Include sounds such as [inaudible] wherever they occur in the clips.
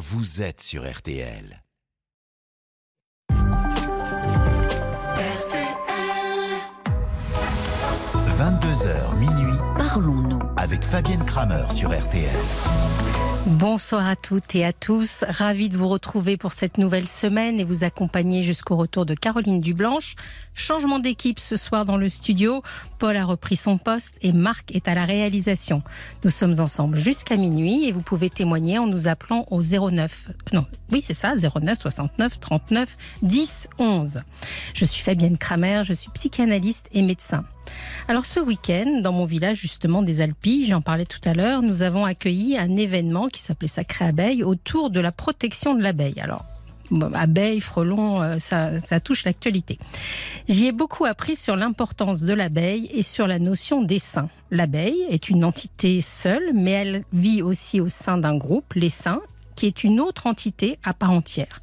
vous êtes sur RTL. 22h minuit. Parlons-nous. Fabienne Kramer sur RTL. Bonsoir à toutes et à tous. Ravi de vous retrouver pour cette nouvelle semaine et vous accompagner jusqu'au retour de Caroline Dublanche. Changement d'équipe ce soir dans le studio. Paul a repris son poste et Marc est à la réalisation. Nous sommes ensemble jusqu'à minuit et vous pouvez témoigner en nous appelant au 09. Non, oui, c'est ça, 09 69 39 10 11. Je suis Fabienne Kramer, je suis psychanalyste et médecin. Alors ce week-end, dans mon village justement des Alpilles, j'en parlais tout à l'heure, nous avons accueilli un événement qui s'appelait Sacré Abeille autour de la protection de l'abeille. Alors abeille, frelon, euh, ça, ça touche l'actualité. J'y ai beaucoup appris sur l'importance de l'abeille et sur la notion d'essaim. L'abeille est une entité seule, mais elle vit aussi au sein d'un groupe, l'essaim, qui est une autre entité à part entière.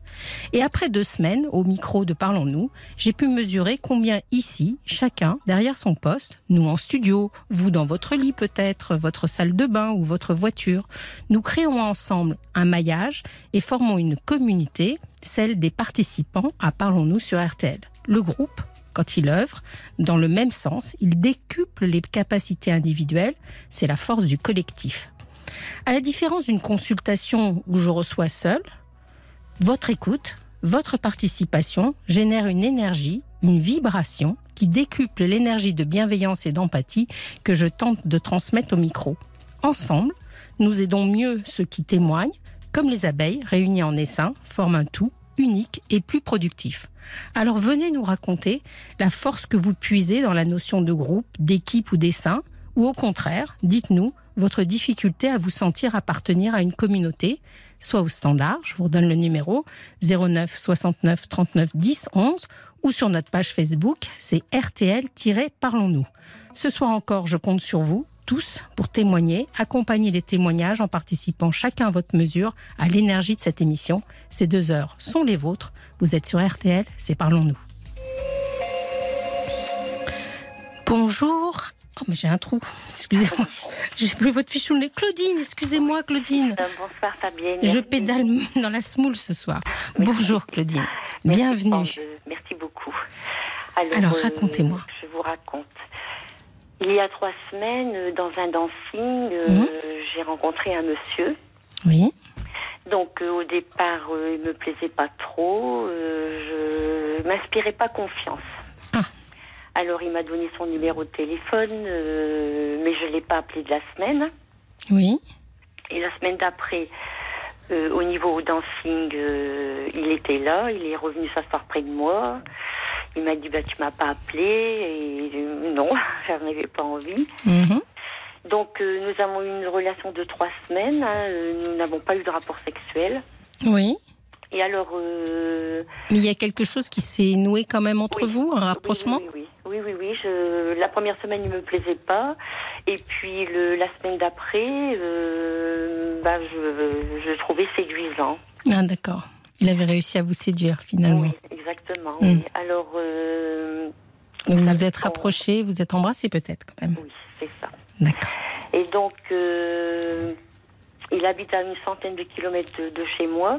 Et après deux semaines, au micro de Parlons-nous, j'ai pu mesurer combien ici, chacun, derrière son poste, nous en studio, vous dans votre lit peut-être, votre salle de bain ou votre voiture, nous créons ensemble un maillage et formons une communauté, celle des participants à Parlons-nous sur RTL. Le groupe quand il œuvre dans le même sens, il décuple les capacités individuelles, c'est la force du collectif. À la différence d'une consultation où je reçois seul, votre écoute, votre participation génère une énergie, une vibration qui décuple l'énergie de bienveillance et d'empathie que je tente de transmettre au micro. Ensemble, nous aidons mieux ceux qui témoignent, comme les abeilles réunies en essaim forment un tout unique et plus productif. Alors venez nous raconter la force que vous puisez dans la notion de groupe, d'équipe ou d'essaim, ou au contraire, dites-nous votre difficulté à vous sentir appartenir à une communauté, soit au standard, je vous redonne le numéro 09 69 39 10 11, ou sur notre page Facebook, c'est RTL-Parlons-nous. Ce soir encore, je compte sur vous, tous, pour témoigner, accompagner les témoignages en participant chacun à votre mesure à l'énergie de cette émission. Ces deux heures sont les vôtres. Vous êtes sur RTL, c'est Parlons-nous. Bonjour. Oh, mais j'ai un trou. Excusez-moi. [laughs] J'ai plus votre fichon de Claudine, excusez-moi, Claudine. Euh, bonsoir, Fabienne. Je pédale [laughs] dans la smoule ce soir. Bonjour, Claudine. Bienvenue. Merci beaucoup. Alors, euh, racontez-moi. Je vous raconte. Il y a trois semaines, euh, dans un dancing, mhm. j'ai rencontré un monsieur. Oui. Donc au départ, il me plaisait pas trop. je m'inspirais pas confiance. Alors il m'a donné son numéro de téléphone, euh, mais je ne l'ai pas appelé de la semaine. Oui. Et la semaine d'après, euh, au niveau dancing, euh, il était là, il est revenu s'asseoir près de moi. Il m'a dit bah, Tu m'as pas appelé. Et non, [laughs] j'en avais pas envie. Mhm. Donc nous avons eu une relation de trois semaines. Hein. nous n'avons pas eu de rapport sexuel. Oui. Et alors. Mais il y a quelque chose qui s'est noué quand même entre vous, un rapprochement? Oui, oui, oui, oui. Je, la première semaine, il me plaisait pas. Et puis le, la semaine d'après, euh, bah, je, je trouvais séduisant. Ah, d'accord. Il avait réussi à vous séduire finalement. Oui, exactement. Hmm. Alors. Euh, vous vous êtes rapprochés, vous êtes embrassés peut-être quand même. Oui, c'est ça. D'accord. Et donc, euh, il habite à une centaine de kilomètres de chez moi.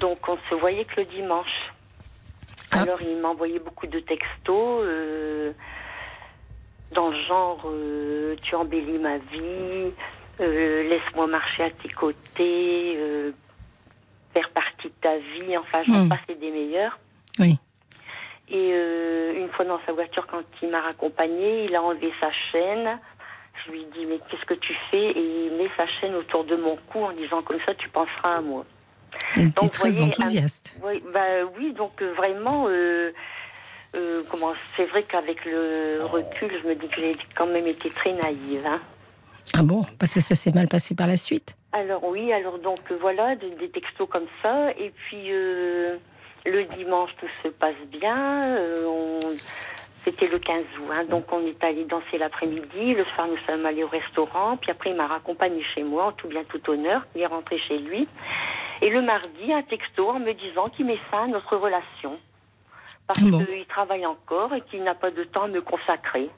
Donc, on se voyait que le dimanche. Alors il m'a envoyé beaucoup de textos euh, dans le genre euh, tu embellis ma vie, euh, laisse-moi marcher à tes côtés, faire partie de ta vie, enfin j'en hmm. passe des meilleurs. Oui. Et une fois dans sa voiture, quand il m'a raccompagné, il a enlevé sa chaîne. Je lui dis mais qu'est-ce que tu fais? Et il met sa chaîne autour de mon cou en disant comme ça tu penseras à moi. Il était très enthousiaste. oui, bah, oui, donc euh, vraiment, euh, euh, comment c'est vrai qu'avec le recul, je me dis que j'ai quand même été très naïve. Hein. Ah bon Parce que ça s'est mal passé par la suite? Alors oui, alors donc voilà, des, textos comme ça. Et puis le dimanche, tout se passe bien. on c'était le 15 août, hein. donc on est allé danser l'après-midi. Le soir, nous sommes allés au restaurant. Puis après, il m'a raccompagné chez moi, en tout bien, tout honneur. Il est rentré chez lui. Et le mardi, un texto en me disant qu'il met fin à notre relation. Parce qu'il travaille encore et qu'il n'a pas de temps à me consacrer.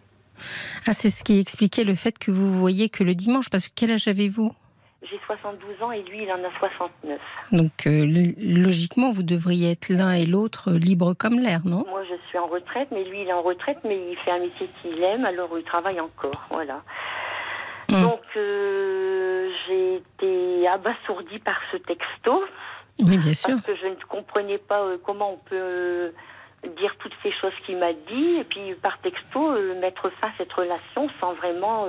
Ah, c'est ce qui expliquait le fait que vous voyez que le dimanche. Parce que quel âge avez-vous? J'ai 72 ans et lui, il en a 69. Donc, euh, logiquement, vous devriez être l'un et l'autre libre comme l'air, non? Moi, je suis en retraite, mais lui, il est en retraite, mais il fait un métier qu'il aime, alors il travaille encore. Voilà. Mm. Donc, euh, j'ai été abasourdie par ce texto. Oui, bien sûr. Parce que je ne comprenais pas euh, comment on peut euh, dire toutes ces choses qu'il m'a dit, et puis par texto, euh, mettre fin à cette relation sans vraiment.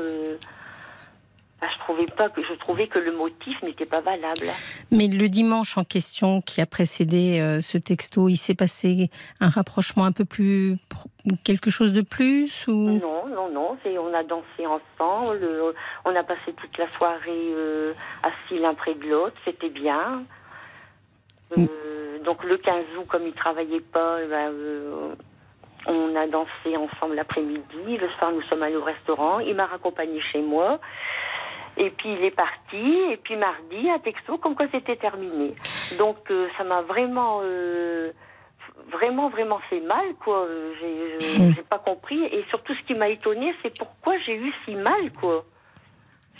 Je trouvais pas que je trouvais que le motif n'était pas valable. Mais le dimanche en question qui a précédé euh, ce texto, il s'est passé un rapprochement un peu plus. quelque chose de plus ou... Non, non, non. On a dansé ensemble. euh, On a passé toute la soirée euh, assis l'un près de l'autre. C'était bien. Euh, donc le 15 août, comme il travaillait pas, eh ben, on a dansé ensemble l'après-midi. Le soir, nous sommes allés au restaurant. Il m'a raccompagné chez moi. Et puis il est parti. Et puis mardi, un texto comme quoi c'était terminé. Donc euh, ça m'a vraiment, euh, vraiment, vraiment fait mal, quoi. J'ai, je- Mm. j'ai pas compris. Et surtout, ce qui m'a étonné, c'est pourquoi j'ai eu si mal, quoi.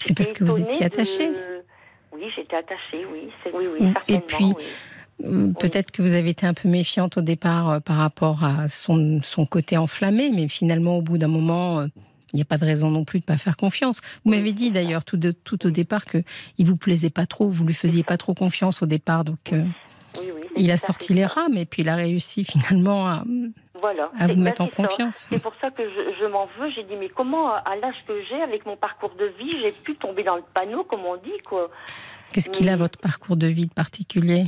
Et parce que vous étonnée étiez de- attachée. Oui, j'étais attachée, oui. C'est, oui, oui, Mm. Et puis, oui. Euh, Peut-être que vous avez été un peu méfiante au départ euh, par rapport à son, son côté enflammé, mais finalement, au bout d'un moment, il n'y a pas de raison non plus de ne pas faire confiance. Vous m'avez dit d'ailleurs tout, de- tout au départ que il vous plaisait pas trop, vous lui faisiez pas trop confiance au départ, donc euh, Oui, oui, c'est il a sorti les ça. rames et puis il a réussi [laughs] finalement à, Voilà. à C'est- vous mettre en ça. confiance. C'est pour ça que je, je m'en veux. J'ai dit, mais comment, à l'âge que j'ai, avec mon parcours de vie, j'ai pu tomber dans le panneau, comme on dit, quoi? Qu'est-ce qu'il a votre parcours de vie de particulier?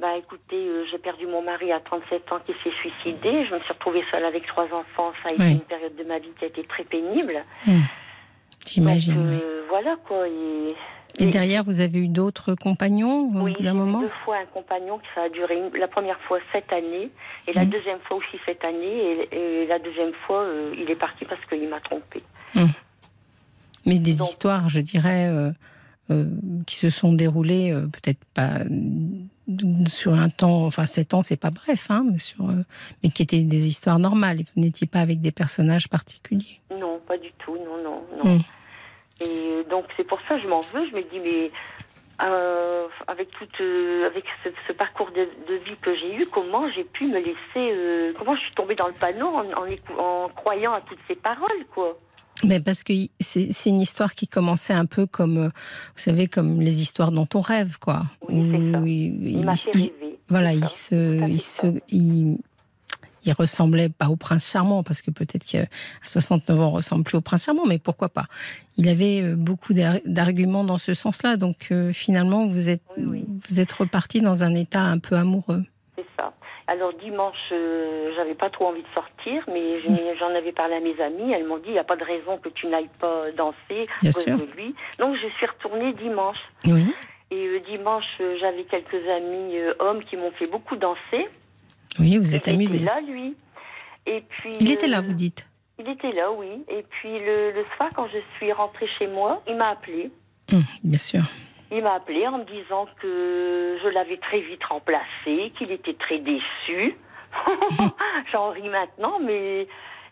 Bah écoutez, euh, j'ai perdu mon mari à 37 ans qui s'est suicidé. Je me suis retrouvée seule avec trois enfants. Ça a été Oui. une période de ma vie qui a été très pénible. J'imagine. Donc, oui. euh, Voilà quoi. Et, Et derrière, vous avez eu d'autres compagnons au oui, d'un eu moment deux fois un compagnon qui ça a duré une- la première fois sept années et la Mhm. deuxième fois aussi sept années et, et la deuxième fois euh, il est parti parce qu'il m'a trompée. Mais des Donc- histoires, je dirais, euh, qui se sont déroulées euh, peut-être pas sur un temps, enfin sept ans, c'est pas bref, hein, mais, sur, euh, mais qui étaient des histoires normales. Vous n'étiez pas avec des personnages particuliers. Non, pas du tout, non, non, non. Mm. Et donc c'est pour ça que je m'en veux. Je me dis mais euh, avec toute, euh, avec ce, ce parcours de, de vie que j'ai eu, comment j'ai pu me laisser, comment je suis tombée dans le panneau en, en croyant à toutes ces paroles, quoi? Mais parce que c'est une histoire qui commençait un peu comme, euh, vous savez, comme les histoires dont on rêve, quoi. Oui, ça. Il. Voilà, se, il se, il, ressemblait pas au prince charmant parce que peut-être qu'à 69 ans on ressemble plus au prince charmant, mais pourquoi pas Il avait euh, beaucoup d'ar- d'arguments dans ce sens-là, donc euh, finalement vous êtes, Oui, oui. vous êtes reparti dans un état un peu amoureux. C'est ça. Alors dimanche, euh, j'avais pas trop envie de sortir, mais j'en avais parlé à mes amies. Elles m'ont dit, il n'y a pas de raison que tu n'ailles pas danser de lui. Donc je suis retournée dimanche. Oui. Et euh, dimanche, euh, j'avais quelques amis euh, hommes qui m'ont fait beaucoup danser. Oui, vous êtes il amusé. était là, lui. Et puis, Il était là, vous dites. Il était là, oui. Et puis le, le soir, quand je suis rentrée chez moi, il m'a appelé. Hum, bien sûr. Il m'a appelé en me disant que je l'avais très vite remplacé, qu'il était très déçu. [laughs] J'en ris maintenant, mais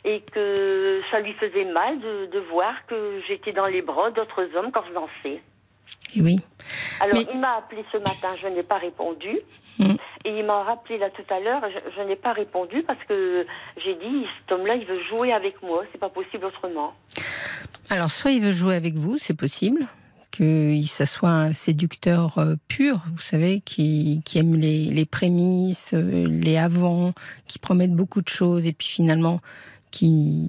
et que ça lui faisait mal de, de voir que j'étais dans les bras d'autres hommes quand je dansais. Et oui. Alors Mais- il m'a appelé ce matin, je n'ai pas répondu. Mm. Et il m'a rappelé là tout à l'heure, je, je n'ai pas répondu parce que j'ai dit cet homme-là, il veut jouer avec moi, c'est pas possible autrement. Alors, soit il veut jouer avec vous, c'est possible, qu'il ça soit un séducteur euh, pur, vous savez, qui, aime les, prémices, euh, les avants, qui promettent beaucoup de choses, et puis finalement, qui,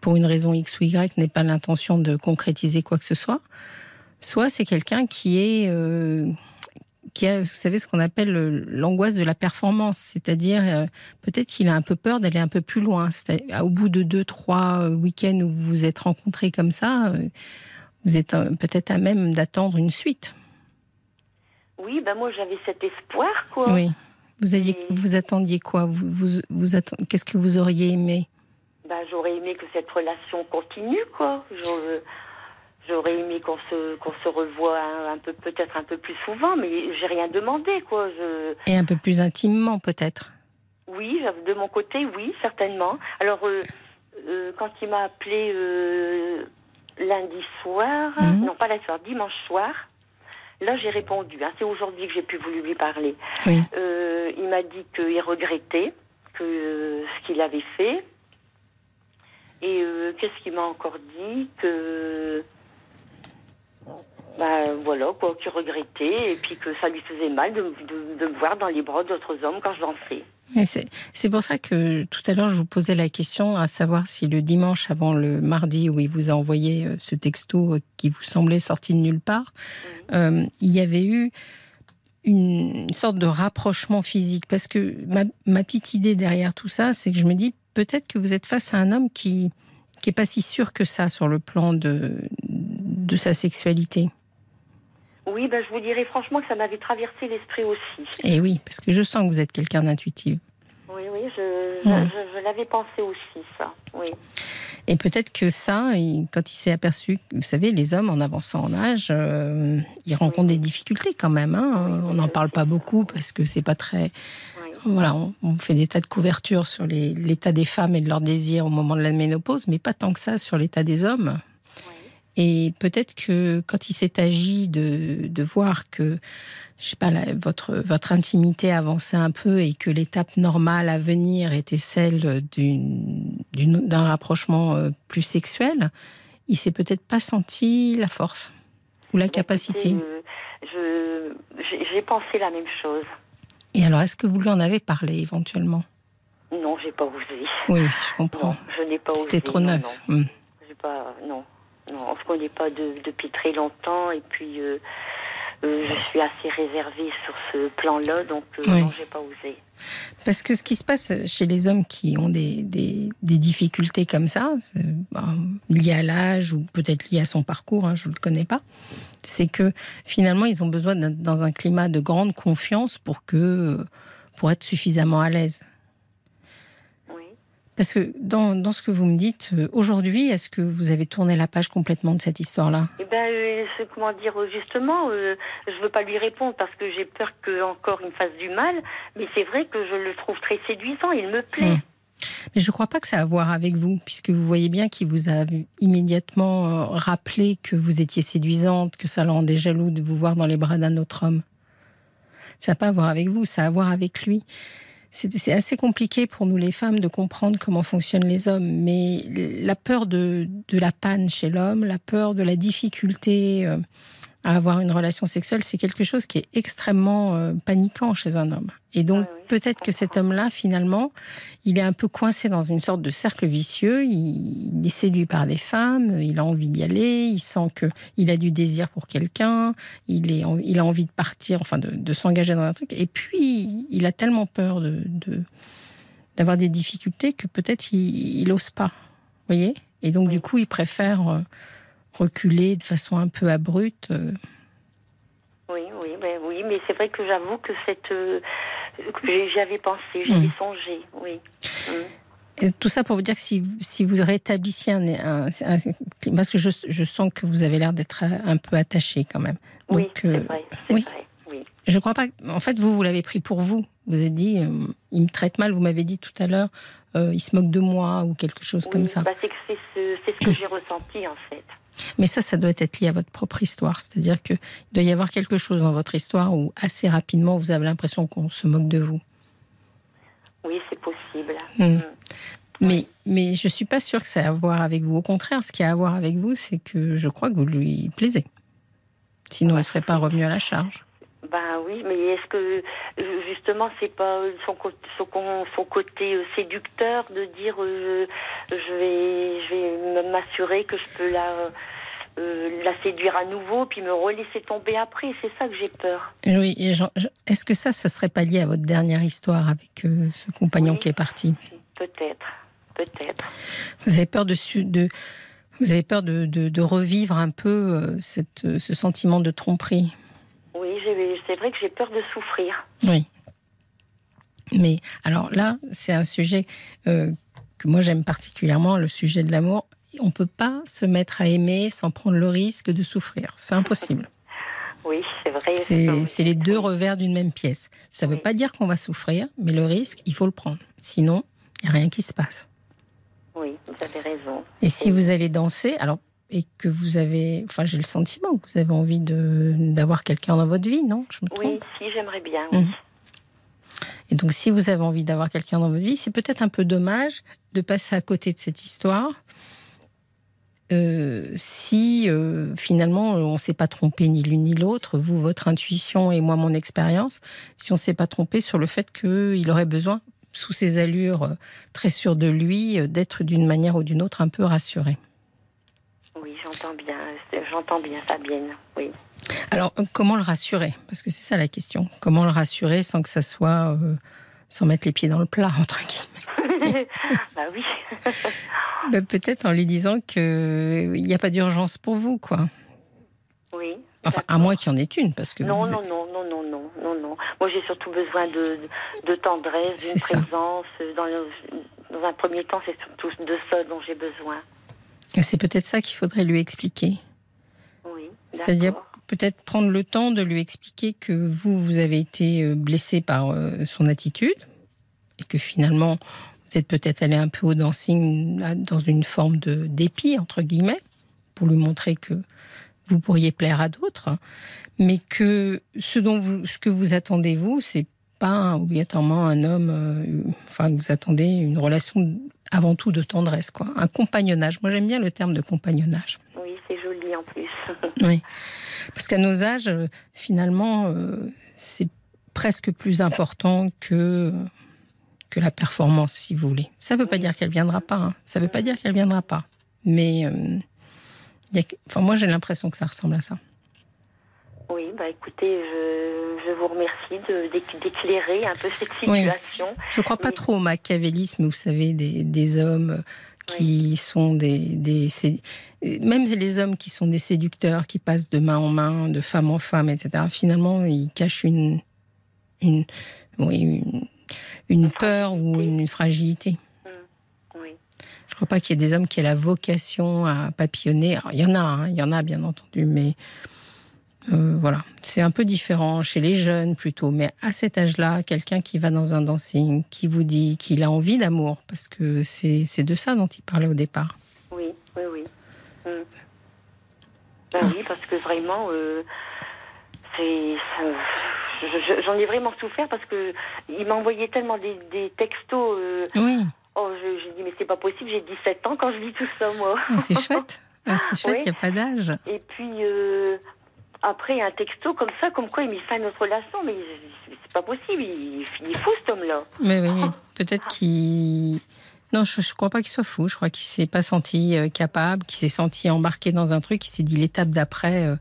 pour une raison X ou Y, n'est pas l'intention de concrétiser quoi que ce soit. Soit c'est quelqu'un qui est... euh, qui a, vous savez, ce qu'on appelle le- l'angoisse de la performance, c'est-à-dire peut-être qu'il a un peu peur d'aller un peu plus loin. Au bout de deux, trois week-ends où vous vous êtes rencontrés comme ça, vous êtes euh, peut-être à même d'attendre une suite. Oui, ben moi j'avais cet espoir, quoi. Oui. Vous aviez, Et- vous attendiez quoi? Vous, vous, vous atten- qu'est-ce que vous auriez aimé? Ben, j'aurais aimé que cette relation continue, quoi. J'aurais- aimé qu'on se, qu'on se revoie un, un peu, peut-être un peu plus souvent, mais j'ai rien demandé, quoi. Je, Et un peu plus intimement, peut-être? oui, de mon côté, oui, certainement. Alors, euh, euh, quand il m'a appelé euh, lundi soir, Mhm. non pas lundi soir, dimanche soir, Là, j'ai répondu. Hein, c'est aujourd'hui que j'ai pu voulu lui parler. Oui. Euh, il m'a dit qu'il regrettait que euh, ce qu'il avait fait. Et euh, qu'est-ce qu'il m'a encore dit? Que ben voilà quoi, qu'il regrettait et puis que ça lui faisait mal de, de- de me voir dans les bras d'autres hommes quand je dansais. C'est pour ça que tout à l'heure, je vous posais la question à savoir si le dimanche avant le mardi où il vous a envoyé euh, ce texto euh, qui vous semblait sorti de nulle part, euh, il y avait eu une, sorte de rapprochement physique. Parce que ma, ma petite idée derrière tout ça, c'est que je me dis peut-être que vous êtes face à un homme qui qui est pas si sûr que ça sur le plan de, de sa sexualité. Oui, ben je vous dirais franchement que ça m'avait traversé l'esprit aussi. Et oui, parce que je sens que vous êtes quelqu'un d'intuitif. Oui, oui, je, je- Ouais. je- je l'avais pensé aussi, ça. Oui. Et peut-être que ça, quand il s'est aperçu, vous savez, les hommes en avançant en âge, euh, ils rencontrent des difficultés quand même. hein. On n'en parle pas beaucoup parce que c'est pas très. oui. Voilà, on, on fait des tas de couvertures sur l'état des femmes et de leurs désirs au moment de la ménopause, mais pas tant que ça sur l'état des hommes. Et peut-être que quand il s'est agi de, de voir que, je sais pas, la- votre, votre intimité avançait un peu et que l'étape normale à venir était celle d'un rapprochement euh, plus sexuel, il s'est peut-être pas senti la force ou la capacité. Euh, je- j'ai pensé la même chose. Et alors, est-ce que vous lui en avez parlé éventuellement? Non, j'ai pas osé. Oui, je comprends. Non, je n'ai pas osé. C'était trop non, neuf. Non, Hmm. J'ai pas, non, non, on se connaît pas de- depuis très longtemps et puis euh, euh, je suis assez réservée sur ce plan-là, donc euh, Oui. non, j'ai pas osé. Parce que ce qui se passe chez les hommes qui ont des, des, des difficultés comme ça, ben, liées à l'âge ou peut-être liées à son parcours, hein, je ne le connais pas, c'est que finalement ils ont besoin d'être dans un climat de grande confiance pour, que, pour être suffisamment à l'aise. Parce que dans, dans ce que vous me dites, euh, aujourd'hui, est-ce que vous avez tourné la page complètement de cette histoire-là? Eh ben, euh, comment dire, euh, justement, euh, je veux pas lui répondre parce que j'ai peur que encore il me fasse du mal, mais c'est vrai que je le trouve très séduisant, il me plaît. Hmm. Mais je ne crois pas que ça a à voir avec vous, puisque vous voyez bien qu'il vous a immédiatement rappelé que vous étiez séduisante, que ça le rendait jaloux de vous voir dans les bras d'un autre homme. Ça n'a pas à voir avec vous, ça a à voir avec lui. C'est assez compliqué pour nous les femmes de comprendre comment fonctionnent les hommes, mais la peur de, de la panne chez l'homme, la peur de la difficulté euh, à avoir une relation sexuelle, c'est quelque chose qui est extrêmement euh, paniquant chez un homme. Et donc oui, je peut-être que cet homme-là, finalement, il est un peu coincé dans une sorte de cercle vicieux. Il, il est séduit par des femmes, il a envie d'y aller, il sent que il a du désir pour quelqu'un, il, est, il a envie de partir, enfin de, de s'engager dans un truc. Et puis, il a tellement peur de, de- d'avoir des difficultés que peut-être il, il ose pas. Vous voyez? Et donc, du coup, il préfère euh, reculer de façon un peu abrupte. euh. Oui, oui, ben oui, mais c'est vrai que j'avoue que cette, euh, que j'ai- j'y avais pensé, j'y avais Mm. songé, oui. Mm. Et tout ça pour vous dire que si, si vous rétablissiez un, un- un- parce que je, je sens que vous avez l'air d'être un peu attaché quand même. Oui, c'est euh, vrai, oui. vrai, oui. Je crois pas. En fait, vous, vous l'avez pris pour vous. Vous avez dit, euh, il me traite mal. Vous m'avez dit tout à l'heure, euh, il se moque de moi ou quelque chose comme ça. bah, c'est ce, que j'ai ressenti en fait. Mais ça, ça doit être lié à votre propre histoire. C'est-à-dire qu'il doit y avoir quelque chose dans votre histoire où assez rapidement vous avez l'impression qu'on se moque de vous. Oui, c'est possible. Mm. Mm. Mais, mais je suis pas sûre que ça a à voir avec vous. Au contraire, ce qui a à voir avec vous, c'est que je crois que vous lui plaisez. Sinon, il ne serait pas revenu à la charge. Ben oui, mais est-ce que euh, justement c'est pas euh, son, côté euh, séducteur de dire euh, je vais je vais m'assurer que je peux la euh, la séduire à nouveau puis me relaisser tomber après, c'est ça que j'ai peur. Oui, est-ce que ça, ça serait pas lié à votre dernière histoire avec euh, ce compagnon Oui. qui est parti? Peut-être, peut-être. Vous avez peur de, vous avez peur de, de- de revivre un peu cette, ce sentiment de tromperie? Oui, c'est vrai que j'ai peur de souffrir. Oui. Mais alors là, c'est un sujet euh, que moi j'aime particulièrement, le sujet de l'amour. On ne peut pas se mettre à aimer sans prendre le risque de souffrir. C'est impossible. [laughs] Oui, c'est vrai. C'est les deux revers d'une même pièce. Ça ne veut pas dire qu'on va souffrir, mais le risque, il faut le prendre. Sinon, il n'y a rien qui se passe. Oui, vous avez raison. Et si vous allez danser, alors et que vous avez, enfin j'ai le sentiment que vous avez envie d'avoir quelqu'un dans votre vie, non? Je me trompe? Oui, si, j'aimerais bien. oui. Mhm. Et donc si vous avez envie d'avoir quelqu'un dans votre vie, c'est peut-être un peu dommage de passer à côté de cette histoire. euh, si euh, finalement on ne s'est pas trompé ni l'une ni l'autre, vous, votre intuition et moi, mon expérience, si on ne s'est pas trompé sur le fait qu'il aurait besoin, sous ses allures euh, très sûres de lui, d'être d'une manière ou d'une autre un peu rassuré. Oui, j'entends bien. c'est- J'entends bien, Fabienne. Oui. Alors, euh, comment le rassurer? Parce que c'est ça la question. Comment le rassurer sans que ça soit. euh, sans mettre les pieds dans le plat, [laughs] entre guillemets? [laughs] Bah oui. [laughs] Ben, Peut-être en lui disant qu'il n'y a pas d'urgence pour vous, quoi. Oui. Enfin, à moins qu'il y en ait une, parce que. Non, non, êtes- non, non, non, non, non, non. Moi, j'ai surtout besoin de, de tendresse, d'une présence. Dans, le- dans un premier temps, c'est surtout de ça dont j'ai besoin. C'est peut-être ça qu'il faudrait lui expliquer. Oui. C'est-à-dire peut-être prendre le temps de lui expliquer que vous, vous avez été euh, blessé par euh, son attitude et que finalement, vous êtes peut-être allé un peu au dancing dans une forme de dépit, entre guillemets, pour lui montrer que vous pourriez plaire à d'autres, mais que ce, dont vous, ce que vous attendez, vous, c'est pas obligatoirement un homme, euh, enfin, vous attendez une relation avant tout de tendresse, quoi. Un compagnonnage. Moi, j'aime bien le terme de compagnonnage. Oui, c'est joli en plus. [laughs] Oui. Parce qu'à nos âges, euh, finalement, euh, c'est presque plus important que, que la performance, si vous voulez. Ça ne veut pas dire qu'elle viendra pas. hein. Ça ne veut pas dire qu'elle viendra pas. Mais euh, il y a que- enfin, moi, j'ai l'impression que ça ressemble à ça. Oui, bah écoutez, je, je vous remercie d'éclairer un peu cette Oui. situation. Je ne crois pas trop au machiavélisme, vous savez, des, des hommes qui sont des, même les hommes qui sont des séducteurs, qui passent de main en main, de femme en femme, etc. Finalement, ils cachent une, une, oui, une, une peur ou une, fragilité. Oui. Je ne crois pas qu'il y ait des hommes qui aient la vocation à papillonner. Alors, il y en a, hein, il y en a bien entendu, mais euh, voilà, c'est un peu différent chez les jeunes plutôt. Mais à cet âge-là, quelqu'un qui va dans un dancing, qui vous dit qu'il a envie d'amour, parce que c'est de ça dont il parlait au départ. Oui, oui, oui. Ben oui, parce que vraiment, euh, c'est. J'en ai vraiment souffert parce que il m'a envoyé tellement des, des textos. euh, Oui, oh, je- j'ai dit, mais c'est pas possible, j'ai 17 ans quand je lis tout ça, moi. ah, c'est [laughs] chouette. Ah, c'est chouette, il Oui. n'y a pas d'âge. Et puis, euh, après, un texto comme ça, comme quoi il met fin à notre relation, mais c'est pas possible, il, il est fou cet homme-là. Mais oui, mais peut-être qu'il. Non, je ne crois pas qu'il soit fou. Je crois qu'il s'est pas senti euh, capable, qu'il s'est senti embarqué dans un truc. Il s'est dit l'étape d'après, euh,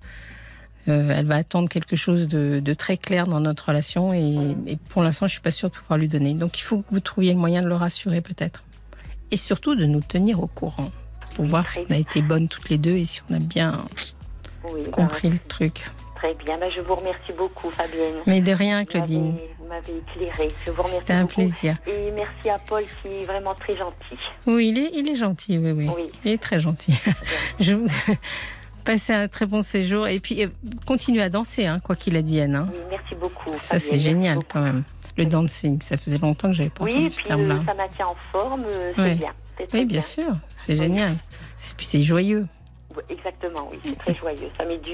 euh, elle va attendre quelque chose de, de très clair dans notre relation. Et, et pour l'instant, je suis pas sûre de pouvoir lui donner. Donc, il faut que vous trouviez le moyen de le rassurer, peut-être. Et surtout de nous tenir au courant pour voir si on a été bonnes toutes les deux et si on a bien Oui, ben, compris le truc. Très bien, ben, je vous remercie beaucoup, Fabienne. Mais de rien, Claudine. Vous m'avez éclairé. Je vous remercie C'était un beaucoup. plaisir. Et merci à Paul qui est vraiment très gentil. Oui, il est, il est gentil, oui, oui. Oui. Il est très gentil. [laughs] Je vous [laughs] passez un très bon séjour et puis euh, continuez à danser, hein, quoi qu'il advienne. hein. Oui, merci beaucoup. Ça, c'est génial beaucoup. quand même. Le dancing, ça faisait longtemps que j'avais pas Oui, entendu ce terme-là. euh, ça maintient en forme, euh, c'est Oui. bien. Oui, bien sûr, c'est génial. Et puis c'est joyeux. Exactement, oui, c'est très joyeux. Ça met, du,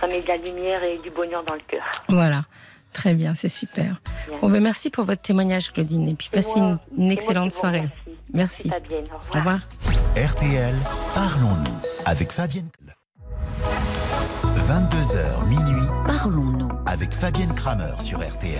ça met de la lumière et du bonheur dans le cœur. Voilà. Très bien, c'est super. Bien. Bon, ben, merci pour votre témoignage, Claudine. Et puis passez moi- une, une excellente soirée. remercie. Merci. Fabienne, au Au revoir. revoir. RTL, parlons-nous avec Fabienne. 22h minuit Parlons-nous. avec Fabienne Kramer sur RTL.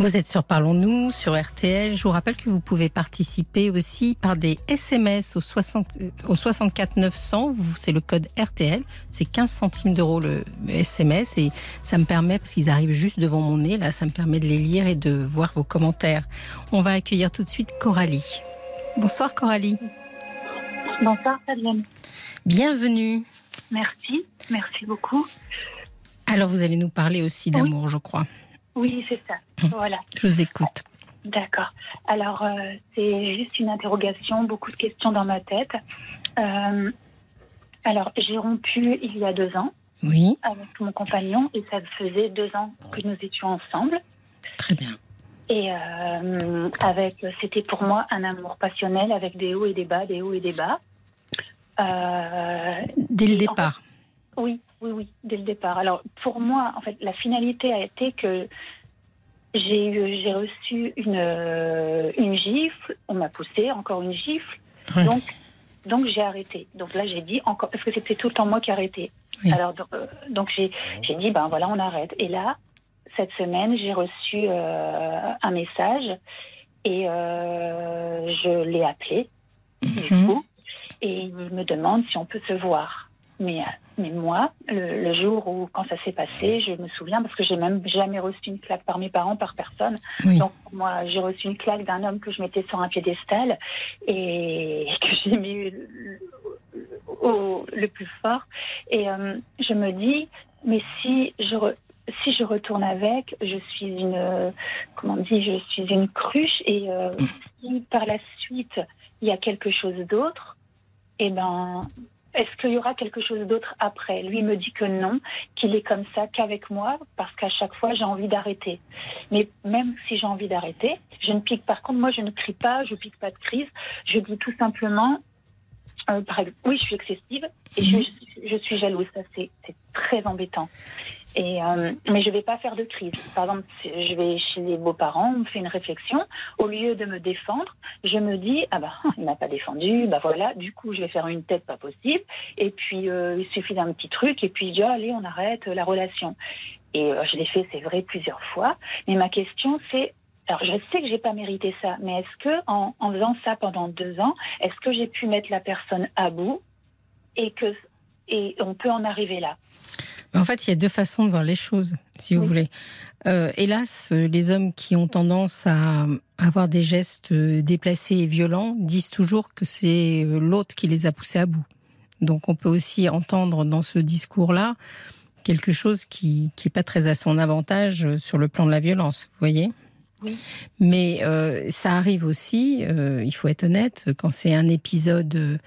Vous êtes sur Parlons-nous, sur RTL. Je vous rappelle que vous pouvez participer aussi par des SMS au, 60, euh, au 64 900. Vous- C'est le code RTL. C'est 15 centimes d'euros le le SMS. Et ça me permet, parce qu'ils arrivent juste devant mon nez, là, ça me permet de les lire et de voir vos commentaires. On va accueillir tout de suite Coralie. Bonsoir Coralie. Bonsoir Fabienne. Bienvenue. Merci, merci beaucoup. Alors vous allez nous parler aussi d'amour, je crois. Oui, c'est ça. Voilà, Je vous écoute. d'accord. Alors, euh, c'est juste une interrogation, beaucoup de questions dans ma tête. Euh, alors, j'ai rompu il y a deux ans Oui, avec mon compagnon et ça faisait deux ans que nous étions ensemble. très bien. Et euh, avec, c'était pour moi un amour passionnel avec des hauts et des bas, des hauts et des bas. Euh, Dès le en départ. Oui, oui, oui, dès le départ. Alors, pour moi, en fait, la finalité a été que j'ai reçu une, une gifle, on m'a poussé, encore une gifle, donc, donc j'ai arrêté. Donc là, j'ai dit encore, parce que c'était tout le temps moi qui arrêtais. Oui. Alors, donc, euh, donc j'ai, dit, ben voilà, on arrête. Et là, cette semaine, j'ai reçu euh, un message et euh, je l'ai appelé, du Mhm. coup, et il me demande si on peut se voir. Mais, euh, mais moi, le, le jour où, quand ça s'est passé, je me souviens parce que j'ai même jamais reçu une claque par mes parents, par personne. Oui. Donc, moi, j'ai reçu une claque d'un homme que je mettais sur un piédestal et [laughs] que j'ai mis le, au- le plus fort. Et euh, je me dis, mais si je, re- si je retourne avec, je suis une, euh, comment on dit, je suis une cruche. Et euh, si par la suite, il y a quelque chose d'autre, eh ben, est-ce qu'il y aura quelque chose d'autre après? Lui me dit que non, qu'il est comme ça qu'avec moi, parce qu'à chaque fois, j'ai envie d'arrêter. Mais même si j'ai envie d'arrêter, je ne pique. Par contre, moi, je ne crie pas, je pique pas de crise. Je dis tout simplement, euh, par exemple, oui, je suis excessive et je, je suis jalouse. Ça, c'est très embêtant. Et, euh, mais je vais pas faire de crise. Par exemple, je vais chez les beaux-parents, on me fait une réflexion. Au lieu de me défendre, je me dis ah bah [laughs] il m'a pas défendu, bah voilà. Du coup, je vais faire une tête pas possible. Et puis euh, il suffit d'un petit truc et puis je dis allez on arrête la relation. Et euh, je l'ai fait, c'est vrai, plusieurs fois. Mais ma question c'est alors, je sais que j'ai pas mérité ça, mais est-ce que, en faisant ça pendant deux ans, est-ce que j'ai pu mettre la personne à bout et que et on peut en arriver là? En fait, il y a deux façons de voir les choses, si vous Oui. voulez. Euh, hélas, les hommes qui ont tendance à avoir des gestes euh, déplacés et violents disent toujours que c'est euh, l'autre qui les a poussés à bout. Donc, on peut aussi entendre dans ce discours-là quelque chose qui qui est pas très à son avantage sur le plan de la violence. Vous voyez? Oui. Mais euh, ça arrive aussi, euh, il faut être honnête, quand c'est un épisode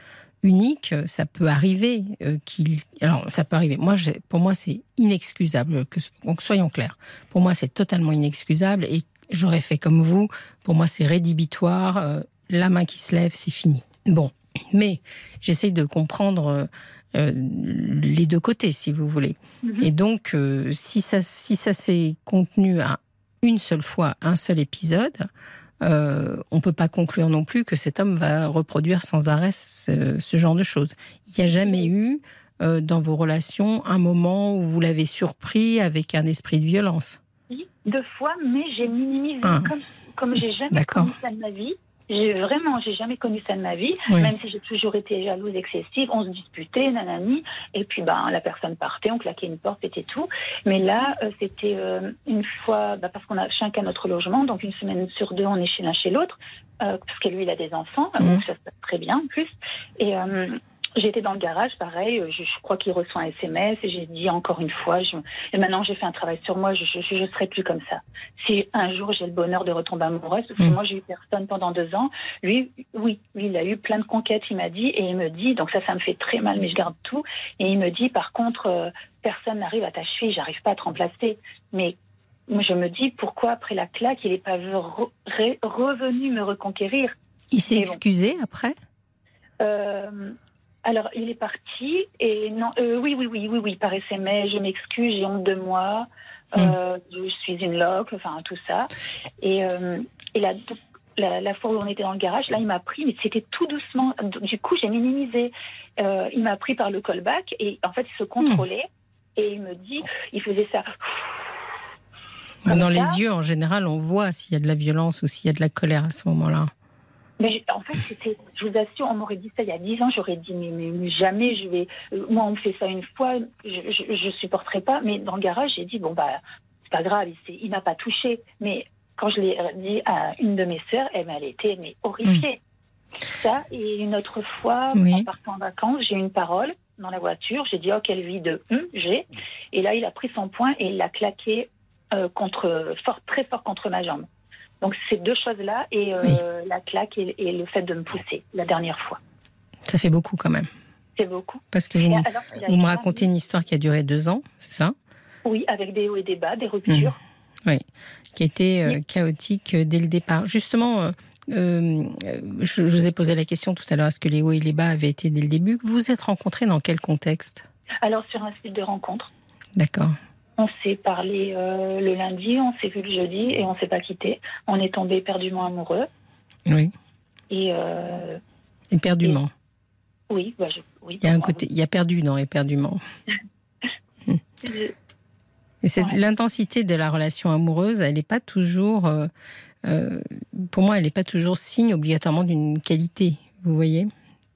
unique, ça peut arriver euh, qu'il. Alors, ça peut arriver. Moi, pour moi, c'est inexcusable. Que, donc, soyons clairs. Pour moi, c'est totalement inexcusable et j'aurais fait comme vous. Pour moi, c'est rédhibitoire. euh, la main qui se lève, c'est fini. Bon, mais j'essaye de comprendre. euh, les deux côtés, si vous voulez. Mhm. Et donc, si ça, si ça s'est contenu à une seule fois, un seul épisode, euh, on peut pas conclure non plus que cet homme va reproduire sans arrêt ce, ce genre de choses. Il n'y a jamais eu euh, dans vos relations un moment où vous l'avez surpris avec un esprit de violence. Oui, deux fois, mais j'ai minimisé Ah. comme, comme j'ai jamais connu ça de ma vie. J'ai vraiment, j'ai jamais connu ça de ma vie, Oui. même si j'ai toujours été jalouse, excessive, on se disputait, nanani, et puis ben la personne partait, on claquait une porte, c'était tout. Mais là, euh, c'était euh, une fois, bah, parce qu'on a chacun notre logement, donc une semaine sur deux, on est chez l'un chez l'autre, euh, parce que lui, il a des enfants, Mhm. donc ça se passe très bien en plus. Et euh, J'étais dans le garage, pareil, euh, je, je crois qu'il reçoit un SMS et j'ai dit encore une fois, je, et maintenant j'ai fait un travail sur moi, je ne serai plus comme ça. Si un jour j'ai le bonheur de retomber amoureuse, parce que Mm. moi j'ai eu personne pendant deux ans, lui, oui, lui il a eu plein de conquêtes, il m'a dit, et il me dit, donc ça, ça me fait très mal, mais je garde tout, et il me dit, par contre, euh, personne n'arrive à ta cheville, j'arrive pas à te remplacer. Mais moi je me dis, pourquoi après la claque, il n'est pas re- re- revenu me reconquérir? Il s'est bon. excusé après? Euh, alors, il est parti et non, euh, oui, oui, oui, oui, oui, par SMS, je m'excuse, j'ai honte de moi, euh, je suis une loque, enfin tout ça. Et, euh, et la, la, la fois où on était dans le garage, là, il m'a pris, mais c'était tout doucement. Du coup, j'ai minimisé. Euh, il m'a pris par le callback et en fait, il se contrôlait et il me dit, il faisait ça. Dans ça. les yeux, en général, on voit s'il y a de la violence ou s'il y a de la colère à ce moment-là. Mais en fait, c'était, je vous assure, on m'aurait dit ça il y a dix ans, j'aurais dit, mais, mais- mais jamais je vais. euh, moi, on me fait ça une fois, je, je, je supporterai pas. Mais dans le garage, j'ai dit, bon, bah, c'est pas grave, il, il m'a pas touché. Mais quand je l'ai dit à une de mes sœurs, elle, elle était mais horrifiée. Ça, et une autre fois, Oui. en partant en vacances, j'ai eu une parole dans la voiture, j'ai dit, oh, quelle vie de hum, j'ai. Et là, il a pris son poing et il l'a claqué euh, contre, fort, très fort contre ma jambe. Donc, ces deux choses-là, et euh, la claque et, et le fait de me pousser la dernière fois. Ça fait beaucoup quand même. C'est beaucoup. Parce que vous, alors me racontez une histoire qui a duré deux ans, c'est ça? Oui, avec des hauts et des bas, des ruptures. Oui, qui était euh, chaotique euh, dès le départ. Justement, euh, euh, je, vous ai posé la question tout à l'heure, est-ce que les hauts et les bas avaient été dès le début? Vous vous êtes rencontrés dans quel contexte? Alors, sur un site de rencontre. D'accord. On s'est parlé euh, le lundi, on s'est vu le jeudi et on s'est pas quitté. On est tombé éperdument amoureux. Oui. Et. Euh, éperdument. oui, bah, oui. Il y a un côté, il y a perdu dans éperdument. [laughs] et c'est l'intensité de la relation amoureuse, elle n'est pas toujours. Euh, pour moi, elle n'est pas toujours signe obligatoirement d'une qualité. Vous voyez?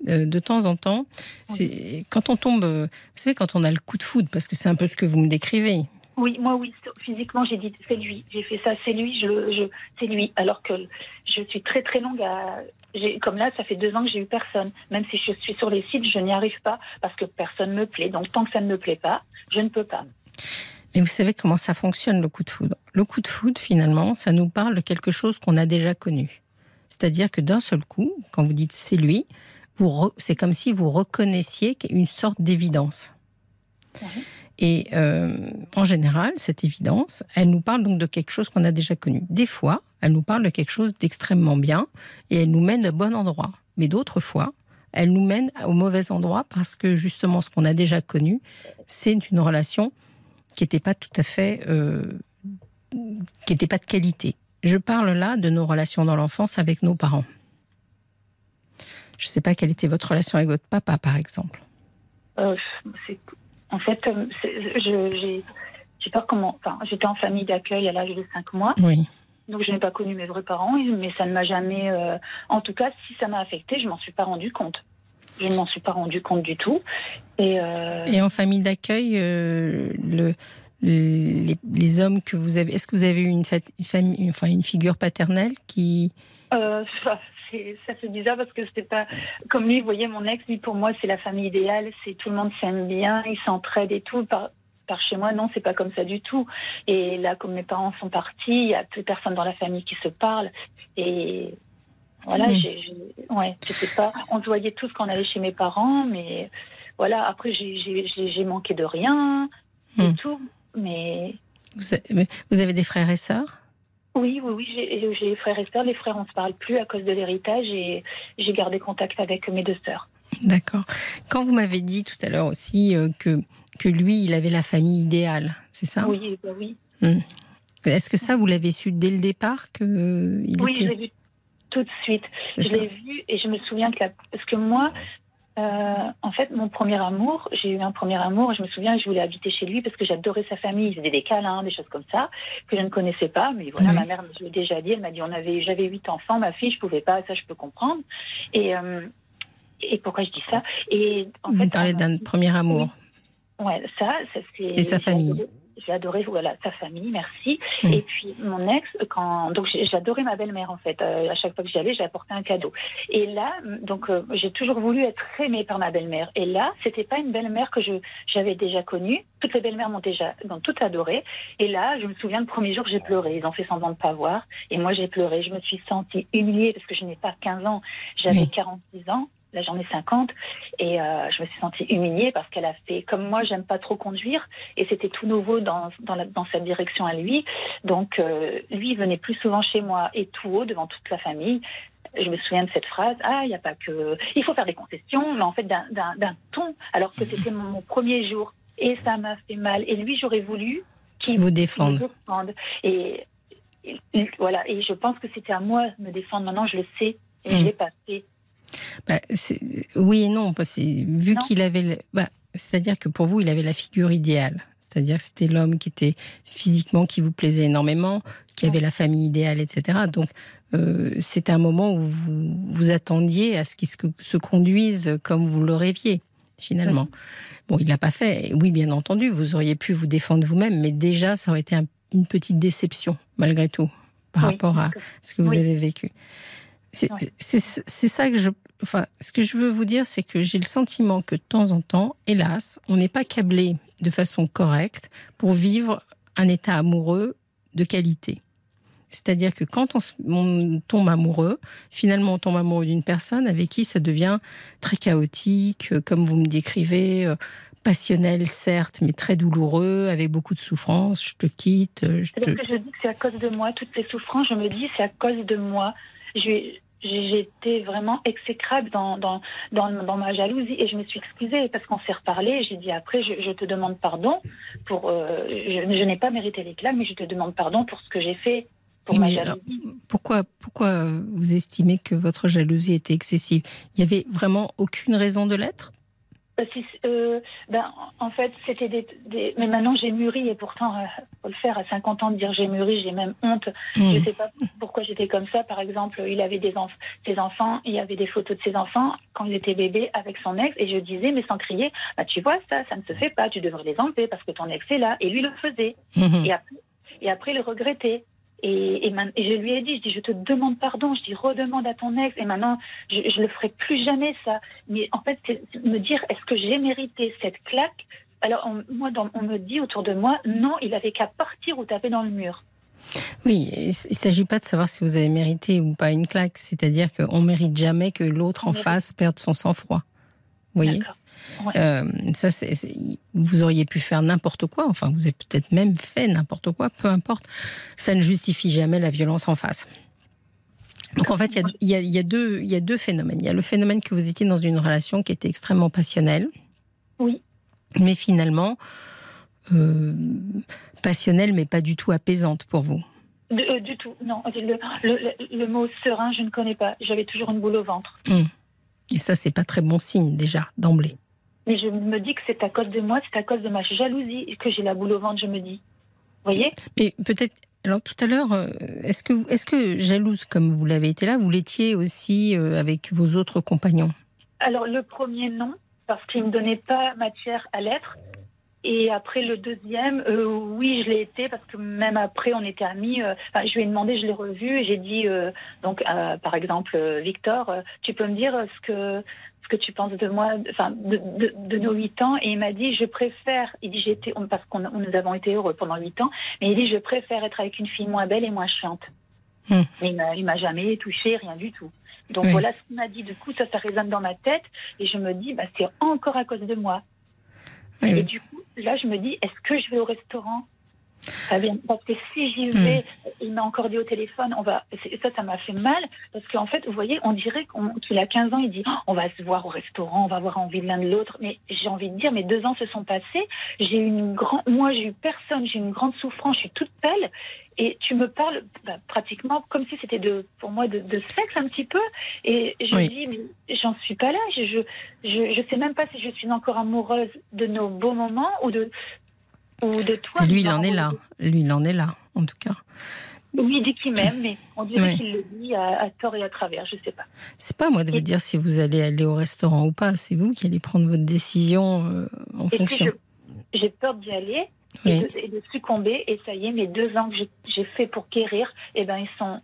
Euh, de temps en temps, c'est quand on tombe, euh, vous savez, quand on a le coup de foudre, parce que c'est un peu ce que vous me décrivez. Oui, moi oui, physiquement j'ai dit c'est lui, j'ai fait ça, c'est lui, je, c'est lui, alors que je suis très très longue à, comme là, ça fait deux ans que j'ai eu personne. Même si je suis sur les sites, je n'y arrive pas parce que personne me plaît. Donc tant que ça ne me plaît pas, je ne peux pas. Mais vous savez comment ça fonctionne le coup de foudre Le coup de foudre, finalement, ça nous parle de quelque chose qu'on a déjà connu. C'est-à-dire que d'un seul coup, quand vous dites c'est lui, c'est comme si vous reconnaissiez une sorte d'évidence. Et euh, en général, cette évidence, elle nous parle donc de quelque chose qu'on a déjà connu. Des fois, elle nous parle de quelque chose d'extrêmement bien et elle nous mène au bon endroit. Mais d'autres fois, elle nous mène au mauvais endroit parce que justement, ce qu'on a déjà connu, c'est une relation qui n'était pas tout à fait, euh, qui n'était pas de qualité. Je parle là de nos relations dans l'enfance avec nos parents. Je ne sais pas quelle était votre relation avec votre papa, par exemple. Euh, en fait, euh, j'ai pas comment. Enfin, j'étais en famille d'accueil à l'âge de 5 mois. Oui. Donc je n'ai pas connu mes vrais parents, mais ça ne m'a jamais. Euh, en tout cas, si ça m'a affecté, je m'en suis pas rendu compte. Je ne m'en suis pas rendu compte du tout. Et, Et en famille d'accueil, le, les, hommes que vous avez, est-ce que vous avez eu une, famille, enfin une figure paternelle qui ça fait bizarre parce que c'était pas comme lui. Vous voyez, mon ex, lui, pour moi, c'est la famille idéale. C'est tout le monde s'aime bien, ils s'entraident et tout. Par, par chez moi, non, c'est pas comme ça du tout. Et là, comme mes parents sont partis, il y a plus personne dans la famille qui se parle. Et voilà, mmh. j'ai, ouais, pas. On se voyait tous quand on allait chez mes parents, mais voilà. Après, j'ai manqué de rien et mmh. tout. Mais vous avez des frères et sœurs? Oui, oui, oui, j'ai des frères et sœurs. Les frères, on ne se parle plus à cause de l'héritage et j'ai gardé contact avec mes deux sœurs. D'accord. Quand vous m'avez dit tout à l'heure aussi euh, que, que lui, il avait la famille idéale, c'est ça? Oui, bah oui. Hmm. Est-ce que ça, vous l'avez su dès le départ que il Oui, je l'ai vu tout de suite. Je l'ai vu et je me souviens que la... parce que moi, euh, en fait, mon premier amour, j'ai eu un premier amour, je me souviens, je voulais habiter chez lui parce que j'adorais sa famille. Il faisait des câlins, des choses comme ça, que je ne connaissais pas. Mais voilà, ma mère me l'a déjà dit. Elle m'a dit, on avait, j'avais huit enfants, ma fille, je pouvais pas, ça je peux comprendre. Et, euh, et pourquoi je dis ça? Et en Vous parlez d'un premier amour. Ouais, ça, ça c'est. Et sa famille j'ai adoré voilà sa famille, merci. Mm. Et puis mon ex, quand donc j'adorais ma belle-mère en fait. Euh, à chaque fois que j'y allais, j'ai apporté un cadeau. Et là, donc euh, j'ai toujours voulu être aimée par ma belle-mère. Et là, c'était pas une belle-mère que je j'avais déjà connue. Toutes les belles-mères m'ont déjà m'ont toutes adoré. Et là, je me souviens le premier jour, j'ai pleuré. Ils ont fait semblant de pas voir. Et moi, j'ai pleuré. Je me suis sentie humiliée parce que je n'ai pas 15 ans, j'avais 46 ans j'en ai 50 et euh, je me suis sentie humiliée parce qu'elle a fait comme moi j'aime pas trop conduire et c'était tout nouveau dans dans, la, dans sa direction à lui. Donc euh, lui il venait plus souvent chez moi et tout haut devant toute la famille. Je me souviens de cette phrase ah il n'y a pas que il faut faire des concessions mais en fait d'un ton alors que c'était mon, premier jour. Et ça m'a fait mal. Et lui j'aurais voulu qu'il vous défende. et, voilà. Et je pense que c'était à moi de me défendre. Maintenant je le sais. Et je hmm. l'ai passé bah, oui et non, parce que vu qu'il avait, bah, c'est-à-dire que pour vous, il avait la figure idéale. C'est-à-dire que c'était l'homme qui était physiquement, qui vous plaisait énormément, qui avait la famille idéale, etc. Donc, euh, c'était un moment où vous vous attendiez à ce qu'il se, conduise comme vous le rêviez, finalement. Bon, il l'a pas fait. Oui, bien entendu, vous auriez pu vous défendre vous-même, mais déjà, ça aurait été une petite déception, malgré tout, par rapport à ce que vous avez vécu. C'est ça que je. Enfin, ce que je veux vous dire, c'est que j'ai le sentiment que de temps en temps, hélas, on n'est pas câblé de façon correcte pour vivre un état amoureux de qualité. C'est-à-dire que quand on, tombe amoureux, finalement on tombe amoureux d'une personne avec qui ça devient très chaotique, euh, comme vous me décrivez, euh, passionnel certes, mais très douloureux, avec beaucoup de souffrance. Je te quitte. Euh, je te... que je dis que c'est à cause de moi, toutes ces souffrances, je me dis c'est à cause de moi j'étais vraiment exécrable dans, dans, dans, ma jalousie et je me suis excusée parce qu'on s'est reparlé. J'ai dit après, je, te demande pardon pour. Euh, je, n'ai pas mérité l'éclat, mais je te demande pardon pour ce que j'ai fait. Pour ma jalousie. pourquoi, pourquoi vous estimez que votre jalousie était excessive? Il n'y avait vraiment aucune raison de l'être? Euh, ben, en fait, c'était des, Mais maintenant, j'ai mûri et pourtant, euh, faut le faire à 50 ans de dire j'ai mûri, j'ai même honte. Je ne sais pas pourquoi j'étais comme ça. Par exemple, il avait des ses enfants, il y avait des photos de ses enfants quand il était bébé avec son ex et je disais, mais sans crier, bah, tu vois, ça, ça ne se fait pas, tu devrais les enlever parce que ton ex est là. Et lui le faisait. Hmm. Et, après, et après, le regrettait. Et, et, je lui ai dit, je dis, je te demande pardon, je dis, redemande à ton ex, et maintenant, je, ne le ferai plus jamais, ça. Mais en fait, c'est me dire, est-ce que j'ai mérité cette claque? Alors, moi, on me dit autour de moi, non, il avait qu'à partir ou taper dans le mur. Oui, il ne s'agit pas de savoir si vous avez mérité ou pas une claque, c'est-à-dire qu'on ne mérite jamais que l'autre en face perde son sang-froid. Vous voyez? Euh, ça, vous auriez pu faire n'importe quoi, enfin, vous avez peut-être même fait n'importe quoi, peu importe. Ça ne justifie jamais la violence en face. Donc en fait, il y, a, deux, il y a deux phénomènes. Il y a le phénomène que vous étiez dans une relation qui était extrêmement passionnelle. Oui. Mais finalement, euh, passionnelle, mais pas du tout apaisante pour vous. Euh, du tout, non. Le, mot serein, je ne connais pas. J'avais toujours une boule au ventre. Hum. Et ça, c'est pas très bon signe déjà d'emblée. Mais je me dis que c'est à cause de moi, c'est à cause de ma jalousie que j'ai la boule au ventre, je me dis. Vous voyez? Mais peut-être. Alors tout à l'heure, euh, est-ce que, est que jalouse comme vous l'avez été là, vous l'étiez aussi euh, avec vos autres compagnons? Alors le premier non, parce qu'il ne me donnait pas matière à l'être. Et après le deuxième, euh, oui, je l'ai été parce que même après on était amis. je lui ai demandé, je l'ai revu et j'ai dit donc par exemple Victor, tu peux me dire ce que que tu penses de moi, enfin, de, nos huit ans. Et il m'a dit, je préfère, il dit, j'étais, parce qu'on nous avons été heureux pendant huit ans, mais il dit, je préfère être avec une fille moins belle et moins chiante. Hmm. Mais il m'a jamais touché, rien du tout. Donc voilà ce qu'il m'a dit. Du coup, ça, ça résonne dans ma tête. Et je me dis, bah, c'est encore à cause de moi. et du coup, là, je me dis, est-ce que je vais au restaurant parce que si j'y vais, hmm. il m'a encore dit au téléphone, on va, ça, ça m'a fait mal, parce qu'en fait, vous voyez, on dirait qu'il a 15 ans, il dit, oh, on va se voir au restaurant, on va avoir envie l'un de l'autre. Mais j'ai envie de dire, mais deux ans se sont passés, j'ai une grande, moi, j'ai eu personne, j'ai une grande souffrance, je suis toute pâle, et tu me parles bah, pratiquement comme si c'était de, pour moi de, sexe un petit peu. Et je me dis, mais j'en suis pas là. Je, je, je, je sais même pas si je suis encore amoureuse de nos beaux moments ou de, de toi. Lui, il en est là. Lui, il en est là, en tout cas. Oui, il dit qu'il m'aime, mais on dirait qu'il le dit à, tort et à travers, je ne sais pas. C'est pas à moi de vous dire si vous allez aller au restaurant ou pas, c'est vous qui allez prendre votre décision euh, en fonction. J'ai peur d'y aller et, de, succomber, et ça y est, mes deux ans que j'ai fait pour guérir, eh ben, ils sont,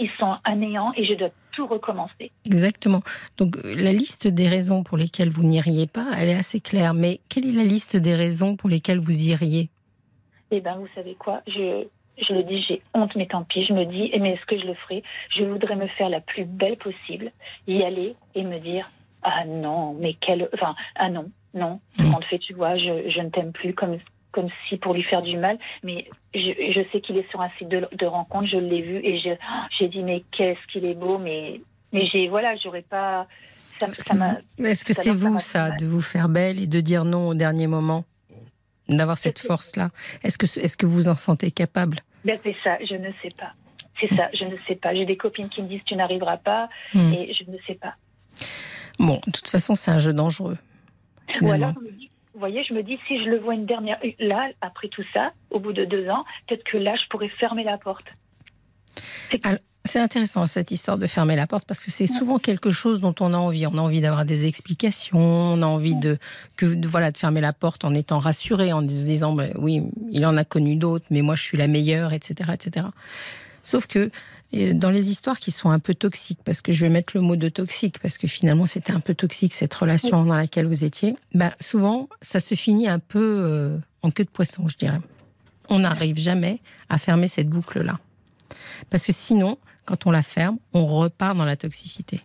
ils sont anéants et je dois recommencer. Exactement. Donc la liste des raisons pour lesquelles vous n'iriez pas, elle est assez claire. Mais quelle est la liste des raisons pour lesquelles vous iriez? Eh bien, vous savez quoi? Je, je le dis, j'ai honte, mais tant pis. Je me dis, mais est-ce que je le ferai? Je voudrais me faire la plus belle possible, y aller et me dire, ah non, mais quelle... Enfin, ah non, non, mmh. en fait, tu vois, je, je ne t'aime plus comme comme si pour lui faire du mal, mais je, je sais qu'il est sur un site de, de rencontre, je l'ai vu et j'ai dit mais qu'est-ce qu'il est beau, mais mais j'ai voilà, j'aurais pas. Est-ce que c'est vous ça, de vous faire belle et de dire non au dernier moment, d'avoir cette force-là? Est-ce que est-ce que vous en sentez capable? Ben, c'est ça, je ne sais pas. C'est ça, je ne sais pas. J'ai des copines qui me disent tu n'arriveras pas hmm. et je ne sais pas. Bon, de toute façon, c'est un jeu dangereux. Ou alors, vous voyez, je me dis, si je le vois une dernière. Là, après tout ça, au bout de deux ans, peut-être que là, je pourrais fermer la porte. C'est intéressant cette histoire de fermer la porte parce que c'est souvent quelque chose dont on a envie. On a envie d'avoir des explications, on a envie de, que, voilà, de fermer la porte en étant rassuré, en se disant ben, oui, il en a connu d'autres, mais moi je suis la meilleure, etc., etc. Sauf que dans les histoires qui sont un peu toxiques, parce que je vais mettre le mot de toxique, parce que finalement c'était un peu toxique cette relation dans laquelle vous étiez, bah, souvent ça se finit un peu euh, en queue de poisson, je dirais. On n'arrive jamais à fermer cette boucle-là. Parce que sinon, quand on la ferme, on repart dans la toxicité.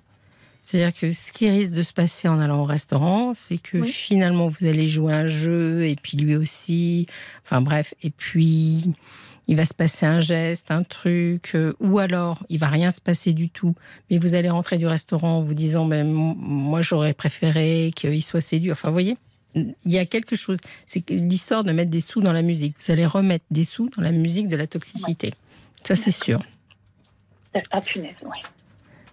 C'est-à-dire que ce qui risque de se passer en allant au restaurant, c'est que finalement vous allez jouer un jeu et puis lui aussi. Enfin bref, et puis il va se passer un geste, un truc, euh, ou alors il va rien se passer du tout, mais vous allez rentrer du restaurant en vous disant, ben, moi j'aurais préféré qu'il soit séduit. Enfin, vous voyez, il y a quelque chose. C'est l'histoire de mettre des sous dans la musique. Vous allez remettre des sous dans la musique de la toxicité. Ça, c'est sûr. Ah, punaise, oui.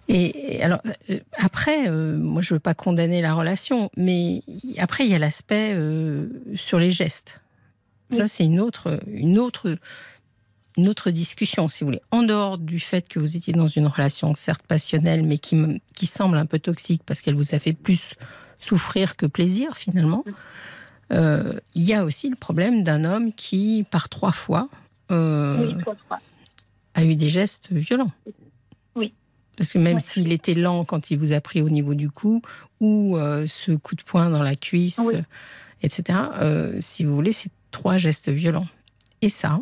Et, alors, euh, après, euh, moi, je ne veux pas condamner la relation, mais après, il y a l'aspect euh, sur les gestes. Ça, c'est une autre, une, autre, une autre discussion, si vous voulez. En dehors du fait que vous étiez dans une relation, certes passionnelle, mais qui, qui semble un peu toxique parce qu'elle vous a fait plus souffrir que plaisir, finalement. il y a aussi le problème d'un homme qui, par trois fois, a eu des gestes violents. Parce que même s'il était lent quand il vous a pris au niveau du cou, ou euh, ce coup de poing dans la cuisse, euh, etc., euh, si vous voulez, c'est trois gestes violents. Et ça,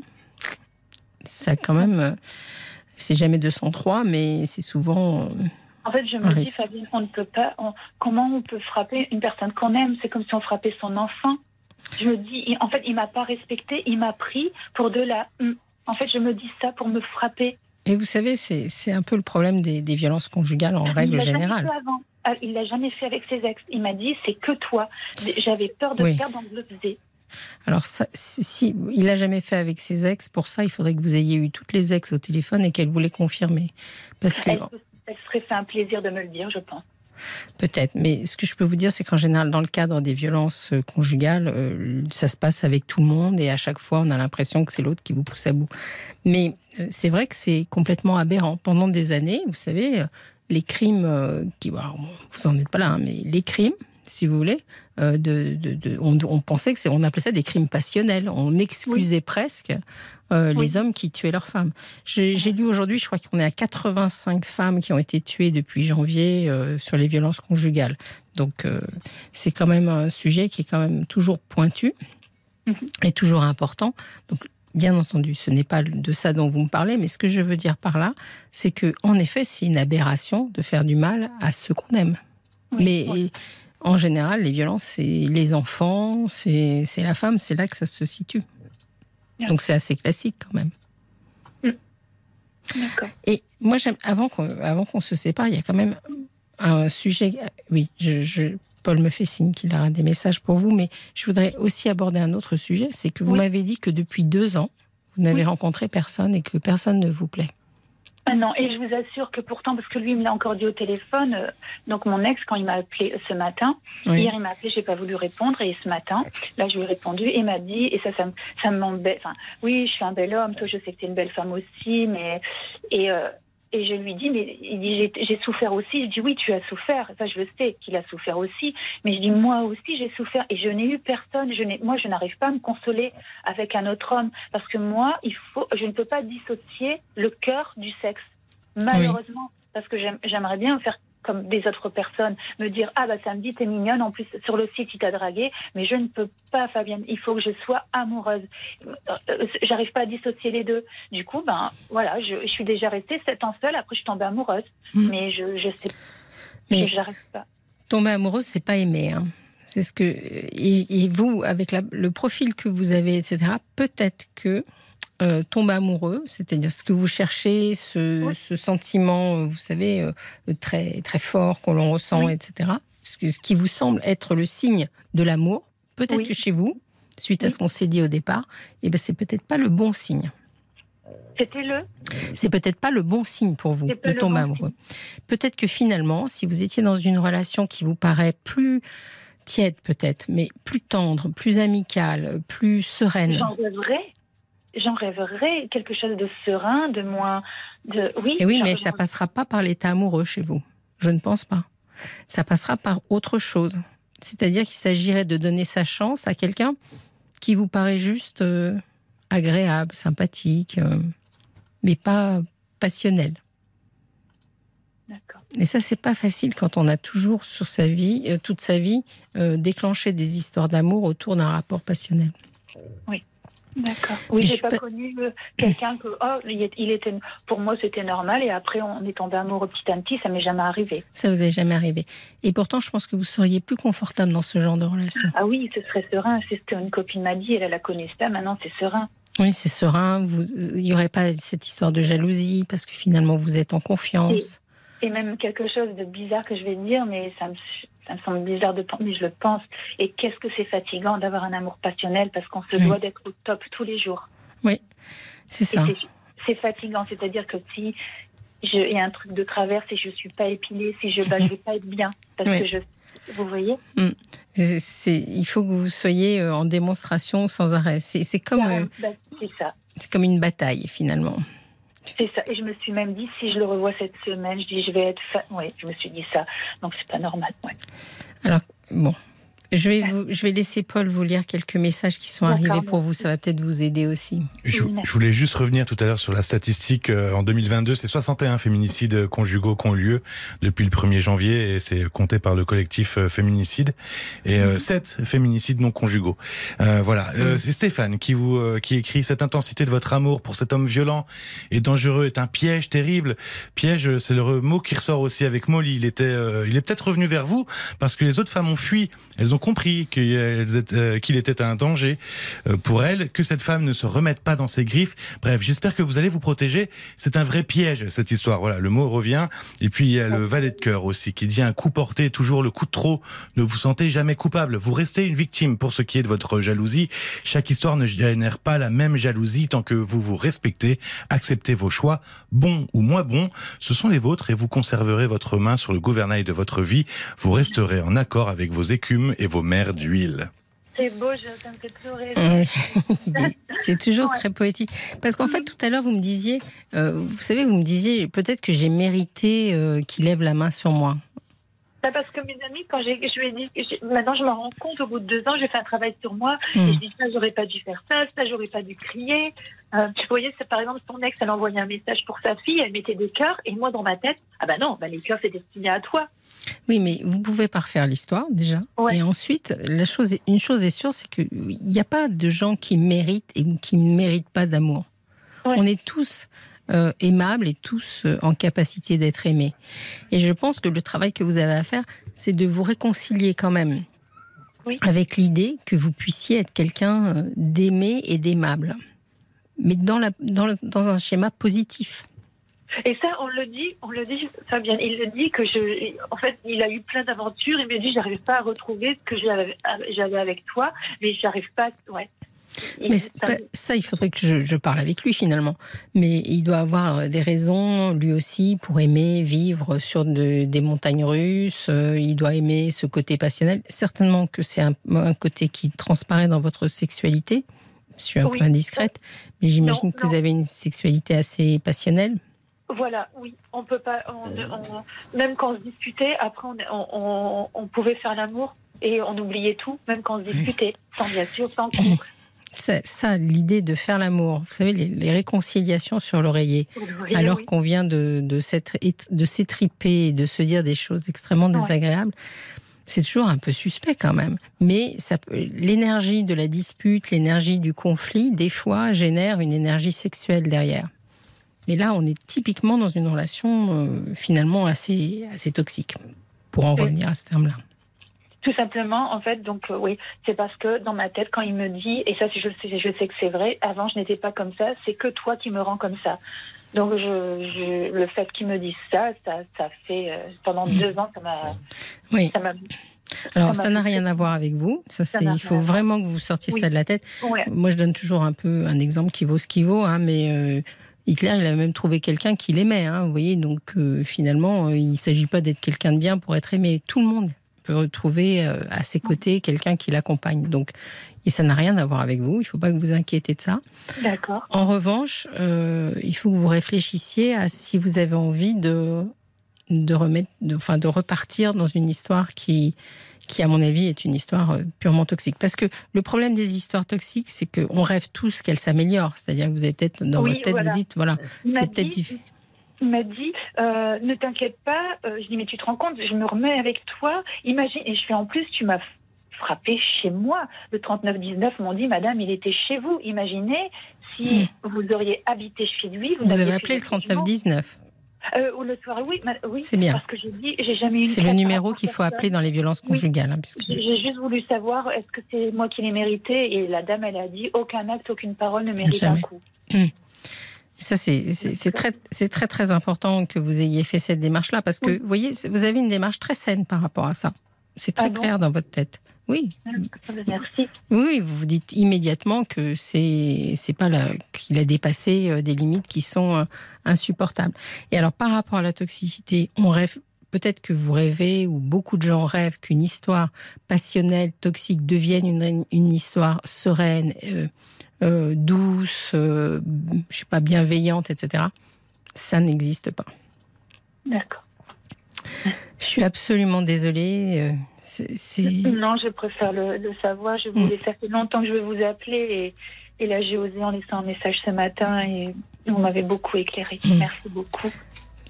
ça quand même, c'est jamais 203, mais c'est souvent. En fait, je me dis, Fabienne, on ne peut pas. comment on peut frapper une personne qu'on aime? C'est comme si on frappait son enfant. Je me dis, en fait, il m'a pas respecté, il m'a pris pour de la. En fait, je me dis ça pour me frapper. Et vous savez, c'est un peu le problème des, violences conjugales en règle générale. Ah, il l'a jamais fait avec ses ex. Il m'a dit c'est que toi. J'avais peur de faire donc je le faisais. Alors, ça, si, il l'a jamais fait avec ses ex, pour ça, il faudrait que vous ayez eu toutes les ex au téléphone et qu'elle voulait confirmer. Parce que... Elle, elle serait fait un plaisir de me le dire, je pense. Peut-être, mais ce que je peux vous dire, c'est qu'en général, dans le cadre des violences euh, conjugales, euh, ça se passe avec tout le monde et à chaque fois, on a l'impression que c'est l'autre qui vous pousse à bout. Mais euh, c'est vrai que c'est complètement aberrant. Pendant des années, vous savez, les crimes qui, vous en êtes pas là, hein, mais les crimes, si vous voulez, de, on, pensait que c'est, on appelait ça des crimes passionnels. On excusait presque euh, les hommes qui tuaient leurs femmes. J'ai lu aujourd'hui, je crois qu'on est à 85 femmes qui ont été tuées depuis janvier euh, sur les violences conjugales. Donc euh, c'est quand même un sujet qui est quand même toujours pointu mhm. et toujours important. Donc bien entendu, ce n'est pas de ça dont vous me parlez, mais ce que je veux dire par là, c'est que en effet, c'est une aberration de faire du mal à ceux qu'on aime. mais en général, les violences, c'est les enfants, c'est la femme, c'est là que ça se situe. Donc c'est assez classique quand même. Mm. Et moi, j'aime avant qu'on avant qu'on se sépare, il y a quand même un sujet. Oui, je, Paul me fait signe qu'il aura des messages pour vous, mais je voudrais aussi aborder un autre sujet. C'est que vous m'avez dit que depuis deux ans, vous n'avez rencontré personne et que personne ne vous plaît. Ah non, et je vous assure que pourtant, parce que lui, il me l'a encore dit au téléphone, euh, donc mon ex, quand il m'a appelé ce matin, hier il m'a appelé, j'ai pas voulu répondre, et ce matin, là, je lui ai répondu, et m'a dit, et ça, ça, ça m'embête, enfin, oui, je suis un bel homme, toi, je sais que tu es une belle femme aussi, mais, et, euh, et je lui dis, mais il dit, j'ai souffert aussi. Je dis, oui, tu as souffert. Ça, je le sais qu'il a souffert aussi. Mais je dis, moi aussi, j'ai souffert. Et je n'ai eu personne. Je moi, je n'arrive pas à me consoler avec un autre homme. Parce que moi, il faut, je ne peux pas dissocier le cœur du sexe. Malheureusement. Parce que j'aimerais bien faire comme des autres personnes, me dire ah bah samedi t'es mignonne, en plus sur le site il t'a dragué, mais je ne peux pas Fabienne, il faut que je sois amoureuse. Euh, j'arrive pas à dissocier les deux. Du coup ben voilà, je, suis déjà restée sept ans seule, après je suis tombée amoureuse, hmm. mais je je sais, mais j'arrive pas. Tomber amoureuse c'est pas aimer. Hein. C'est ce que et, vous avec le profil que vous avez etc. Peut-être que euh, tombe amoureux, c'est-à-dire ce que vous cherchez, ce, sentiment, euh, vous savez, euh, très, très fort qu'on l'on ressent, etc. Ce, qui vous semble être le signe de l'amour, peut-être que chez vous, suite à ce qu'on s'est dit au départ, et eh ben, c'est peut-être pas le bon signe. C'était le C'est peut-être pas le bon signe pour vous de tomber amoureux. Peut-être que finalement, si vous étiez dans une relation qui vous paraît plus tiède peut-être, mais plus tendre, plus amicale, plus sereine. J'en j'en rêverais quelque chose de serein, de moins. De... Oui, Et oui mais ça passera pas par l'état amoureux chez vous. Je ne pense pas. Ça passera par autre chose. C'est-à-dire qu'il s'agirait de donner sa chance à quelqu'un qui vous paraît juste euh, agréable, sympathique, euh, mais pas passionnel. D'accord. Et ça, c'est pas facile quand on a toujours sur sa vie, euh, toute sa vie, déclenché des histoires d'amour autour d'un rapport passionnel. Oui. D'accord. Oui, j'ai pas, connu euh, quelqu'un que oh, il était pour moi c'était normal et après on est tombé amoureux petit à petit, ça m'est jamais arrivé. Ça vous est jamais arrivé. Et pourtant, je pense que vous seriez plus confortable dans ce genre de relation. Ah oui, ce serait serein. C'est ce qu'une copine m'a dit. Elle, a connu ça. Maintenant, c'est serein. Oui, c'est serein. Vous, il n'y aurait pas cette histoire de jalousie parce que finalement vous êtes en confiance. Et même quelque chose de bizarre que je vais dire, mais ça me, ça me semble bizarre de penser, mais je le pense. Et qu'est-ce que c'est fatigant d'avoir un amour passionnel parce qu'on se Oui. doit d'être au top tous les jours. Oui, c'est ça. c'est- fatigant, c'est-à-dire que si il y a un truc de travers, si je suis pas épilée, si je, bah, je vais pas être bien, parce Oui. que je, vous voyez? C'est- il faut que vous soyez euh, en démonstration sans arrêt. C'est comme, euh, Bah, ça, c'est comme une bataille finalement. C'est ça. Et je me suis même dit, si je le revois cette semaine, je dis, je vais être, fa... oui, je me suis dit ça. Donc c'est pas normal. Alors, bon. Je vais, vous, je vais laisser Paul vous lire quelques messages qui sont arrivés pour vous. Ça va peut-être vous aider aussi. Je, je voulais juste revenir tout à l'heure sur la statistique. euh, En 2022, c'est 61 féminicides conjugaux qui ont eu lieu depuis le 1er janvier et c'est compté par le collectif euh, Féminicide. Et euh, 7 féminicides non conjugaux. Euh, voilà. Euh, c'est Stéphane qui vous euh, qui écrit cette intensité de votre amour pour cet homme violent et dangereux est un piège terrible. Piège, c'est le mot qui ressort aussi avec Molly. Il était, euh, il est peut-être revenu vers vous parce que les autres femmes ont fui. Elles ont compris euh, qu'il était un danger euh, pour elles, que cette femme ne se remette pas dans ses griffes. Bref, j'espère que vous allez vous protéger. C'est un vrai piège, cette histoire. Voilà, le mot revient. Et puis, il y a le valet de cœur aussi, qui dit un coup porté, toujours le coup de trop. Ne vous sentez jamais coupable. Vous restez une victime pour ce qui est de votre jalousie. Chaque histoire ne génère pas la même jalousie tant que vous vous respectez, acceptez vos choix, bons ou moins bons. Ce sont les vôtres et vous conserverez votre main sur le gouvernail de votre vie. Vous resterez en accord avec vos écumes et vos mers d'huile. C'est beau, je, ça me fait pleurer. [laughs] C'est toujours Ouais. très poétique. Parce qu'en fait, tout à l'heure, vous me disiez, euh, vous savez, vous me disiez peut-être que j'ai mérité euh, qu'il lève la main sur moi. Bah, parce que mes amis, quand j'ai, je lui ai dit, maintenant je me rends compte, au bout de deux ans, j'ai fait un travail sur moi, Mm. et je dis ça, j'aurais pas dû faire ça, ça, j'aurais pas dû crier. Euh, vous voyez, c'est par exemple son ex, elle envoyait un message pour sa fille, elle mettait des cœurs, et moi dans ma tête, ah bah non, bah les cœurs c'est destiné à toi. Oui, mais vous pouvez pas refaire l'histoire déjà. Ouais. Et ensuite, la chose, est- une chose est sûre, c'est qu'il n'y a pas de gens qui méritent et qui ne méritent pas d'amour. Ouais. On est tous euh, aimables et tous euh, en capacité d'être aimés. Et je pense que le travail que vous avez à faire, c'est de vous réconcilier quand même Oui. avec l'idée que vous puissiez être quelqu'un euh, d'aimé et d'aimable. Mais dans, la, dans, le- dans un schéma positif. Et ça, on le dit, on le dit, Fabien, il le dit que je, en fait, il a eu plein d'aventures, il me dit, j'arrive pas à retrouver ce que j'avais avec toi, mais j'arrive pas, ouais. Mais ça il faudrait que je, je parle avec lui finalement. Mais il doit avoir euh, des raisons, lui aussi, pour aimer vivre sur de- des montagnes russes. Euh, Il doit aimer ce côté passionnel. Certainement que c'est un, un côté qui transparaît dans votre sexualité. Je suis un Oui. peu indiscrète, mais j'imagine Non, que vous avez une sexualité assez passionnelle. Voilà, oui, on peut pas, on- on- même quand on se disputait, après on, on, pouvait faire l'amour et on oubliait tout, même quand on se disputait, sans bien sûr, sans. Ça, [laughs] ça, l'idée de faire l'amour, vous savez, les, les réconciliations sur l'oreiller. Oui, alors oui. qu'on vient de, de, de s'étriper et de se dire des choses extrêmement Ouais. désagréables, c'est toujours un peu suspect quand même. Mais l'énergie de la dispute, l'énergie du conflit, des fois génère une énergie sexuelle derrière. Mais là, on est typiquement dans une relation euh, finalement assez, assez toxique, pour en Oui. revenir à ce terme-là. Tout simplement, en fait, donc euh, oui, c'est parce que dans ma tête, quand il me dit, et ça, je je sais que c'est vrai, avant je n'étais pas comme ça, c'est que toi qui me rends comme ça. Donc je, je- le fait qu'il me dise ça, ça, ça fait euh, pendant deux ans, ça m'a, Oui. ça m'a, Alors, Ça n'a rien à voir avec vous. Ça, il faut vraiment que vous sortiez Oui. ça de la tête. ouais, Moi, je donne toujours un peu un exemple qui vaut ce qui vaut, hein, mais euh, Hitler, il a même trouvé quelqu'un qu'il aimait. Hein, vous voyez, donc euh, finalement, euh, il ne s'agit pas d'être quelqu'un de bien pour être aimé. Tout le monde peut retrouver euh, à ses côtés quelqu'un qui l'accompagne. Donc, et ça n'a rien à voir avec vous. Il ne faut pas que vous inquiétez de ça. d'accord, En revanche, euh, il faut que vous réfléchissiez à si vous avez envie de de remettre, de, enfin, de repartir dans une histoire qui qui, à mon avis, est une histoire euh, purement toxique. Parce que le problème des histoires toxiques, c'est qu'on rêve tous qu'elles s'améliorent. C'est-à-dire que vous avez peut-être, dans Oui, votre tête, voilà. vous dites, voilà, c'est peut-être difficile. Il m'a dit, euh, ne t'inquiète pas. Euh, je dis, mais tu te rends compte, je me remets avec toi. Imagine, et je fais en plus, tu m'as frappé chez moi. Le 3919 m'ont dit, madame, il était chez vous. Imaginez si vous auriez habité chez lui. Vous aviez avez appelé le jugement. 3919. Euh, ou le soir, oui. C'est bien. Parce que j'ai dit, j'ai jamais eu. C'est le numéro qu'il faut appeler dans les violences conjugales. hein, puisque- J'ai juste voulu savoir, est-ce que c'est moi qui l'ai mérité Et la dame, elle a dit, aucun acte, aucune parole ne mérite Jamais. un coup. [clears throat] Ça, c'est très, très, très important que vous ayez fait cette démarche-là parce que, Oui. vous voyez, vous avez une démarche très saine par rapport à ça. C'est très Ah clair dans votre tête. Oui, Merci. oui, vous vous dites immédiatement que c'est c'est pas qu'il a dépassé euh, des limites qui sont euh, insupportables. Et alors, par rapport à la toxicité, on rêve. Peut-être que vous rêvez, ou beaucoup de gens rêvent, qu'une histoire passionnelle, toxique, devienne une, une histoire sereine, euh, euh, douce, euh, je sais pas, bienveillante, etc. Ça n'existe pas. D'accord. Je suis absolument désolée. Euh, c'est- Non, je préfère le, le savoir. Je Mm. voulais, ça fait longtemps que je vais vous appeler et, et là j'ai osé en laissant un message ce matin et vous m'avez beaucoup éclairé. Mm. Merci beaucoup.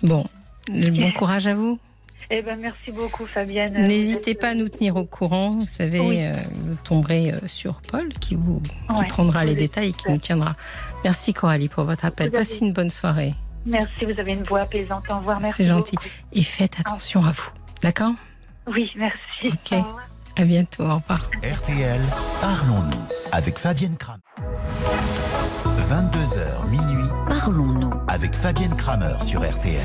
Bon, bon [laughs] courage à vous. Eh ben merci beaucoup Fabienne. N'hésitez Vous êtes- pas à nous tenir au courant. Vous savez, Oui. euh, vous tomberez euh, sur Paul qui vous qui Ouais. prendra les détails et qui nous tiendra. Merci Coralie pour votre appel. Avez- Passez une bonne soirée Merci, vous avez une voix apaisante. Au revoir. Merci. C'est gentil. beaucoup. et faites attention à vous. D'accord? Oui, merci. Ok. Au. À bientôt. Au revoir. RTL, parlons-nous avec Fabienne Kramer. 22h minuit, parlons-nous avec Fabienne Kramer sur RTL.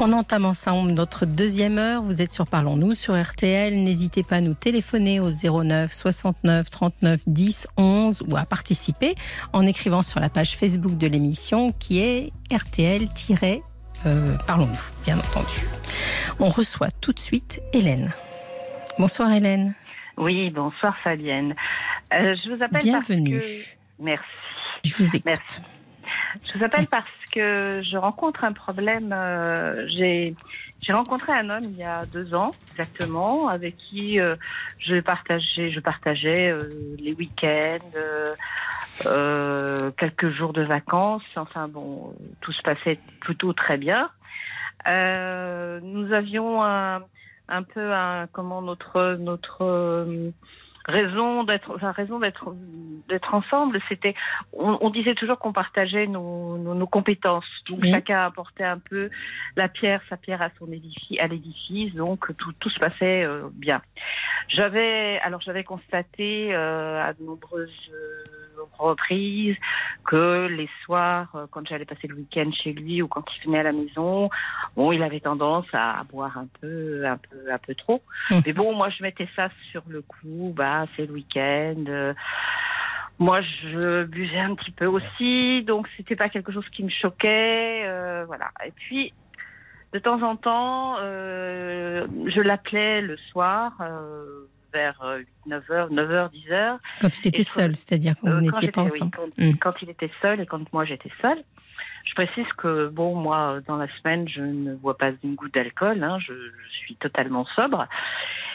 On entame ensemble notre deuxième heure. Vous êtes sur Parlons-nous sur RTL. N'hésitez pas à nous téléphoner au 09 69 39 10 11 ou à participer en écrivant sur la page Facebook de l'émission qui est RTL-Parlons-nous, bien entendu. On reçoit tout de suite Hélène. Bonsoir Hélène. Oui, bonsoir Fabienne. Euh, je vous appelle Bienvenue. parce que... Merci. Je vous écoute. Merci. Je vous appelle parce que je rencontre un problème. euh, J'ai j'ai rencontré un homme il y a deux ans exactement, avec qui euh, je partageais, je partageais euh, les week-ends, euh, euh, quelques jours de vacances. Enfin bon, euh, tout se passait plutôt très bien. Euh, nous avions un, un peu un comment notre notre euh, raison d'être enfin raison d'être d'être ensemble c'était on, on disait toujours qu'on partageait nos, nos, nos compétences donc Oui. chacun apportait un peu la pierre sa pierre à son édifice à l'édifice donc tout, tout se passait euh, bien j'avais alors j'avais constaté euh, à de nombreuses euh, reprises que les soirs euh, quand j'allais passer le week-end chez lui ou quand il venait à la maison bon il avait tendance à, boire un peu un peu un peu trop. Mhm. mais bon moi je mettais ça sur le coup. Bah c'est le week-end. Euh, moi, je buvais un petit peu aussi, donc c'était pas quelque chose qui me choquait, euh, voilà. Et puis, de temps en temps, euh, je l'appelais le soir, euh, vers 9h, 9h, 10h. Quand il était seul, c'est-à-dire quand Euh, vous quand n'étiez pas j'étais- oui, ensemble. quand, quand il était seul et quand moi j'étais seule. Je précise que, bon, moi, dans la semaine, je ne bois pas une goutte d'alcool, hein, je, je suis totalement sobre.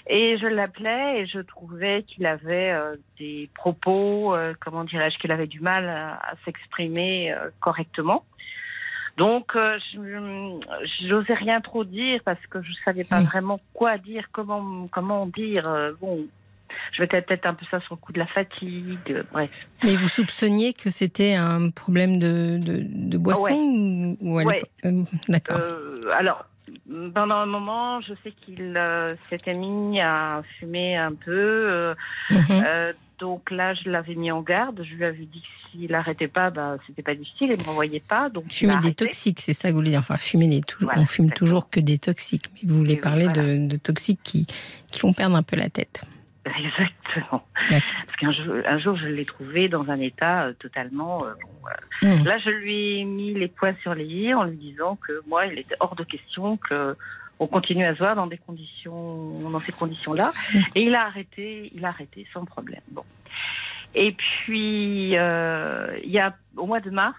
Et je l'appelais et je trouvais qu'il avait euh, des propos, euh, comment dirais-je, qu'il avait du mal à, à s'exprimer euh, correctement. Donc, euh, je n'osais rien trop dire parce que je savais pas vraiment quoi dire, comment, comment dire. euh, bon, je mettais peut-être un peu ça sur le coup de la fatigue, euh, bref. Mais vous soupçonniez que c'était un problème de, de, de boisson ou, ou à Ouais. euh, D'accord. Euh, alors, pendant un moment, je sais qu'il euh, s'était mis à fumer un peu. euh, Mhm. euh, donc là, je l'avais mis en garde. Je lui avais dit que s'il n'arrêtait pas, bah, c'était pas difficile. Il ne m'envoyait pas. Donc, Fumer des toxiques, c'est ça que vous voulez dire. Enfin, fumer des toujours, Voilà, on fume toujours que des toxiques. Mais vous voulez Et parler voilà. de, de toxiques qui, qui font perdre un peu la tête. [laughs] Exactement. Parce qu'un jour, un jour, je l'ai trouvé dans un état euh, totalement. euh, bon, voilà. Mhm. Là, je lui ai mis les points sur les i en lui disant que moi, il était hors de question que on continue à se voir dans des conditions, dans ces conditions-là. Et il a arrêté, il a arrêté sans problème. Bon. Et puis, euh, il y a au mois de mars,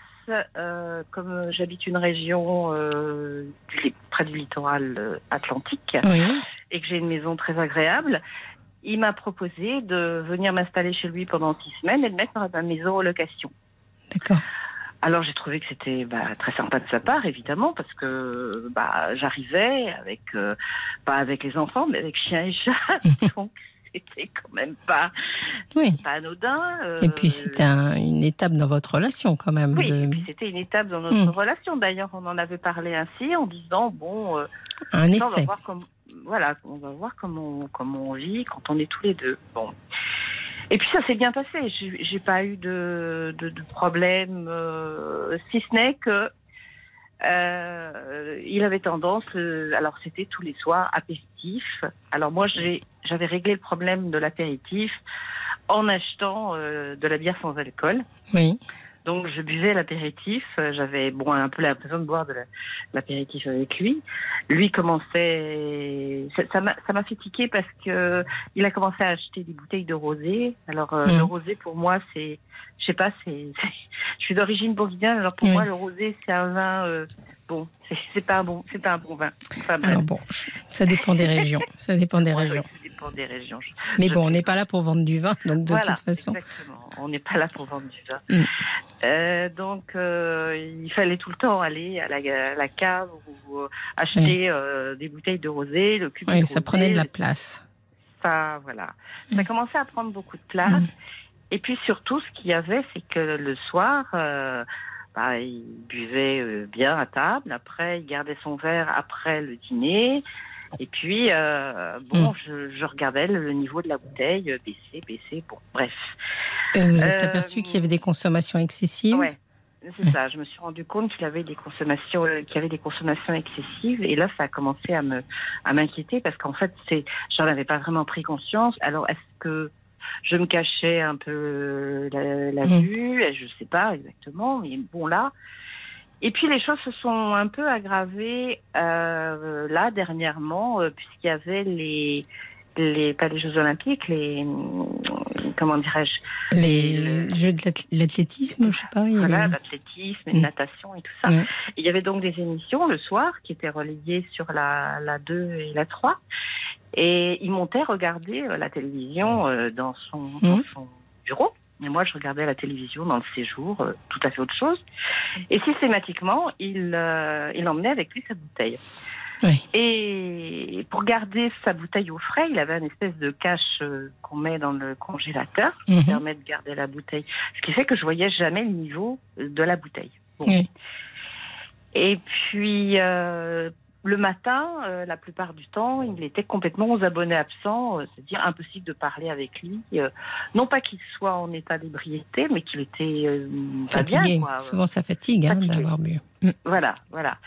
euh, comme j'habite une région euh, du- près du littoral euh, atlantique Oui. et que j'ai une maison très agréable, il m'a proposé de venir m'installer chez lui pendant six semaines et de mettre ma maison en location. D'accord. Alors j'ai trouvé que c'était bah, très sympa de sa part, évidemment, parce que bah, j'arrivais avec, euh, pas avec les enfants, mais avec chien et chat. [laughs] Donc c'était quand même pas, Oui. pas anodin. euh, Et puis c'était un- une étape dans votre relation quand même. Oui, de- et puis c'était une étape dans notre Hmm. relation. D'ailleurs, on en avait parlé ainsi en disant bon, euh, un ça, on va essai. voir comme, voilà, on va voir comment comment on vit quand on est tous les deux. Bon. Et puis ça s'est bien passé. J'ai pas eu de de, problème, euh, si ce n'est que euh, il avait tendance, euh, alors c'était tous les soirs apéritif. Alors moi j'avais réglé le problème de l'apéritif en achetant de la bière sans alcool. Oui. Donc je buvais l'apéritif, euh, j'avais bon un peu l'impression de boire de la- l'apéritif avec lui. Lui commençait, ça- m'a fait tiquer parce que il a commencé à acheter des bouteilles de rosé. Alors euh, le rosé pour moi c'est, je sais pas, c'est, je suis d'origine bourguignonne. Alors pour Oui. moi le rosé c'est un vin euh, bon, c'est pas un bon, c'est pas un bon vin. Enfin. Alors bon, ça dépend des régions. Ça dépend des Ouais, régions. Dépend des régions. Je- Mais je bon, on n'est pas là pour vendre du vin, donc de voilà, toute façon. Exactement. On n'est pas là pour vendre du vin. Mm. Euh, donc, euh, il fallait tout le temps aller à la, à la cave ou euh, acheter des bouteilles de rosé, le cube Oui, ça rosé, prenait de la place. Ça, voilà. Mm. Ça commençait à prendre beaucoup de place. Mm. Et puis surtout, ce qu'il y avait, c'est que le soir, euh, bah, il buvait euh, bien à table. Après, il gardait son verre après le dîner. Et puis, euh, bon, Mm. je, je regardais le, niveau de la bouteille euh, baisser, baisser. Bon, bref. Et vous êtes Euh, aperçu qu'il y avait des consommations excessives Ouais, c'est ça. Je me suis rendu compte qu'il avait des consommations, euh, qu'il y avait des consommations excessives, et là, ça a commencé à me, à m'inquiéter parce qu'en fait, c'est, j'en avais pas vraiment pris conscience. Alors, est-ce que je me cachais un peu la, la Mm. vue? Je sais pas exactement, mais bon là. Et puis les choses se sont un peu aggravées euh, là dernièrement, euh, puisqu'il y avait les les pas les Jeux Olympiques, les comment dirais-je Les jeux de l'ath- l'athlétisme, je sais pas. avait- voilà, l'athlétisme, Mm. natation et tout ça. Il y avait donc des émissions le soir qui étaient relayées sur la, la 2 et la 3. Et il montait regarder euh, la télévision euh, dans, son, dans Mhm. son bureau. Et moi, je regardais la télévision dans le séjour, euh, tout à fait autre chose. Et systématiquement, il, euh, il emmenait avec lui sa bouteille. Oui. Et pour garder sa bouteille au frais, il avait une espèce de cache euh, qu'on met dans le congélateur qui Mhm. permet de garder la bouteille. Ce qui fait que je voyais jamais le niveau de la bouteille. Bon. Oui. Et puis euh, le matin, euh, la plupart du temps, il était complètement aux abonnés absents, euh, c'est-à-dire impossible de parler avec lui. euh, non pas qu'il soit en état d'ébriété, mais qu'il était pas bien. Fatigué. quoi. Souvent, ça fatigue hein, d'avoir bu. Mm. Voilà, voilà.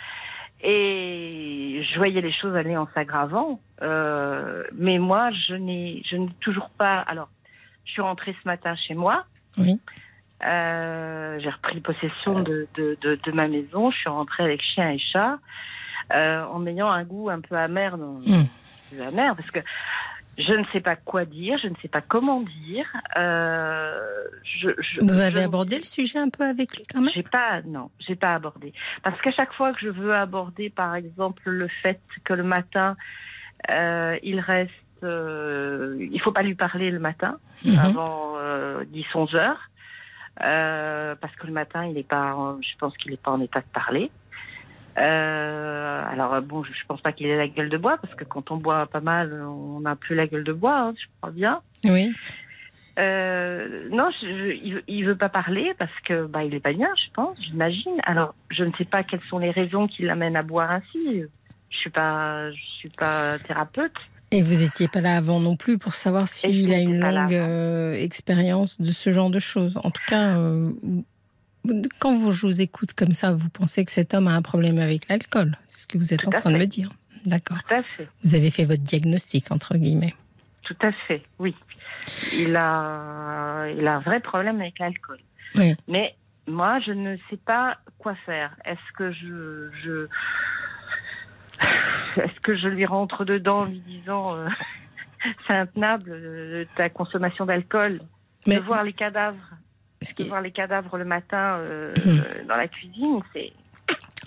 Et je voyais les choses aller en s'aggravant, mais moi, je n'ai, je n'ai toujours pas. Alors, je suis rentrée ce matin chez moi. Oui. J'ai repris possession de, de, de, de ma maison. Je suis rentrée avec chien et chat, euh, en ayant un goût un peu amer, dans, Mm. peu amer, parce que je ne sais pas quoi dire, je ne sais pas comment dire. Euh, je, je- Vous avez je- abordé le sujet un peu avec lui quand même? J'ai pas, non, j'ai pas abordé. Parce qu'à chaque fois que je veux aborder, par exemple, le fait que le matin, euh, il reste, euh, il faut pas lui parler le matin Mhm. avant euh, 10-11 heures, euh, parce que le matin, il est pas, en- je pense qu'il n'est pas en état de parler. Euh, alors bon, je, je pense pas qu'il ait la gueule de bois, parce que quand on boit pas mal, on n'a plus la gueule de bois, hein, je crois bien. Oui. Euh, non, je, je- il, veut- il veut pas parler parce que bah il est pas bien, je pense, j'imagine. Alors, je ne sais pas quelles sont les raisons qui l'amènent à boire ainsi. Je suis pas, je suis pas thérapeute. Et vous étiez pas là avant non plus pour savoir s'il a une longue euh, expérience de ce genre de choses. En tout cas, euh, quand vous, je vous écoute comme ça, vous pensez que cet homme a un problème avec l'alcool. C'est ce que vous êtes Tout en train de me dire. D'accord. Tout à fait, Vous avez fait votre diagnostic, entre guillemets. tout à fait, oui. Il a, il a un vrai problème avec l'alcool. Oui. Mais moi, je ne sais pas quoi faire. Est-ce que je, je, est-ce que je lui rentre dedans en lui disant, euh, [laughs] c'est intenable euh, ta consommation d'alcool, Mais de voir les cadavres ce qui voir les cadavres le matin euh, Mhm. euh, dans la cuisine, c'est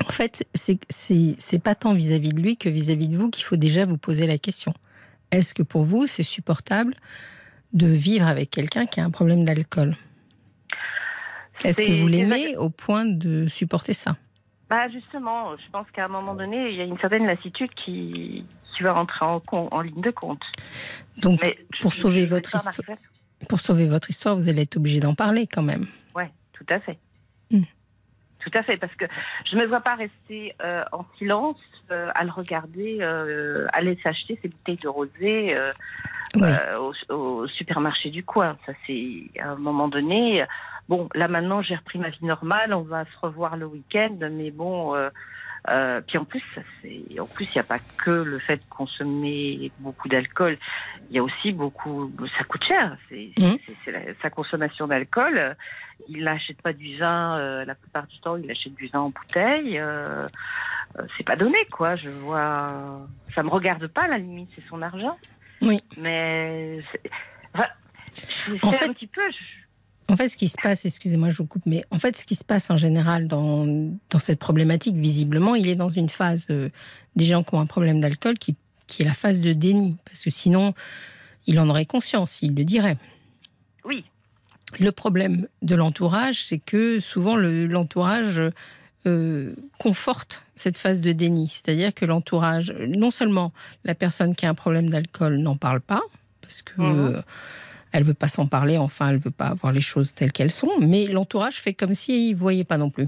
en fait, c'est pas tant vis-à-vis de lui que vis-à-vis de vous qu'il faut déjà vous poser la question. Est-ce que pour vous, c'est supportable de vivre avec quelqu'un qui a un problème d'alcool? Est-ce que vous l'aimez au point de supporter ça? Bah justement, je pense qu'à un moment donné, il y a une certaine lassitude qui qui va rentrer en, en ligne de compte. Donc, pour sauver votre histoire, pour sauver votre histoire, vous allez être obligé d'en parler quand même. Ouais, tout à fait. Hmm. Tout à fait, parce que je ne me vois pas rester euh, en silence euh, à le regarder, euh, aller s'acheter ses bouteilles de rosé au, supermarché du coin. Ça, c'est à un moment donné. Bon, là maintenant, j'ai repris ma vie normale. On va se revoir le week-end, mais bon. Puis en plus, c'est en plus il n'y a pas que le fait de consommer beaucoup d'alcool. Il y a aussi beaucoup, ça coûte cher. C'est mmh. sa consommation d'alcool il n'achète pas du vin, euh, la plupart du temps, il achète du vin en bouteille. Euh, euh, c'est pas donné, quoi. Je vois. Ça me regarde pas, à la limite, c'est son argent. Oui. Mais. en fait, un petit peu. En fait, ce qui se passe, excusez-moi, je vous coupe, mais en fait, ce qui se passe en général dans, dans cette problématique, visiblement, il est dans une phase des gens qui ont un problème d'alcool qui, qui est la phase de déni. Parce que sinon, il en aurait conscience, il le dirait. Oui, le problème de l'entourage, c'est que souvent l'entourage euh, conforte cette phase de déni. C'est-à-dire que l'entourage, non seulement la personne qui a un problème d'alcool n'en parle pas, parce que mhm. Elle veut pas s'en parler, enfin elle veut pas avoir les choses telles qu'elles sont, mais l'entourage fait comme s'il ne voyait pas non plus.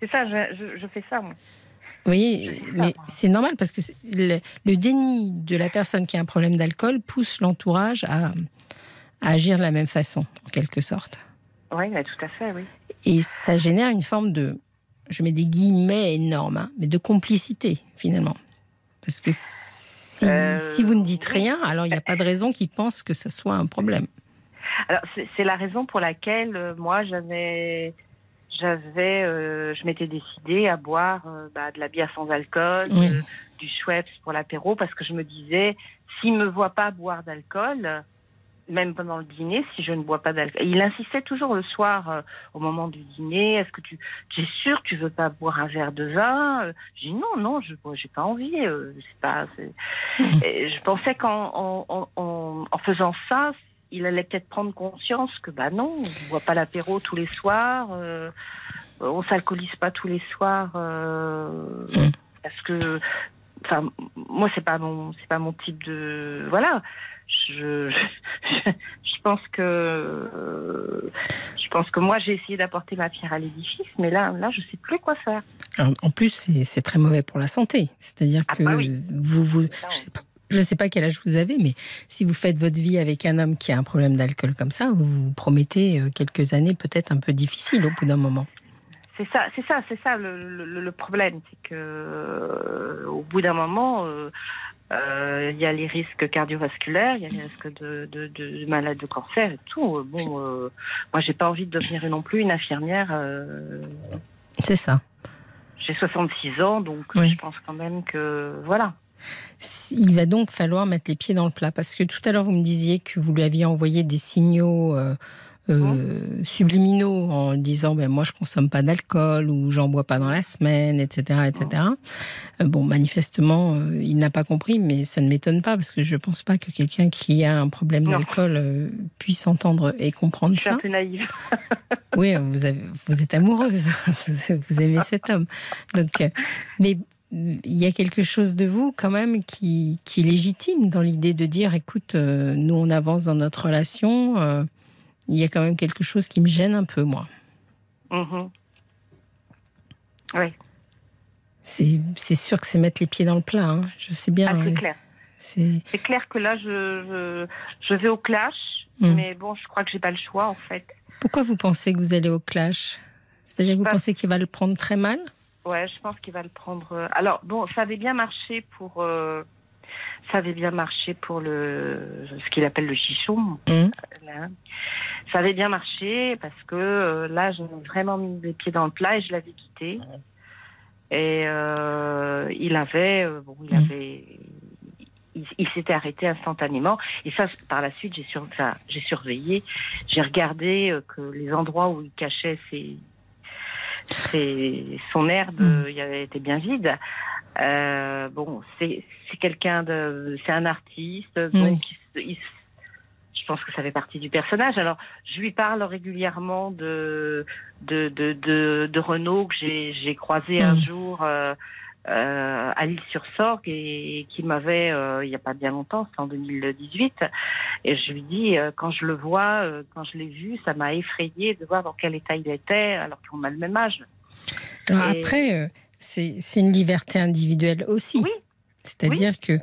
C'est ça, je, fais ça. Moi. Vous voyez, mais c'est normal parce que le, déni de la personne qui a un problème d'alcool pousse l'entourage à, à agir de la même façon, en quelque sorte. Oui, tout à fait, oui. Et ça génère une forme de, je mets des guillemets énormes, hein, mais de complicité, finalement. Parce que si, euh, si vous ne dites rien, alors il n'y a pas de raison qu'ils pensent que ça soit un problème. Alors, c'est la raison pour laquelle, euh, moi, j'avais j'avais, euh, je m'étais décidée à boire bah, de la bière sans alcool, du Schweppes pour l'apéro, parce que je me disais, s'il me voit pas boire d'alcool, même pendant le dîner, si je ne bois pas d'alcool. Il insistait toujours le soir, euh, au moment du dîner, est-ce que tu, es sûr, tu veux pas boire un verre de vin J'ai dit non, non, je j'ai pas envie. Euh, pas. [laughs] je pensais qu'en en, faisant ça, il allait peut-être prendre conscience que bah non, on ne boit pas l'apéro tous les soirs, euh, on s'alcoolise pas tous les soirs, euh, parce que, enfin, moi c'est pas mon, c'est pas mon type de, voilà je, [laughs] je, pense que je pense que moi j'ai essayé d'apporter ma pierre à l'édifice, mais là, là, je sais plus quoi faire. En plus, c'est très mauvais pour la santé. C'est-à-dire ah que bah vous, vous, je sais pas, quel âge vous avez, mais si vous faites votre vie avec un homme qui a un problème d'alcool comme ça, vous vous promettez euh, quelques années peut-être un peu difficiles au bout d'un moment. C'est ça, c'est ça, c'est ça le, problème, c'est que euh, au bout d'un moment, euh, euh, il y a les risques cardiovasculaires, il y a les risques de, de, de, malades de cancer et tout. Bon, euh, moi, j'ai pas envie de devenir non plus une infirmière. Euh, C'est ça. J'ai 66 ans, donc je pense quand même que voilà. Il va donc falloir mettre les pieds dans le plat parce que tout à l'heure vous me disiez que vous lui aviez envoyé des signaux euh, subliminaux en disant ben moi je consomme pas d'alcool ou j'en bois pas dans la semaine, etc., etc. Euh, bon, manifestement, euh, il n'a pas compris, mais ça ne m'étonne pas parce que je pense pas que quelqu'un qui a un problème d'alcool puisse entendre et comprendre ça. Je suis un peu naïve. [laughs] oui, vous, avez, vous êtes amoureuse, [laughs] vous aimez cet homme. Donc, mais il y a quelque chose de vous quand même qui, qui est légitime dans l'idée de dire écoute, nous on avance dans notre relation il y a quand même quelque chose qui me gêne un peu, moi. Mm-hmm. Oui. C'est sûr que c'est mettre les pieds dans le plat, hein. je sais bien. Ah, c'est clair. C'est clair que là, je, je, vais au clash, mm. mais bon, je crois que j'ai pas le choix, en fait. Pourquoi vous pensez que vous allez au clash? C'est-à-dire que vous pensez qu'il va le prendre très mal? Ouais, je pense qu'il va le prendre. Euh, alors, bon, ça avait bien marché pour. Euh, ça avait bien marché pour le ce qu'il appelle le chichon. Mm. Ça avait bien marché parce que euh, là, j'ai vraiment mis les pieds dans le plat et je l'avais quitté. Et euh, il avait, euh, bon, il mm. avait, il, s'était arrêté instantanément. Et ça, par la suite, j'ai sur, j'ai surveillé, j'ai regardé que les endroits où il cachait ses son herbe, mm. il avait été bien vide. Euh, bon, c'est quelqu'un de, c'est un artiste, donc je pense que ça fait partie du personnage. Alors, je lui parle régulièrement de de de de, Renault que j'ai j'ai croisé un mm. jour. Euh, euh, à l'île-sur-Sorgue et qui m'avait, euh, il n'y a pas bien longtemps, c'est en 2018, et je lui dis, euh, quand je le vois, quand je l'ai vu, ça m'a effrayé de voir dans quel état il était, alors qu'on a le même âge. Alors après, c'est une liberté individuelle aussi. Oui. C'est-à-dire que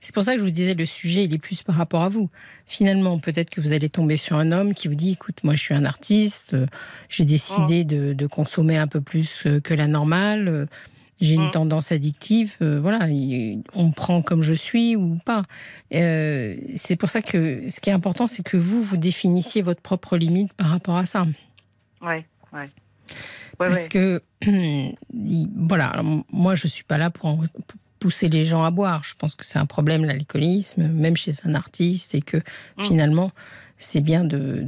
c'est pour ça que je vous disais le sujet il est plus par rapport à vous. Finalement, peut-être que vous allez tomber sur un homme qui vous dit écoute, moi je suis un artiste, j'ai décidé oh. de, de, consommer un peu plus que la normale j'ai une mm. tendance addictive, euh, voilà, on me prend comme je suis ou pas. Euh, c'est pour ça que ce qui est important, c'est que vous, vous définissiez votre propre limite par rapport à ça. Oui, oui. Parce que, [clears throat] voilà, moi, je ne suis pas là pour, pousser les gens à boire. Je pense que c'est un problème, l'alcoolisme, même chez un artiste, et que mm. finalement, c'est bien de,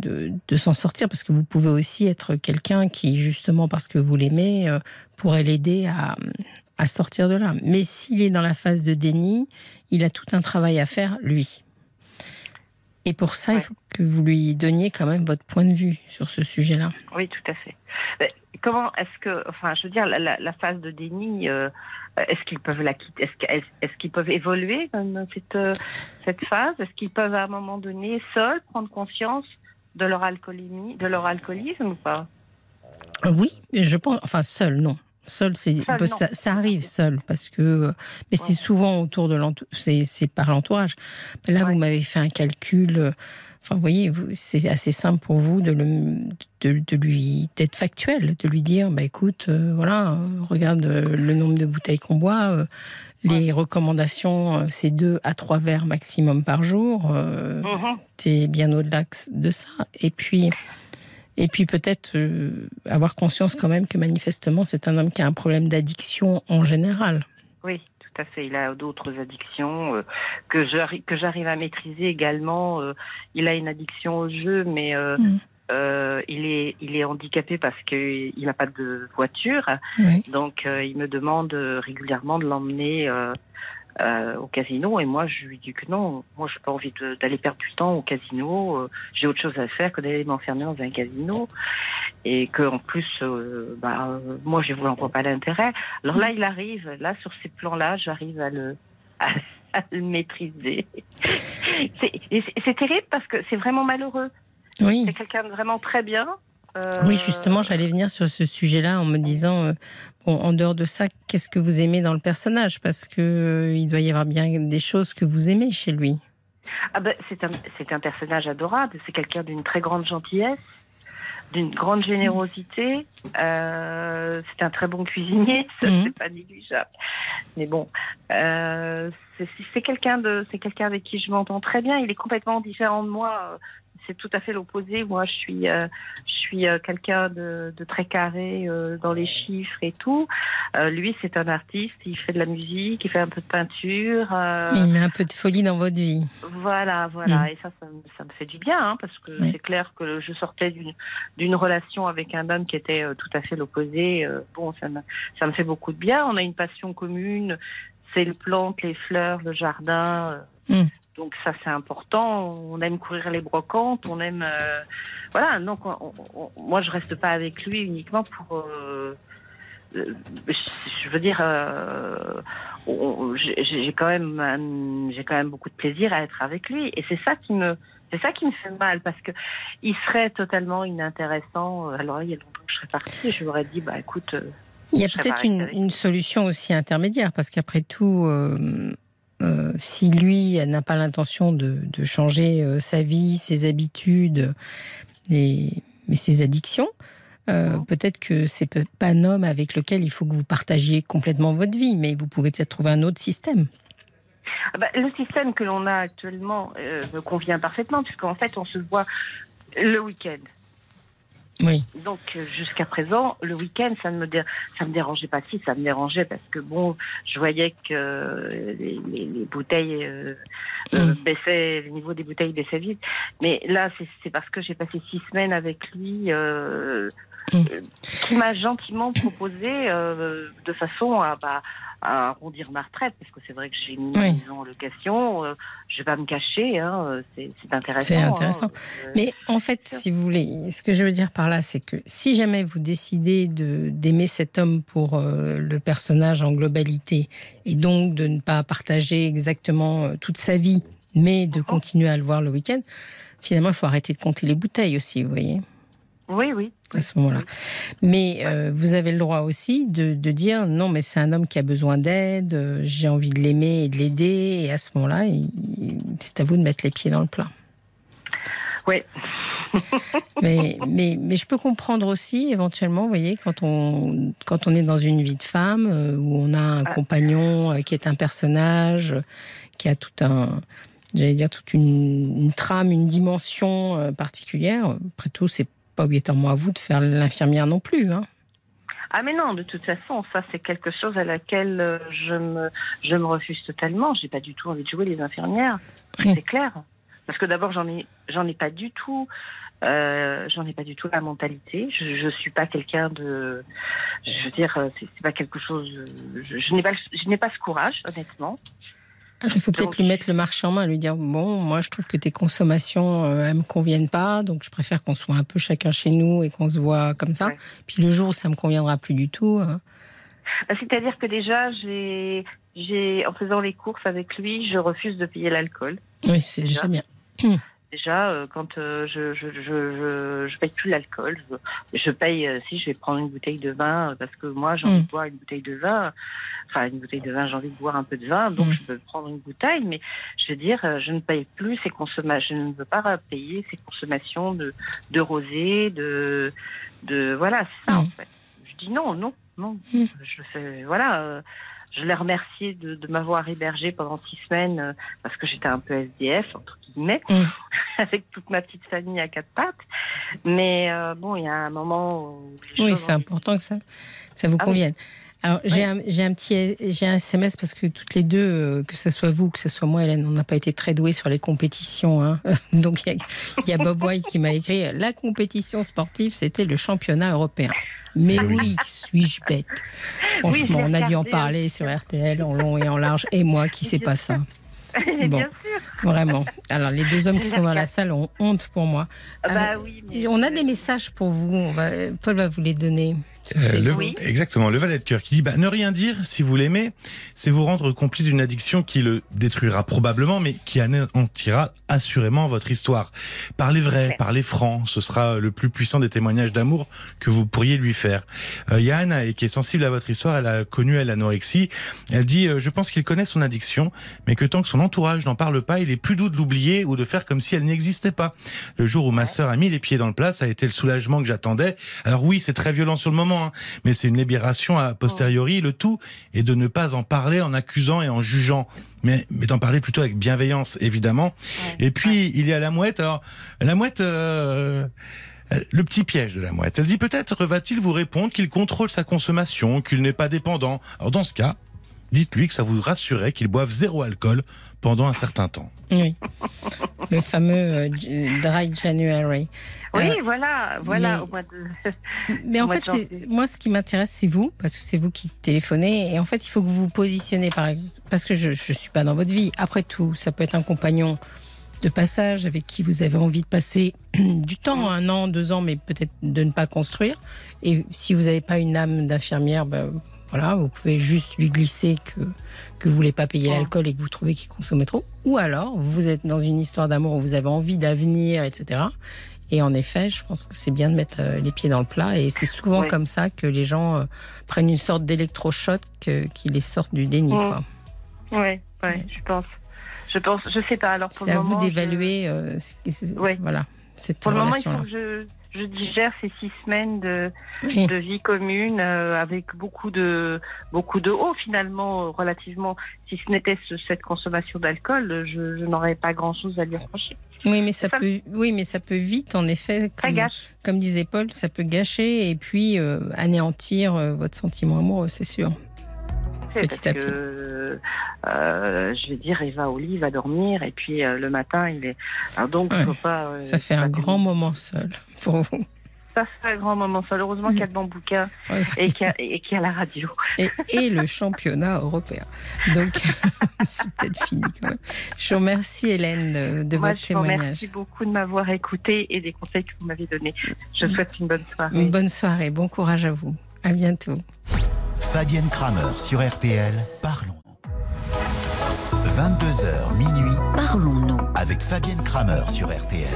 de, s'en sortir parce que vous pouvez aussi être quelqu'un qui, justement parce que vous l'aimez, euh, pourrait l'aider à, à sortir de là. Mais s'il est dans la phase de déni, il a tout un travail à faire, lui. Et pour ça, il faut que vous lui donniez quand même votre point de vue sur ce sujet-là. Oui, tout à fait. comment est-ce que, enfin, je veux dire, la, phase de déni, euh, est-ce qu'ils peuvent la quitter? Est-ce qu'ils peuvent évoluer dans cette, euh, cette phase? Est-ce qu'ils peuvent à un moment donné, seuls, prendre conscience de leur alcoolémie, de leur alcoolisme ou pas? Oui, je pense, enfin, seul, non. Seul, c'est ça, arrive seul parce que mais c'est souvent autour de l'entourage, c'est par l'entourage. Là, vous m'avez fait un calcul Enfin, vous voyez, c'est assez simple pour vous de, de, lui d'être factuel, de lui dire, bah écoute, euh, voilà, regarde euh, le nombre de bouteilles qu'on boit. Euh, les recommandations, c'est deux à trois verres maximum par jour. Mm-hmm. Tu es bien au-delà de ça. Et puis, et puis peut-être avoir conscience quand même que manifestement, c'est un homme qui a un problème d'addiction en général. Oui fait. Il a d'autres addictions euh, que j'arrive que j'arrive à maîtriser également. Euh, il a une addiction au jeu, mais euh, mm. il est il est handicapé parce qu'il n'a pas de voiture. Donc il me demande régulièrement de l'emmener euh, au casino. Et moi, je lui dis que non, moi, je n'ai pas envie d'aller perdre du temps au casino. Euh, j'ai autre chose à faire que d'aller m'enfermer dans un casino. Et que en plus, euh, bah, moi, je ne vois pas l'intérêt. Alors là, il arrive, là, sur ces plans-là, j'arrive à le, [laughs] à, le maîtriser. [laughs] c'est terrible parce que c'est vraiment malheureux. Oui. C'est quelqu'un de vraiment très bien. Oui, justement, j'allais venir sur ce sujet-là en me disant, en dehors de ça, qu'est-ce que vous aimez dans le personnage? Parce que euh, il doit y avoir bien des choses que vous aimez chez lui. Ah ben, c'est un, un personnage adorable. C'est quelqu'un d'une très grande gentillesse, d'une grande générosité. Euh, c'est un très bon cuisinier. Ça, mhm. c'est pas négligeable. Mais bon, euh, c'est, c'est quelqu'un de, c'est quelqu'un avec qui je m'entends très bien. Il est complètement différent de moi c'est tout à fait l'opposé. Moi, je suis, euh, je suis euh, quelqu'un de, très carré euh, dans les chiffres et tout. lui, c'est un artiste. Il fait de la musique, il fait un peu de peinture. il met un peu de folie dans votre vie. Voilà, voilà. Mm. Et ça, ça, me fait du bien, hein, parce que c'est clair que je sortais d'une relation avec un homme qui était tout à fait l'opposé. bon, ça me, ça me fait beaucoup de bien. On a une passion commune. C'est le plantes, les fleurs, le jardin. Mm. Donc ça c'est important. On aime courir les brocantes, on aime euh, voilà. Donc moi je reste pas avec lui uniquement pour. Euh, euh, je veux dire, j'ai quand même j'ai quand même beaucoup de plaisir à être avec lui et c'est ça qui me c'est ça qui me fait mal parce que il serait totalement inintéressant. Alors il y a longtemps que je serais partie, je lui aurais dit bah écoute. Il y a peut-être une, une, solution aussi intermédiaire parce qu'après tout euh, si lui n'a pas l'intention de, changer euh, sa vie, ses habitudes, mais ses addictions, euh, peut-être que c'est pas un homme avec lequel il faut que vous partagiez complètement votre vie, mais vous pouvez peut-être trouver un autre système. Ah bah, le système que l'on a actuellement me convient parfaitement, puisqu'en fait, on se voit le week-end. Oui. Donc euh, jusqu'à présent, le week-end, ça ne me ça me dérangeait pas si, ça me dérangeait parce que bon, je voyais que les, bouteilles euh, euh, mm. baissaient, le niveau des bouteilles baissait vite. Mais là, c'est parce que j'ai passé six semaines avec lui, mm. qui m'a gentiment proposé de façon à bah, à arrondir ma retraite, parce que c'est vrai que j'ai mis une maison en location, euh, je vais pas me cacher, hein, c'est intéressant. C'est intéressant. Hein, euh, Mais en fait, si vous voulez, ce que je veux dire par là, c'est que si jamais vous décidez de d'aimer cet homme pour euh, le personnage en globalité et donc de ne pas partager exactement euh, toute sa vie, mais de continuer à le voir le week-end, finalement, il faut arrêter de compter les bouteilles aussi, vous voyez. Oui, oui. À ce moment-là. Mais euh, vous avez le droit aussi de, de dire non, mais c'est un homme qui a besoin d'aide, euh, j'ai envie de l'aimer et de l'aider, et à ce moment-là, c'est à vous de mettre les pieds dans le plat. Oui. [laughs] mais, mais, mais je peux comprendre aussi, éventuellement, vous voyez, quand on, quand on est dans une vie de femme, euh, où on a un Ah. compagnon qui est un personnage, qui a tout un, j'allais dire, toute une, une trame, une dimension particulière, après tout, c'est pas obligatoirement à vous de faire l'infirmière non plus. Hein. Ah mais non, de toute façon, ça c'est quelque chose à laquelle euh, je me, je me refuse totalement. J'ai pas du tout envie de jouer les infirmières, Oui. c'est clair. Parce que d'abord j'en ai, j'en ai pas du tout, euh, j'en ai pas du tout la mentalité. Je, je suis pas quelqu'un de, je veux dire, euh, c'est pas quelque chose. Je, je n'ai pas, je n'ai pas ce courage, honnêtement. Alors, il faut peut-être Donc- lui mettre le marché en main, lui dire bon, moi je trouve que tes consommations euh, elles me conviennent pas, donc je préfère qu'on soit un peu chacun chez nous et qu'on se voit comme ça. Ouais. Puis le jour où ça me conviendra plus du tout, euh, Euh, C'est-à-dire que déjà, j'ai, j'ai, en faisant les courses avec lui, je refuse de payer l'alcool. oui, c'est Déjà. déjà bien. [clears throat] Déjà, euh, quand euh, je, je, je, je, je paye plus l'alcool, je, je paye, euh, si je vais prendre une bouteille de vin, euh, parce que moi j'ai envie Mm. de boire une bouteille de vin, enfin une bouteille de vin, j'ai envie de boire un peu de vin, donc Mm. je peux prendre une bouteille, mais je veux dire, euh, je ne paye plus ces consommations, je ne veux pas payer ces consommations de, de rosé, de, de, voilà, c'est ça Mm. en fait. Je dis non, non, non, je fais, voilà. euh, je les remercie de, de m'avoir hébergé pendant six semaines euh, parce que j'étais un peu SDF, entre guillemets, Mm. [laughs] avec toute ma petite famille à quatre pattes. Mais euh, bon, il y a un moment où. Oui, c'est important que ça, ça vous Ah oui. convienne. Alors, j'ai un, j'ai un petit j'ai un SMS parce que toutes les deux, euh, que ce soit vous, que ce soit moi, Hélène, on n'a pas été très doués sur les compétitions. hein. [laughs] Donc, il y a, il y a Bob White qui m'a écrit La compétition sportive, c'était le championnat européen. Mais Ah oui. oui, suis-je bête? Oui, Franchement, on a dû en regardé parler sur RTL en long et en large. Et moi, qui [laughs] sais pas ça [laughs] Bon. Bien sûr. Vraiment. Alors, les deux hommes qui sont dans la salle ont honte pour moi. Ah bah Euh, oui. mais- On a des messages pour vous. On va- Paul va vous les donner. Euh, le- Facebook. Oui. Exactement, le valet de cœur qui dit bah, ne rien dire si vous l'aimez, c'est vous rendre complice d'une addiction qui le détruira probablement, mais qui anéantira assurément votre histoire. Parlez vrai, Ouais. parlez franc, ce sera le plus puissant des témoignages d'amour que vous pourriez lui faire. Euh, Il y a Anna et qui est sensible à votre histoire, elle a connu elle l'anorexie. Elle dit euh, je pense qu'il connaît son addiction, mais que tant que son entourage n'en parle pas, il est plus doux de l'oublier ou de faire comme si elle n'existait pas. Le jour où ma sœur a mis les pieds dans le plat, ça a été le soulagement que j'attendais. Alors oui, c'est très violent sur le moment, hein, mais c'est une libération a posteriori. Le tout est de ne pas en parler en accusant et en jugeant, mais, mais d'en parler plutôt avec bienveillance, évidemment. Ouais. Et puis, il y a la mouette. Alors, la mouette... euh, le petit piège de la mouette. Elle dit peut-être va-t-il vous répondre qu'il contrôle sa consommation, qu'il n'est pas dépendant. Alors dans ce cas, dites-lui que ça vous rassurait qu'il boive zéro alcool pendant un certain temps. Oui. [laughs] Le fameux euh, Dry January. Oui, Euh, voilà, voilà. mais- Au mois de... [laughs] Mais en Mois fait, moi, ce qui m'intéresse, c'est vous, parce que c'est vous qui téléphonez. Et en fait, il faut que vous vous positionnez, par, parce que je ne suis pas dans votre vie. Après tout, ça peut être un compagnon de passage avec qui vous avez envie de passer [clears throat] du temps, un an, deux ans, mais peut-être de ne pas construire. Et si vous n'avez pas une âme d'infirmière, ben, voilà, vous pouvez juste lui glisser que, que vous voulez pas payer Ouais. l'alcool et que vous trouvez qu'il consomme trop. Ou alors, vous êtes dans une histoire d'amour où vous avez envie d'avenir, etc. Et en effet, je pense que c'est bien de mettre euh, les pieds dans le plat. Et c'est souvent Ouais. comme ça que les gens euh, prennent une sorte d'électrochoc qui les sortent du déni. Mm. quoi. Ouais, ouais, je pense. Je pense, je sais pas. Alors C'est à vous moment, je- d'évaluer euh, Ouais. voilà, cette Pour le moment, il faut relation-là. que je, je digère ces six semaines de, Oui. de vie commune euh, avec beaucoup de beaucoup de hauts finalement euh, relativement. Si ce n'était ce- cette consommation d'alcool, je, je n'aurais pas grand chose à lui reprocher. Oui, mais ça Ça- peut, oui, mais ça peut vite, en effet, Ça comme, gâche. comme disait Paul, ça peut gâcher et puis euh, anéantir euh, votre sentiment amoureux, c'est sûr. Petit parce à petit. euh, je vais dire, il va au lit, il va dormir, et puis euh, le matin, il est. Alors donc, Ouais. faut pas. euh, Ça fait un grand moment seul pour vous. ça serait un grand moment. Heureusement qu'il y a bouquins Ouais. et qu'il y, a- y la radio. et, et le championnat européen. Donc, [laughs] c'est peut-être fini quand même. Je vous remercie, Hélène, de, de Moi, votre je témoignage. remercie beaucoup de m'avoir écouté et des conseils que vous m'avez donnés. Je vous souhaite une bonne soirée. Une bonne soirée, bon courage à vous. À bientôt. Fabienne Kramer sur RTL, parlons. 22h minuit, parlons-nous avec Fabienne Kramer sur RTL.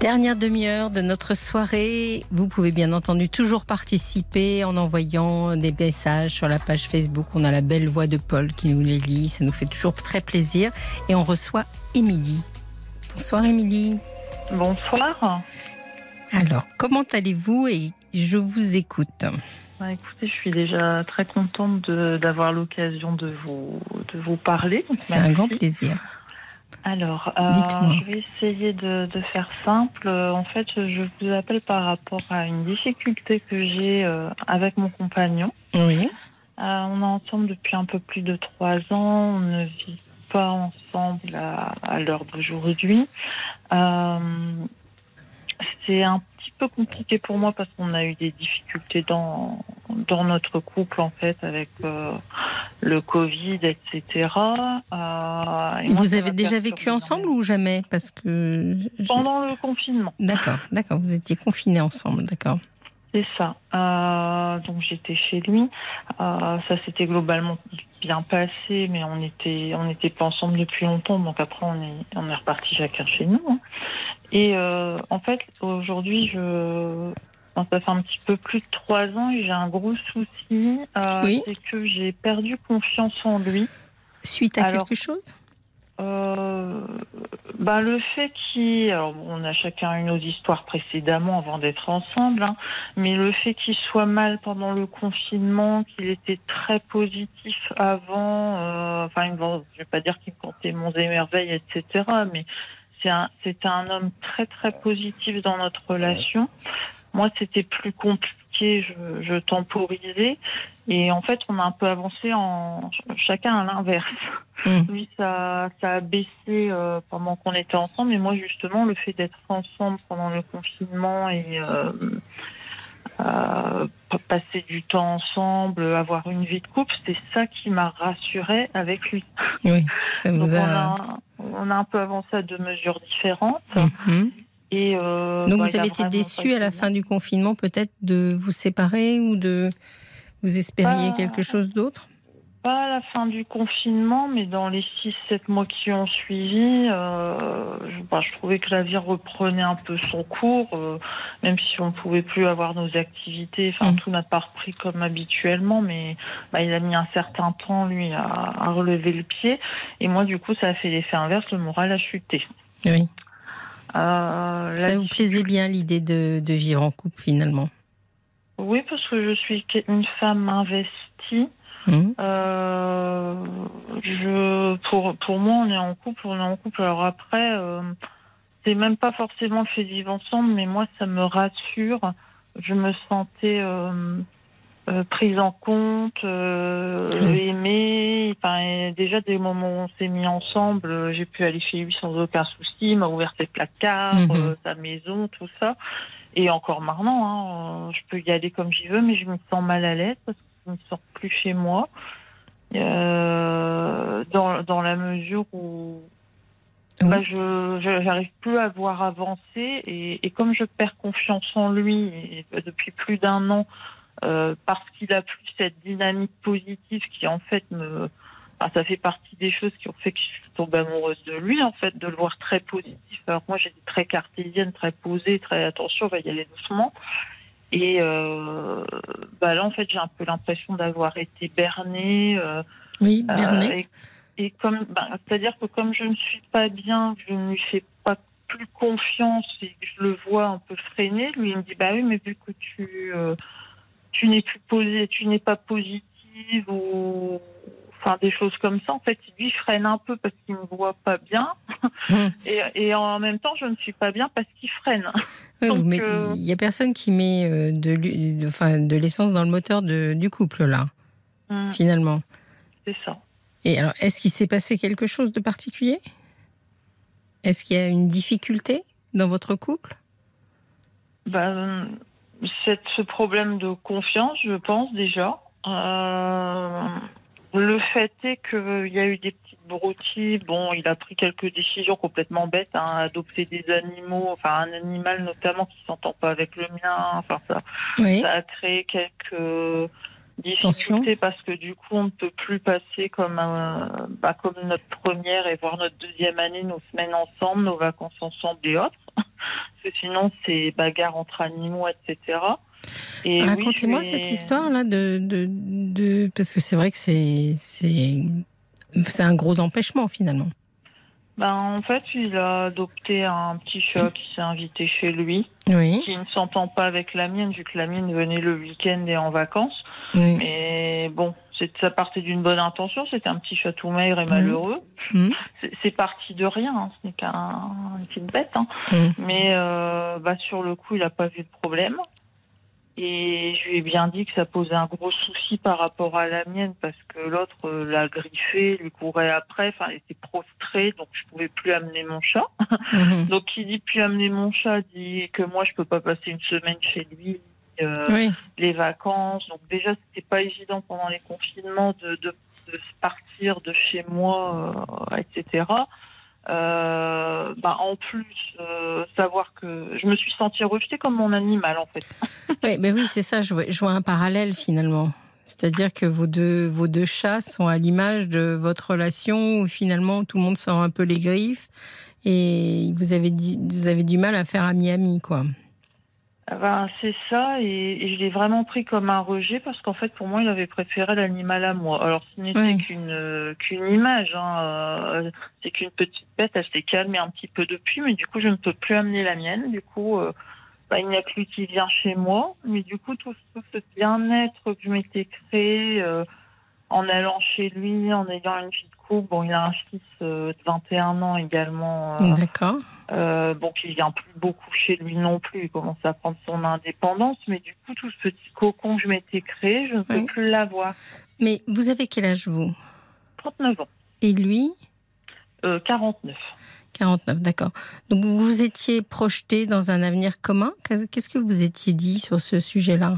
Dernière demi-heure de notre soirée. Vous pouvez bien entendu toujours participer en envoyant des messages sur la page Facebook. On a la belle voix de Paul qui nous les lit. Ça nous fait toujours très plaisir. Et on reçoit Émilie. Bonsoir Émilie. Bonsoir. Alors, comment allez-vous? Et je vous écoute. Bah, écoutez, je suis déjà très contente de- d'avoir l'occasion de vous, de vous parler. C'est un grand plaisir. Alors, euh, je vais essayer de, de faire simple. Euh, En fait, je vous appelle par rapport à une difficulté que j'ai euh, avec mon compagnon. Oui. Euh, on est ensemble depuis un peu plus de trois ans. On ne vit pas ensemble à, à l'heure d'aujourd'hui. C'est un petit peu compliqué pour moi parce qu'on a eu des difficultés dans, dans notre couple, en fait, avec euh, le Covid, etc. Euh, et vous avez déjà vécu ensemble ou jamais? Parce que. Pendant le confinement. D'accord, d'accord. Vous étiez confinés ensemble, d'accord. C'est ça. Euh, donc j'étais chez lui. Euh, ça s'était globalement bien passé, mais on était on n'était pas ensemble depuis longtemps. Donc après on est on est reparti chacun chez nous. hein. Et euh, en fait aujourd'hui je ça fait un petit peu plus de trois ans et j'ai un gros souci. Oui. C'est que j'ai perdu confiance en lui. Suite à Alors- quelque chose? Euh, bah, le fait qu'il, on a chacun une autre histoire précédemment avant d'être ensemble, hein, mais le fait qu'il soit mal pendant le confinement, qu'il était très positif avant, euh, enfin, bon, je vais pas dire qu'il comptait monts et merveilles, etc., mais c'est un, c'était un homme très très positif dans notre relation. Moi, c'était plus compliqué, je, je temporisais, et en fait, on a un peu avancé en chacun à l'inverse. Mm. Lui, ça, ça a baissé euh, pendant qu'on était ensemble, et moi, justement, le fait d'être ensemble pendant le confinement et euh, euh, passer du temps ensemble, avoir une vie de couple, c'est ça qui m'a rassurée avec lui. Oui, ça Donc, vous on a. a, on a un peu avancé à deux mesures différentes. Mhm. Et euh, Donc bah, vous avez été déçu à la fin du confinement, peut-être de vous séparer ou de vous espériez quelque chose d'autre? Pas à la fin du confinement, mais dans les 6-7 mois qui ont suivi, euh, je, bah, je trouvais que la vie reprenait un peu son cours, euh, même si on ne pouvait plus avoir nos activités. Enfin, Mm. tout n'a pas repris comme habituellement, mais bah, il a mis un certain temps, lui, à, à relever le pied. Et moi, du coup, ça a fait l'effet inverse, le moral a chuté. Oui. Euh, Ça vous plaisait bien l'idée de, de vivre en couple finalement? Oui, parce que je suis une femme investie. Mhm. Euh, je, pour, pour moi, on est en couple, on est en couple. Alors après, euh, c'est même pas forcément le fait de vivre ensemble, mais moi, ça me rassure. Je me sentais euh, prise en compte, euh, Mhm. aimée. Enfin, déjà, des moments où on s'est mis ensemble, euh, j'ai pu aller chez lui sans aucun souci. Il m'a ouvert ses placards, Mhm. euh, sa maison, tout ça. Et encore maintenant, hein, je peux y aller comme j'y veux, mais je me sens mal à l'aise parce que je ne me sens plus chez moi. Dans, dans la mesure où bah, je j'arrive plus à voir avancer et, et comme je perds confiance en lui et, bah, depuis plus d'un an euh, parce qu'il a plus cette dynamique positive qui en fait me enfin, ça fait partie des choses qui ont fait que je suis tombée amoureuse de lui en fait de le voir très positif alors moi j'étais très cartésienne très posée très attention on va y aller doucement et euh, bah là en fait j'ai un peu l'impression d'avoir été bernée euh, Oui, euh, Bernet. et, et comme, ben, c'est-à-dire que comme je ne suis pas bien, je ne lui fais pas plus confiance et que je le vois un peu freiner, lui il me dit bah oui, mais vu que tu euh, tu n'es plus posé, tu n'es pas positive ou enfin des choses comme ça. En fait, lui freine un peu parce qu'il me voit pas bien Mhm. et, et en même temps je ne suis pas bien parce qu'il freine. Oui, donc, euh, Il y a personne qui met euh, de, l'hu- de, enfin, de l'essence dans le moteur de- du couple là, Hum, finalement. c'est ça. Et alors, est-ce qu'il s'est passé quelque chose de particulier? Est-ce qu'il y a une difficulté dans votre couple? Ben, c'est ce problème de confiance, je pense déjà. Euh, le fait est qu'il y a eu des petites broutilles. Bon, il a pris quelques décisions complètement bêtes, hein, adopter des animaux, enfin un animal notamment qui s'entend pas avec le mien. Enfin ça, Oui. ça a créé quelques Tension. difficultés parce que du coup on ne peut plus passer comme un, bah, comme notre première et voir notre deuxième année, nos semaines ensemble, nos vacances ensemble et autres. [laughs] Parce que sinon c'est bagarre entre animaux, etc. Et Racontez-moi cette histoire-là de, de, de- parce que c'est vrai que c'est c'est c'est un gros empêchement finalement. Ben, en fait, il a adopté un petit chat qui s'est invité chez lui, Oui. qui ne s'entend pas avec la mienne, vu que la mienne venait le week-end et en vacances. oui. Mais bon, ça partait d'une bonne intention. C'était un petit chat tout maigre et malheureux. Mhm. C'est- parti de rien. hein. Ce n'est qu'un une petite bête. hein. Mhm. Mais euh, bah, sur le coup, il n'a pas vu de problème. Et je lui ai bien dit que ça posait un gros souci par rapport à la mienne parce que l'autre euh, l'a griffé, lui courait après, enfin, elle était prostrée, donc je pouvais plus amener mon chat. Mhm. Donc qui dit plus amener mon chat dit que moi je peux pas passer une semaine chez lui, euh, Oui. les vacances. Donc déjà c'était pas évident pendant les confinements de, de, de partir de chez moi, euh, etc. Euh, bah, en plus, euh, savoir que je me suis sentie rejetée comme mon animal en fait. [laughs] Oui, ben oui, c'est ça. Je vois, un parallèle finalement. C'est-à-dire que vos deux, vos deux chats sont à l'image de votre relation où finalement tout le monde sort un peu les griffes et vous avez, vous avez du mal à faire ami-ami, quoi. Ah Ben, c'est ça, et, et je l'ai vraiment pris comme un rejet parce qu'en fait, pour moi, il avait préféré l'animal à moi. Alors, ce n'était qu'une euh, qu'une image, hein, euh, c'est qu'une petite bête, elle s'est calmée un petit peu depuis, mais du coup, je ne peux plus amener la mienne. Du coup, euh, bah, il n'y a que lui qui vient chez moi, mais du coup, tout, tout ce bien-être que je m'étais créé euh, en allant chez lui, en ayant une vie de couple, bon, il a un fils de 21 ans également. D'accord. Euh, bon, qui vient plus beaucoup chez lui non plus, il commence à prendre son indépendance, mais du coup, tout ce petit cocon que je m'étais créé, je ne peux plus l'avoir. Mais vous avez quel âge, vous? 39 ans, Et lui? Euh, 49. 49, d'accord. Donc vous vous étiez projeté dans un avenir commun? Qu'est-ce que vous étiez dit sur ce sujet-là?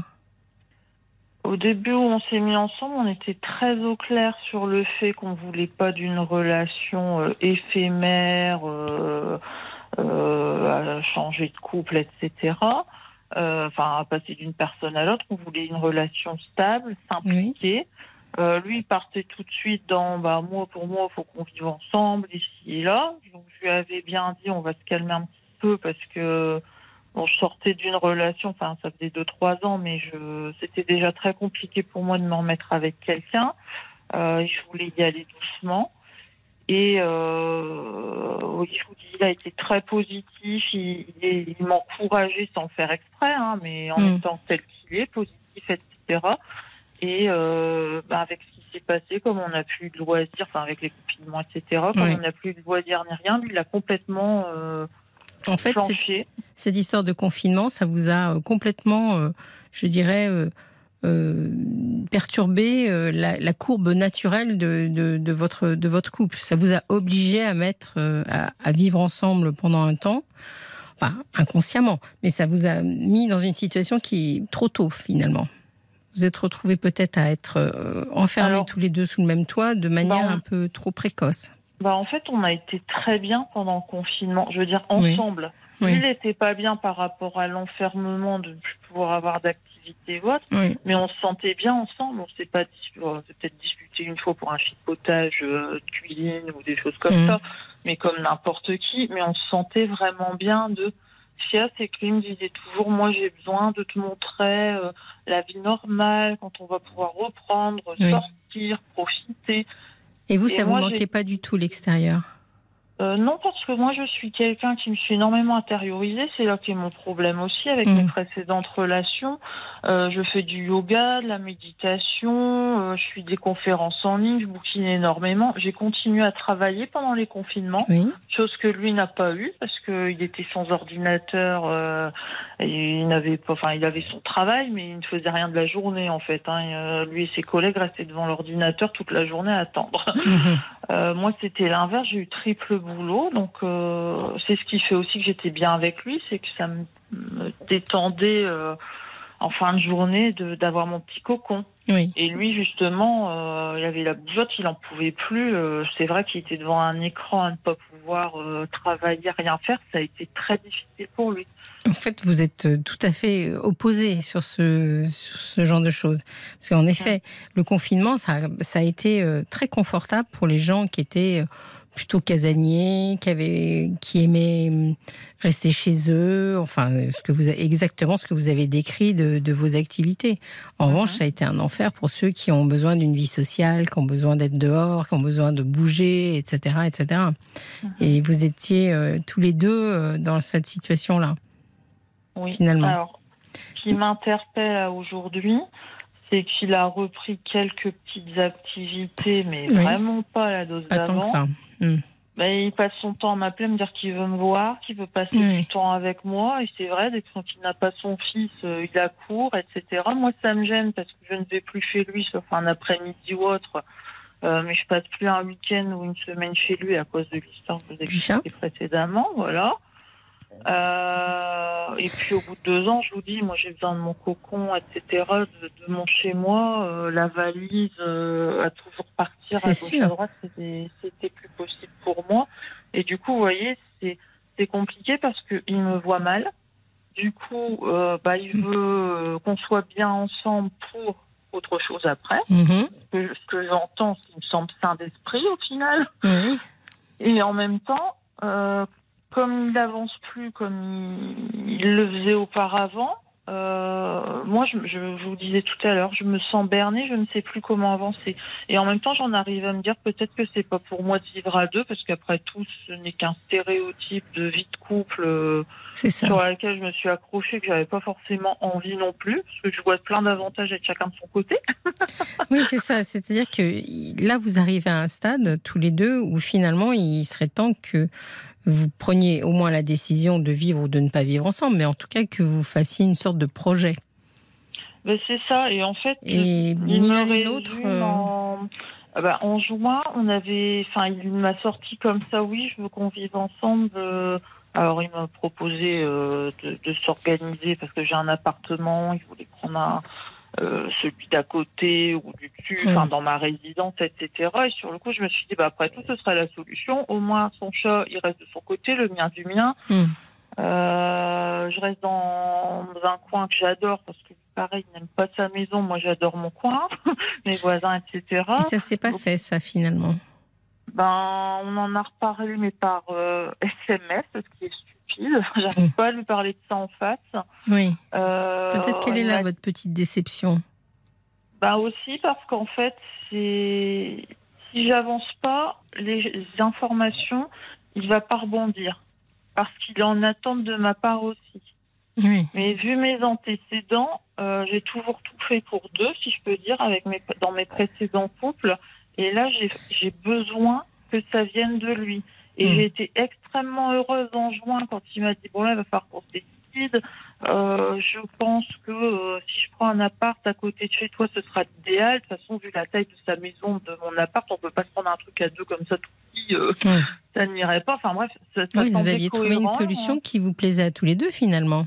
Au début où on s'est mis ensemble, on était très au clair sur le fait qu'on voulait pas d'une relation euh, éphémère, euh, à changer de couple, etc. Euh, Enfin, à passer d'une personne à l'autre, on voulait une relation stable, simplifiée. Euh, lui, il partait tout de suite dans, bah, moi, pour moi, il faut qu'on vive ensemble, ici et là. Donc, je lui avais bien dit, on va se calmer un petit peu parce que, bon, je sortais d'une relation, enfin, ça faisait deux, trois ans, mais je, c'était déjà très compliqué pour moi de me remettre avec quelqu'un. Euh, je voulais y aller doucement. Et euh, oui, je vous dis, il a été très positif. Il, il, il m'encourageait sans faire exprès, hein, mais en Mm. étant tel qu'il est, positif, etc. Et euh, bah, avec ce qui s'est passé, comme on n'a plus de loisirs, enfin avec les confinements, etc., comme on n'a plus de loisirs ni rien, lui, il a complètement euh, En fait, flanché. cette histoire de confinement, ça vous a euh, complètement, euh, je dirais, euh, perturbé euh, la, la courbe naturelle de, de, de votre, de votre couple. Ça vous a obligé à mettre, euh, à, à vivre ensemble pendant un temps, enfin inconsciemment, mais ça vous a mis dans une situation qui est trop tôt finalement. Vous êtes retrouvés peut-être à être euh, enfermés Alors- tous les deux sous le même toit de manière Bah, un peu trop précoce. Bah, en fait, on a été très bien pendant le confinement. Je veux dire, ensemble. Oui. Il n'était pas bien par rapport à l'enfermement de ne plus pouvoir avoir d'activité ou autre. Oui. Mais on se sentait bien ensemble. On s'est pas peut-être disputé une fois pour un chipotage euh, de cuisine ou des choses comme Mhm. ça, mais comme n'importe qui. Mais on se sentait vraiment bien de. Ce qu'il y a, c'est que lui me disait toujours, moi j'ai besoin de te montrer euh, la vie normale, quand on va pouvoir reprendre, Oui. sortir, profiter. Et vous, Et ça vous moi, manquait j'ai- pas du tout l'extérieur? Euh, non, parce que moi, je suis quelqu'un qui me suis énormément intériorisée. C'est là qu'est mon problème aussi avec Mhm. mes précédentes relations. Euh, je fais du yoga, de la méditation, euh, je suis des conférences en ligne, je bouquine énormément. J'ai continué à travailler pendant les confinements, Oui. chose que lui n'a pas eu parce qu'il était sans ordinateur. et il n'avait pas, enfin, il avait son travail, mais il ne faisait rien de la journée en fait. hein. Et, lui et ses collègues restaient devant l'ordinateur toute la journée à attendre. Mhm. [laughs] Euh, moi, c'était l'inverse. J'ai eu triple boulot, donc euh, c'est ce qui fait aussi que j'étais bien avec lui, c'est que ça me, détendait euh, en fin de journée de- d'avoir mon petit cocon. Oui. Et lui, justement, euh, il avait la bougeotte, il en pouvait plus. Euh, c'est vrai qu'il était devant un écran à ne pas pouvoir euh, travailler, rien faire. Ça a été très difficile pour lui. En fait, vous êtes euh, tout à fait opposé sur ce, sur ce genre de choses. Parce qu'en effet, le confinement, ça, a- ça a été euh, très confortable pour les gens qui étaient euh, plutôt casaniers, qui, avaient, qui aimaient hum, rester chez eux, enfin, ce que vous, exactement ce que vous avez décrit de, de vos activités. En revanche, ça a été un enfer pour ceux qui ont besoin d'une vie sociale, qui ont besoin d'être dehors, qui ont besoin de bouger, etc. etc. Et vous étiez euh, tous les deux euh, dans cette situation-là. Oui. Finalement. Alors, ce qui m'interpelle aujourd'hui, c'est qu'il a repris quelques petites activités, mais Oui. vraiment pas à la dose d'avant. Hmm. Ben, il passe son temps à m'appeler, à me dire qu'il veut me voir, qu'il veut passer Oui. du temps avec moi. Et c'est vrai, dès qu'il n'a pas son fils, euh, il a cours, etc. Moi, ça me gêne parce que je ne vais plus chez lui, sauf un après-midi ou autre. Euh, mais je passe plus un week-end ou une semaine chez lui à cause de l'histoire que vous expliquée précédemment. Voilà. Euh, et puis au bout de deux ans, je vous dis, moi j'ai besoin de mon cocon, etc., de, de mon chez moi, euh, la valise, euh, à toujours partir à C'est gauche à droite, c'était plus possible pour moi. Et du coup, vous voyez, c'est c'est compliqué parce qu'il me voit mal. Du coup, euh, bah, il veut qu'on soit bien ensemble pour autre chose après. Mhm. Ce que, j'entends, ce qui me semble sain d'esprit au final. Et en même temps, comme il n'avance plus comme il, il le faisait auparavant, euh, moi, je, je, je vous disais tout à l'heure, je me sens bernée, je ne sais plus comment avancer. Et en même temps, j'en arrive à me dire peut-être que c'est pas pour moi de vivre à deux, parce qu'après tout, ce n'est qu'un stéréotype de vie de couple euh, sur laquelle je me suis accrochée, que j'avais pas forcément envie non plus, parce que je vois plein d'avantages à chacun de son côté. [laughs] Oui, c'est ça. C'est-à-dire que là, vous arrivez à un stade, tous les deux, où finalement, il serait temps que vous preniez au moins la décision de vivre ou de ne pas vivre ensemble, mais en tout cas que vous fassiez une sorte de projet. Mais c'est ça, et en fait, Et ni l'un ni l'autre. euh, En... Ah bah, en juin, on avait, enfin, il m'a sorti comme ça. Oui, je veux qu'on vive ensemble. euh, Alors, il m'a proposé euh, de, de s'organiser parce que j'ai un appartement. Il voulait prendre un, euh, celui d'à côté ou du dessus, Hmm. dans ma résidence, etc. Et sur le coup, je me suis dit, bah, après tout, ce serait la solution. Au moins, son chat, il reste de son côté, le mien du mien. Hmm. Euh, je reste dans un coin que j'adore parce que pareil, il n'aime pas sa maison. Moi, j'adore mon coin, [laughs] mes voisins, etc. Et ça s'est pas fait, ça, finalement? Ben, on en a reparlé, mais par euh, SMS, ce qui est stupide. [laughs] J'arrive pas à lui parler de ça en face. Oui. Euh, Peut-être quelle est là votre petite déception Ben aussi parce qu'en fait, c'est si j'avance pas, les informations, il va pas rebondir parce qu'il en attente de ma part aussi. Oui. Mais vu mes antécédents, euh, j'ai toujours tout fait pour deux, si je peux dire, avec mes dans mes précédents couples. Et là, j'ai j'ai besoin que ça vienne de lui. Et Mm. j'ai été extrêmement heureuse en juin quand il m'a dit bon là, il va falloir qu'on se décide. Euh, je pense que euh, si je prends un appart à côté de chez toi, ce sera idéal. De toute façon, vu la taille de sa maison, de mon appart, on peut pas se prendre un truc à deux comme ça tout petit. euh, Oui. ça n'irait pas. Enfin bref, ça, ça Oui, vous aviez trouvé une solution qui vous plaisait à tous les deux, finalement.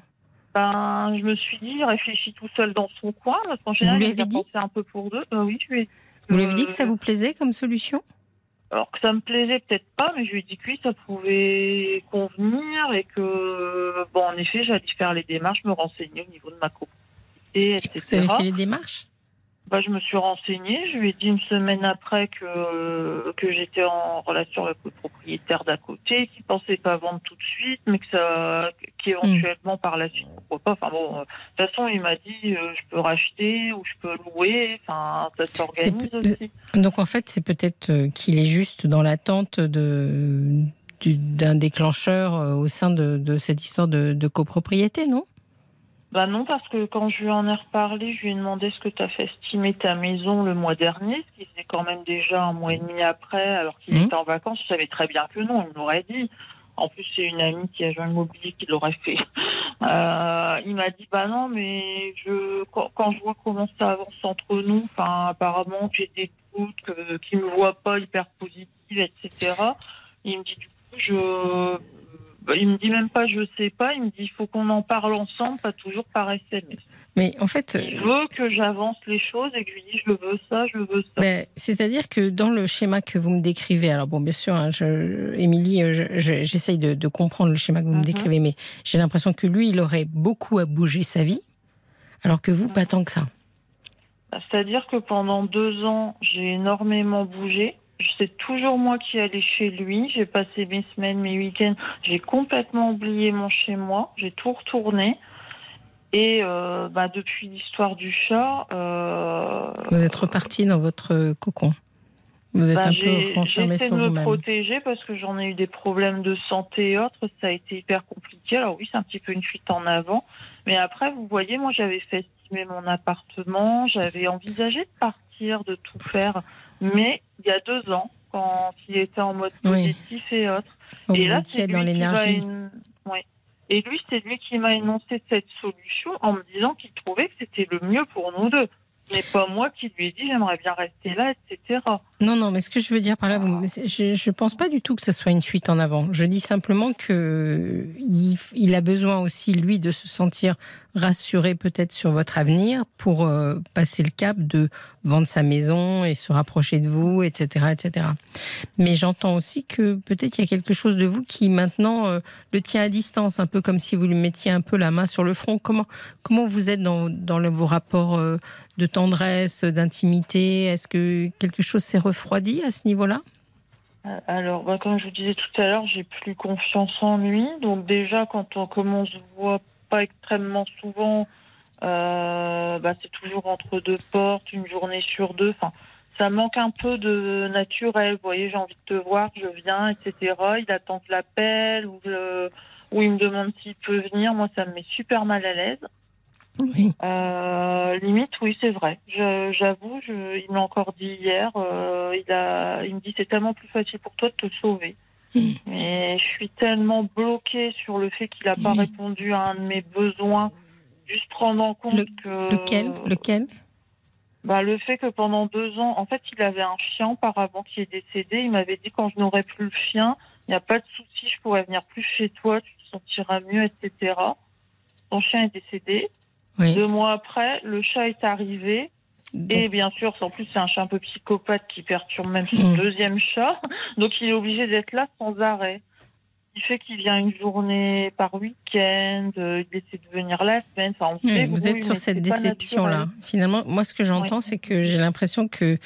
Ben, je me suis dit, il réfléchit tout seul dans son coin, parce qu'en général, lui il avez a dit un peu pour deux. Euh, oui, je lui ai Vous lui avez euh, dit que ça vous plaisait comme solution Alors que ça me plaisait peut-être pas, mais je lui ai dit que oui, ça pouvait convenir et que, bon, en effet, j'allais faire les démarches, me renseigner au niveau de ma copropriété, etc. Vous avez fait les démarches? Bah, je me suis renseignée. Je lui ai dit une semaine après que, que j'étais en relation avec le propriétaire d'à côté, qu'il pensait pas vendre tout de suite, mais que ça, qu'éventuellement par la suite, pourquoi pas. Enfin bon, euh, de toute façon, il m'a dit, euh, je peux racheter ou je peux louer. Enfin, ça s'organise aussi. Donc en fait, c'est peut-être euh, qu'il est juste dans l'attente de du- d'un déclencheur euh, au sein de, de cette histoire de, de copropriété, non? Bah non, parce que quand je lui en ai reparlé, je lui ai demandé ce que tu as fait estimer ta maison le mois dernier, ce qui faisait quand même déjà un mois et demi après, alors qu'il Mhm. était en vacances. Je savais très bien que non, il m'aurait dit. En plus, c'est une amie qui a joué immobilier qui l'aurait fait. [laughs] Euh, il m'a dit, bah non, mais je, quand, quand je vois comment ça avance entre nous, enfin, apparemment j'ai des doutes, que, qu'il me voit pas hyper positive, etc. Il me dit, du coup, je, il me dit, même pas je sais pas, il me dit il faut qu'on en parle ensemble, pas toujours par SMS. Mais en fait, il veut que j'avance les choses et que je lui dis je veux ça, je veux ça. Ben, c'est-à-dire que dans le schéma que vous me décrivez, alors bon, bien sûr, hein, je, Émilie, j'essaye de, de, comprendre le schéma que vous me mhm. décrivez, mais j'ai l'impression que lui, il aurait beaucoup à bouger sa vie, alors que vous, pas tant que ça. Bah, c'est-à-dire que pendant deux ans, j'ai énormément bougé. C'est toujours moi qui allais chez lui. J'ai passé mes semaines, mes week-ends. J'ai complètement oublié mon chez moi. J'ai tout retourné. Et euh, bah, depuis l'histoire du chat. Euh, vous êtes reparti dans votre cocon. Vous êtes bah, un peu renfermé sur vous-même. de me protéger parce que j'en ai eu des problèmes de santé et autres. Ça a été hyper compliqué. Alors oui, c'est un petit peu une fuite en avant. Mais après, vous voyez, moi, j'avais fait estimer mon appartement. J'avais envisagé de partir, de tout faire. Mais il y a deux ans, quand il était en mode positif et autres. et vous là, étiez dans l'énergie. Et lui, c'est lui qui m'a énoncé cette solution en me disant qu'il trouvait que c'était le mieux pour nous deux. Mais pas moi qui lui ai dit j'aimerais bien rester là, etc. Non, non, mais ce que je veux dire par là, je ne pense pas du tout que ce soit une fuite en avant. Je dis simplement que il, a besoin aussi, lui, de se sentir rassuré peut-être sur votre avenir pour euh, passer le cap de vendre sa maison et se rapprocher de vous, etc. etc. Mais j'entends aussi que peut-être il y a quelque chose de vous qui maintenant euh, le tient à distance, un peu comme si vous lui mettiez un peu la main sur le front. Comment, comment vous êtes dans, dans vos rapports euh, de tendresse, d'intimité Est-ce que quelque chose s'est refroidi à ce niveau-là? Alors, bah, comme je vous disais tout à l'heure, j'ai plus confiance en lui. Donc déjà, quand on, comme on se voit pas extrêmement souvent, euh, bah, c'est toujours entre deux portes, une journée sur deux. Enfin, ça manque un peu de naturel. Vous voyez, j'ai envie de te voir, je viens, etc. Il attend que l'appel ou, ou il me demande s'il peut venir. Moi, ça me met super mal à l'aise. Oui. Euh, limite, oui, c'est vrai. J'avoue, il m'a encore dit hier. Euh, il a, il me dit c'est tellement plus facile pour toi de te sauver. Mm. Mais je suis tellement bloquée sur le fait qu'il n'a pas répondu à un de mes besoins. Juste prendre en compte que. Lequel? Lequel? Bah, le fait que pendant deux ans, en fait, il avait un chien auparavant qui est décédé. Il m'avait dit quand je n'aurais plus le chien, il n'y a pas de souci, je pourrais venir plus chez toi, tu te sentiras mieux, etc. Son chien est décédé. Deux mois après, le chat est arrivé. Et bien sûr, en plus, c'est un chat un peu psychopathe qui perturbe même son mm. deuxième chat. [laughs] Donc, il est obligé d'être là sans arrêt. Il fait qu'il vient une journée par week-end, euh, il essaie de venir la semaine. Enfin, vous êtes sur cette déception-là. Finalement, moi, ce que j'entends, c'est que j'ai l'impression que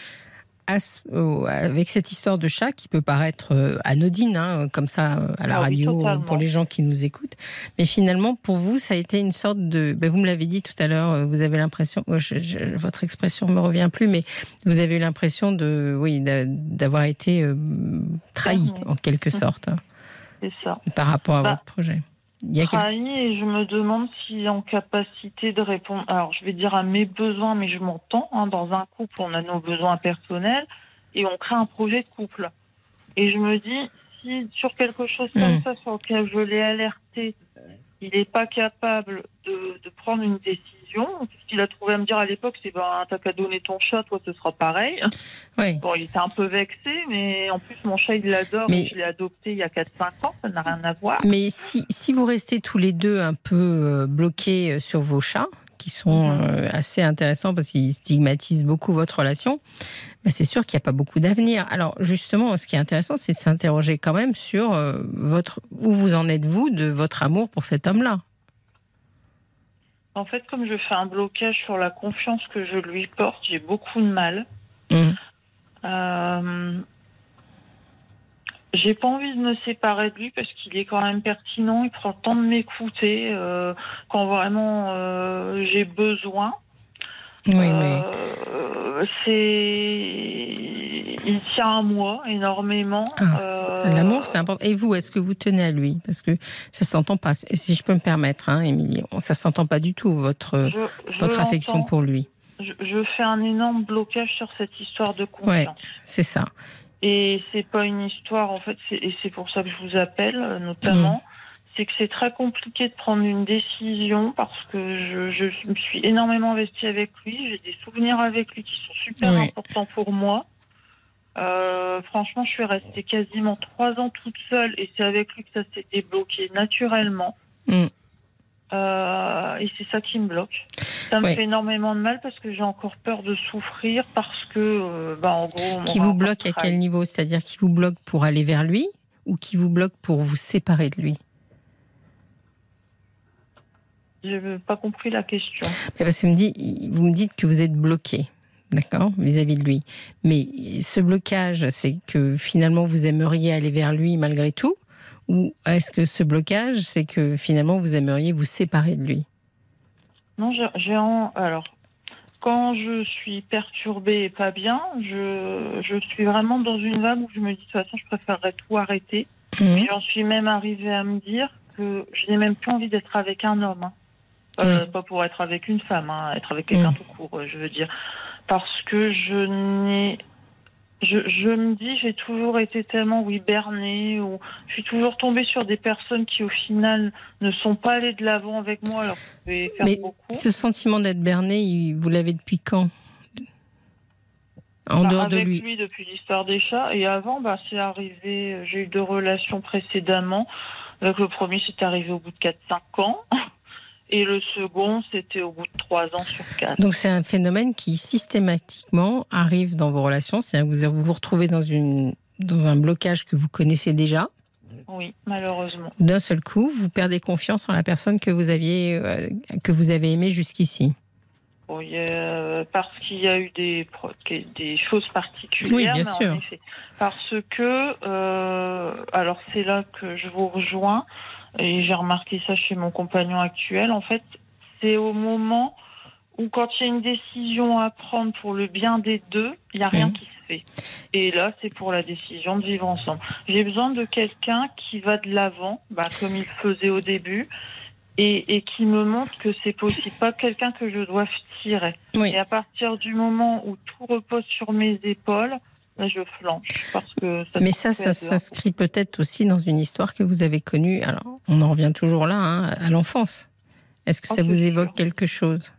avec cette histoire de chat qui peut paraître euh, anodine, hein, comme ça, euh, à la ah radio, pour les gens qui nous écoutent. Mais finalement, pour vous, ça a été une sorte de. Ben, vous me l'avez dit tout à l'heure, euh, vous avez l'impression. Oh, votre expression me revient plus, mais vous avez eu l'impression de, oui, d'avoir été trahi, en quelque [laughs] sorte. C'est ça. Par rapport à bah, votre projet. Il y a et je me demande s'il est en capacité de répondre. Alors, je vais dire à mes besoins, mais je m'entends. Hein, dans un couple, on a nos besoins personnels et on crée un projet de couple. Et je me dis, si sur quelque chose comme hmm. ça, sur lequel je l'ai alerté, il n'est pas capable de, de prendre une décision ce qu'il a trouvé à me dire à l'époque, c'est ben, t'as qu'à donner ton chat, toi, ce sera pareil. Oui. Bon, il était un peu vexé, mais en plus, mon chat, il l'adore. Mais... Je l'ai adopté il y a 4-5 ans, ça n'a rien à voir. Mais si, si vous restez tous les deux un peu euh, bloqués euh, sur vos chats, qui sont mhm. euh, assez intéressants parce qu'ils stigmatisent beaucoup votre relation, ben c'est sûr qu'il n'y a pas beaucoup d'avenir. Alors justement, ce qui est intéressant, c'est de s'interroger quand même sur votre où vous en êtes vous de votre amour pour cet homme-là? En fait, comme je fais un blocage sur la confiance que je lui porte, j'ai beaucoup de mal. Mmh. Euh, j'ai pas envie de me séparer de lui parce qu'il est quand même pertinent, il prend le temps de m'écouter euh, quand vraiment euh, j'ai besoin. Oui, mais... c'est il tient à moi énormément. Ah, euh, l'amour, c'est important. Et vous, est-ce que vous tenez à lui? Parce que ça s'entend pas. Si je peux me permettre, hein, Émilie, ça s'entend pas du tout votre votre affection pour lui. Je, fais un énorme blocage sur cette histoire de confiance. Ouais, c'est ça. Et c'est pas une histoire en fait, et c'est pour ça que je vous appelle euh, notamment. Mmh. C'est que c'est très compliqué de prendre une décision parce que je, me suis énormément investie avec lui. J'ai des souvenirs avec lui qui sont super importants pour moi. Euh, franchement, je suis restée quasiment trois ans toute seule et c'est avec lui que ça s'est débloqué naturellement. Mm. Euh, et c'est ça qui me bloque. Ça me Oui. fait énormément de mal parce que j'ai encore peur de souffrir parce que, euh, bah, en gros, Qui vous bloque à quel niveau? C'est-à-dire qui vous bloque pour aller vers lui ou qui vous bloque pour vous séparer de lui? Je n'ai pas compris la question. Mais Parce que vous me dites, vous me dites que vous êtes bloqué, d'accord, vis-à-vis de lui. Mais ce blocage, c'est que finalement vous aimeriez aller vers lui malgré tout? Ou est-ce que ce blocage, c'est que finalement vous aimeriez vous séparer de lui? Non, j'ai- en... alors quand je suis perturbée et pas bien, je, je suis vraiment dans une vague où je me dis de toute façon je préférerais tout arrêter. Mhm. Puis J'en suis même arrivée à me dire que je n'ai même plus envie d'être avec un homme. hein. Euh, Pas pour être avec une femme, hein, être avec quelqu'un Mm. tout court, euh, je veux dire. Parce que je n'ai. Je, je me dis, j'ai toujours été tellement, oui, bernée, ou je suis toujours tombée sur des personnes qui, au final, ne sont pas allées de l'avant avec moi, alors je faire Mais beaucoup. Ce sentiment d'être berné, il- vous l'avez depuis quand? En Bah, dehors de avec lui. depuis l'histoire des chats. Et avant, bah, c'est arrivé, j'ai eu deux relations précédemment. Donc, le premier, c'était arrivé au bout de 4-5 ans. Et le second, c'était au bout de 3 ans sur 4. Donc c'est un phénomène qui systématiquement arrive dans vos relations, c'est-à-dire que vous vous retrouvez dans, une, dans un blocage que vous connaissez déjà. Oui, malheureusement. D'un seul coup, vous perdez confiance en la personne que vous aviez, euh, que vous avez aimée jusqu'ici. Oui, euh, parce qu'il y a eu des, choses particulières. Oui, bien sûr. effet. parce que, euh, alors c'est là que je vous rejoins, et j'ai remarqué ça chez mon compagnon actuel, en fait, c'est au moment où quand il y a une décision à prendre pour le bien des deux, il n'y a rien qui se fait. Et là, c'est pour la décision de vivre ensemble. J'ai besoin de quelqu'un qui va de l'avant, bah, comme il faisait au début, et, et qui me montre que c'est possible. Pas quelqu'un que je dois tirer. Oui. Et à partir du moment où tout repose sur mes épaules, je flanche. Parce que ça Mais ça, ça s'inscrit peut-être aussi dans une histoire que vous avez connue. Alors, on en revient toujours là, hein, à l'enfance. Est-ce que Oh, ça vous évoque sûr. quelque chose?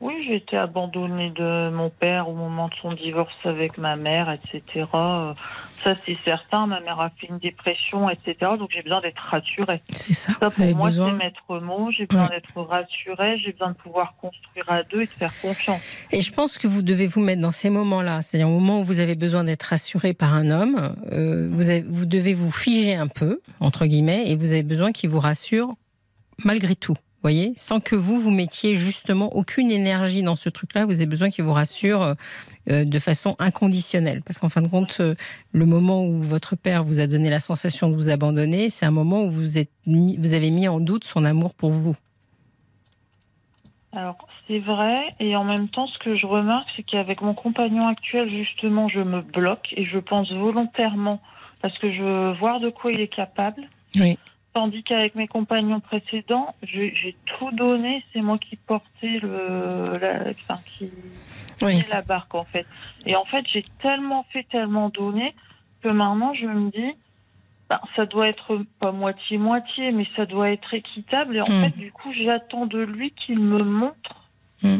Oui, j'ai été abandonnée de mon père au moment de son divorce avec ma mère, etc. Euh, Ça, c'est certain. Ma mère a fait une dépression, etc. Donc, j'ai besoin d'être rassurée. C'est ça, Ça, pour moi, besoin. c'est maître mot. J'ai besoin d'être rassurée. J'ai besoin de pouvoir construire à deux et de faire confiance. Et je pense que vous devez vous mettre dans ces moments-là, c'est-à-dire au moment où vous avez besoin d'être rassuré par un homme, euh, vous, avez- vous devez vous figer un peu, entre guillemets, et vous avez besoin qu'il vous rassure malgré tout. Voyez, sans que vous vous mettiez justement aucune énergie dans ce truc-là, vous avez besoin qu'il vous rassure euh, euh, de façon inconditionnelle. Parce qu'en fin de compte, euh, le moment où votre père vous a donné la sensation de vous abandonner, c'est un moment où vous, êtes mis- vous avez mis en doute son amour pour vous. Alors, c'est vrai. Et en même temps, ce que je remarque, c'est qu'avec mon compagnon actuel, justement, je me bloque et je pense volontairement parce que je veux voir de quoi il est capable. Oui. Tandis qu'avec mes compagnons précédents, j'ai tout donné. C'est moi qui portais le, la, enfin, qui Oui. la barque, en fait. Et en fait, j'ai tellement fait, tellement donné que maintenant, je me dis, ben, ça doit être pas moitié-moitié, mais ça doit être équitable. Et en Mm. fait, du coup, j'attends de lui qu'il me montre. Mm.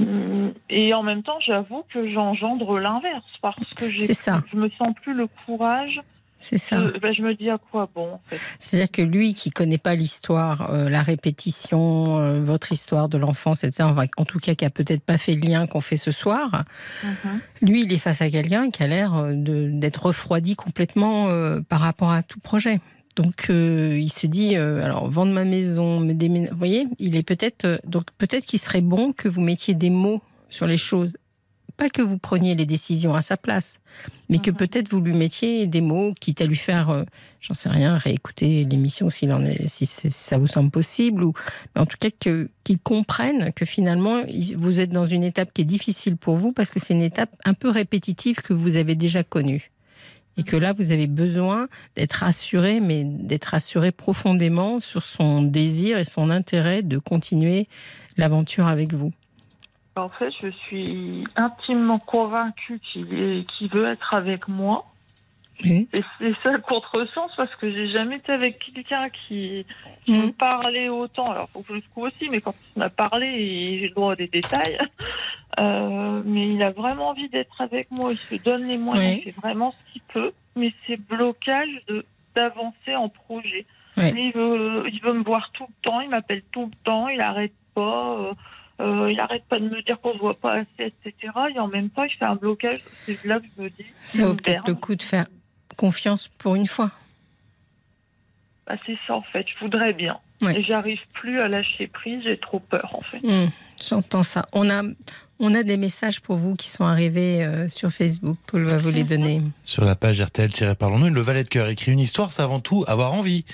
Mm, Et en même temps, j'avoue que j'engendre l'inverse parce que je me sens plus le courage. C'est ça. ben, je me dis à quoi bon, en fait? C'est-à-dire que lui qui connaît pas l'histoire, euh, la répétition, euh, votre histoire de l'enfance, etc., enfin, en tout cas qui a peut-être pas fait le lien qu'on fait ce soir, Mhm. lui il est face à quelqu'un qui a l'air euh, de- d'être refroidi complètement euh, par rapport à tout projet. Donc euh, il se dit euh, alors vendre ma maison, me déménager, vous voyez, il est peut-être euh, donc peut-être qu'il serait bon que vous mettiez des mots sur les choses, pas que vous preniez les décisions à sa place, mais que Mhm. peut-être vous lui mettiez des mots, quitte à lui faire, euh, j'en sais rien, réécouter l'émission s'il en est, si, ça vous semble possible, ou mais en tout cas que qu'il comprenne que finalement vous êtes dans une étape qui est difficile pour vous parce que c'est une étape un peu répétitive que vous avez déjà connue. Et que là, vous avez besoin d'être rassuré, mais d'être rassuré profondément sur son désir et son intérêt de continuer l'aventure avec vous. En fait, je suis intimement convaincue qu'il veut être avec moi. Oui. Et c'est ça le contresens parce que j'ai jamais été avec quelqu'un qui, qui Mhm. me parlait autant. Alors, faut que je trouve aussi, mais quand il m'a parlé, j'ai le droit à des détails. Euh, mais il a vraiment envie d'être avec moi. Il se donne les moyens. Oui. Il fait vraiment ce qu'il peut. Mais c'est blocage d'avancer en projet. Oui. Il, veut, il veut me voir tout le temps. Il m'appelle tout le temps. Il arrête pas. euh, euh, il arrête pas de me dire qu'on se voit pas assez, etc. Et en même temps, il fait un blocage. C'est là que je me dis. Ça vaut peut-être le coup de faire confiance pour une fois. Bah, c'est ça en fait. Je voudrais bien. Ouais. Et j'arrive plus à lâcher prise. J'ai trop peur en fait. Hmm, J'entends ça. On a, on a des messages pour vous qui sont arrivés euh, sur Facebook. Paul va vous les donner. Sur la page RTL-Parlons-nous, le valet de cœur écrit une histoire, c'est avant tout avoir envie.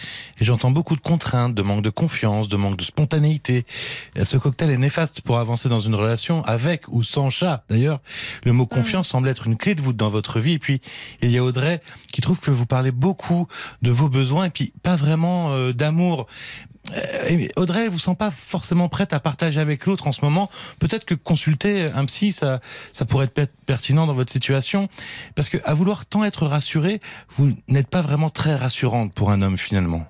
Et j'entends beaucoup de contraintes, de manque de confiance, de manque de spontanéité. Ce cocktail est néfaste pour avancer dans une relation avec ou sans chat. D'ailleurs, le mot confiance semble être une clé de voûte dans votre vie. Et puis, il y a Audrey qui trouve que vous parlez beaucoup de vos besoins et puis pas vraiment euh, d'amour. Euh, Audrey vous sent pas forcément prête à partager avec l'autre en ce moment. Peut-être que consulter un psy, ça, ça pourrait être per- pertinent dans votre situation. Parce que à vouloir tant être rassuré, vous n'êtes pas vraiment très rassurante pour un homme finalement.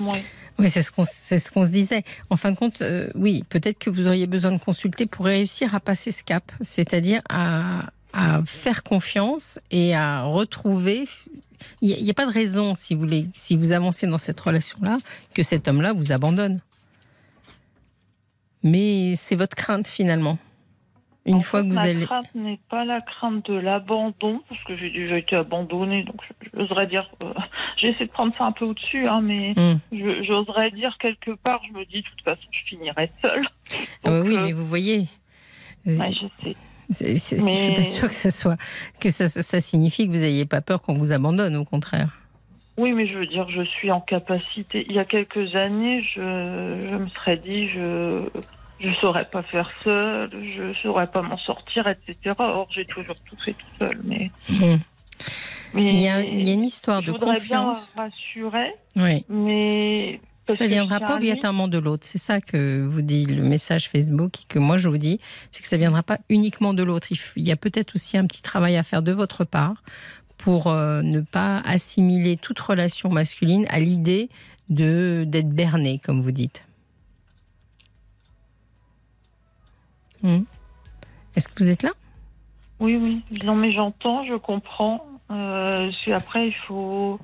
Ouais. Oui, c'est ce qu'on c'est ce qu'on se disait. En fin de compte, euh, oui, peut-être que vous auriez besoin de consulter pour réussir à passer ce cap, c'est-à-dire à, à faire confiance et à retrouver. Il n'y a, pas de raison, si vous voulez, si vous avancez dans cette relation-là, que cet homme-là vous abandonne. Mais c'est votre crainte finalement. Une En fois fait, que vous ma allez. crainte n'est pas la crainte de l'abandon, parce que j'ai déjà été abandonnée, donc j'oserais dire. euh, [laughs] j'ai essayé de prendre ça un peu au-dessus, hein, mais je- j'oserais dire quelque part, je me dis, de toute façon, je finirai seule. Ah bah oui, euh, mais vous voyez. ouais, je sais. Je Mais- suis pas sûre que ça soit que ça, ça, ça signifie que vous n'ayez pas peur qu'on vous abandonne, au contraire. Oui, mais je veux dire, je suis en capacité. Il y a quelques années, je, je me serais dit, je je saurais pas faire seule, je saurais pas m'en sortir, etc. Or, j'ai toujours tout fait tout seul. Mais, mais Il y, a, il y a une histoire je de voudrais confiance. bien rassurer, Oui. mais parce Ça que viendra pas obligatoirement de l'autre. C'est ça que vous dit le message Facebook et que moi je vous dis, c'est que ça viendra pas uniquement de l'autre. Il y a peut-être aussi un petit travail à faire de votre part pour euh, ne pas assimiler toute relation masculine à l'idée de d'être berné, comme vous dites. Hmm. Est-ce que vous êtes là? Oui, oui. Non, mais j'entends, je comprends. Euh, après, il faut.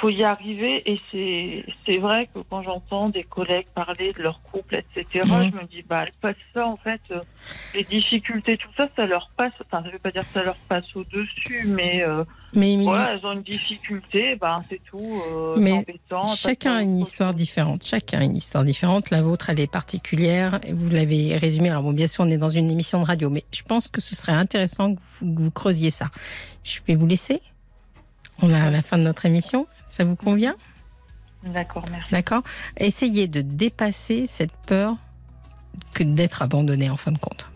Faut, y arriver. Et c'est, vrai que quand j'entends des collègues parler de leur couple, etc., Mhm. je me dis, bah, elles passent ça, en fait, euh, les difficultés, tout ça, ça leur passe. Enfin, ça veut pas dire que ça leur passe au-dessus, mais euh, Mais voilà, elles ont une difficulté, ben, c'est tout. Euh, Mais Chacun a une histoire différente. Chacun a une histoire différente. La vôtre, elle est particulière. Et vous l'avez résumé. Alors bon, bien sûr, on est dans une émission de radio, mais je pense que ce serait intéressant que vous, que vous creusiez ça. Je vais vous laisser. On à la fin de notre émission. Ça vous convient? D'accord, merci. D'accord Essayez de dépasser cette peur que d'être abandonné en fin de compte.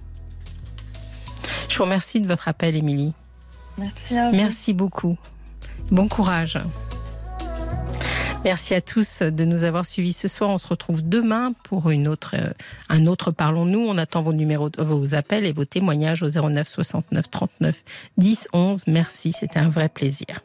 Je vous remercie de votre appel, Émilie. Merci à vous. Merci beaucoup. Bon courage. Merci à tous de nous avoir suivis ce soir. On se retrouve demain pour une autre, euh, un autre Parlons-nous. On attend vos numéros, vos appels et vos témoignages au 09 69 39 10 11. Merci, c'était un vrai plaisir.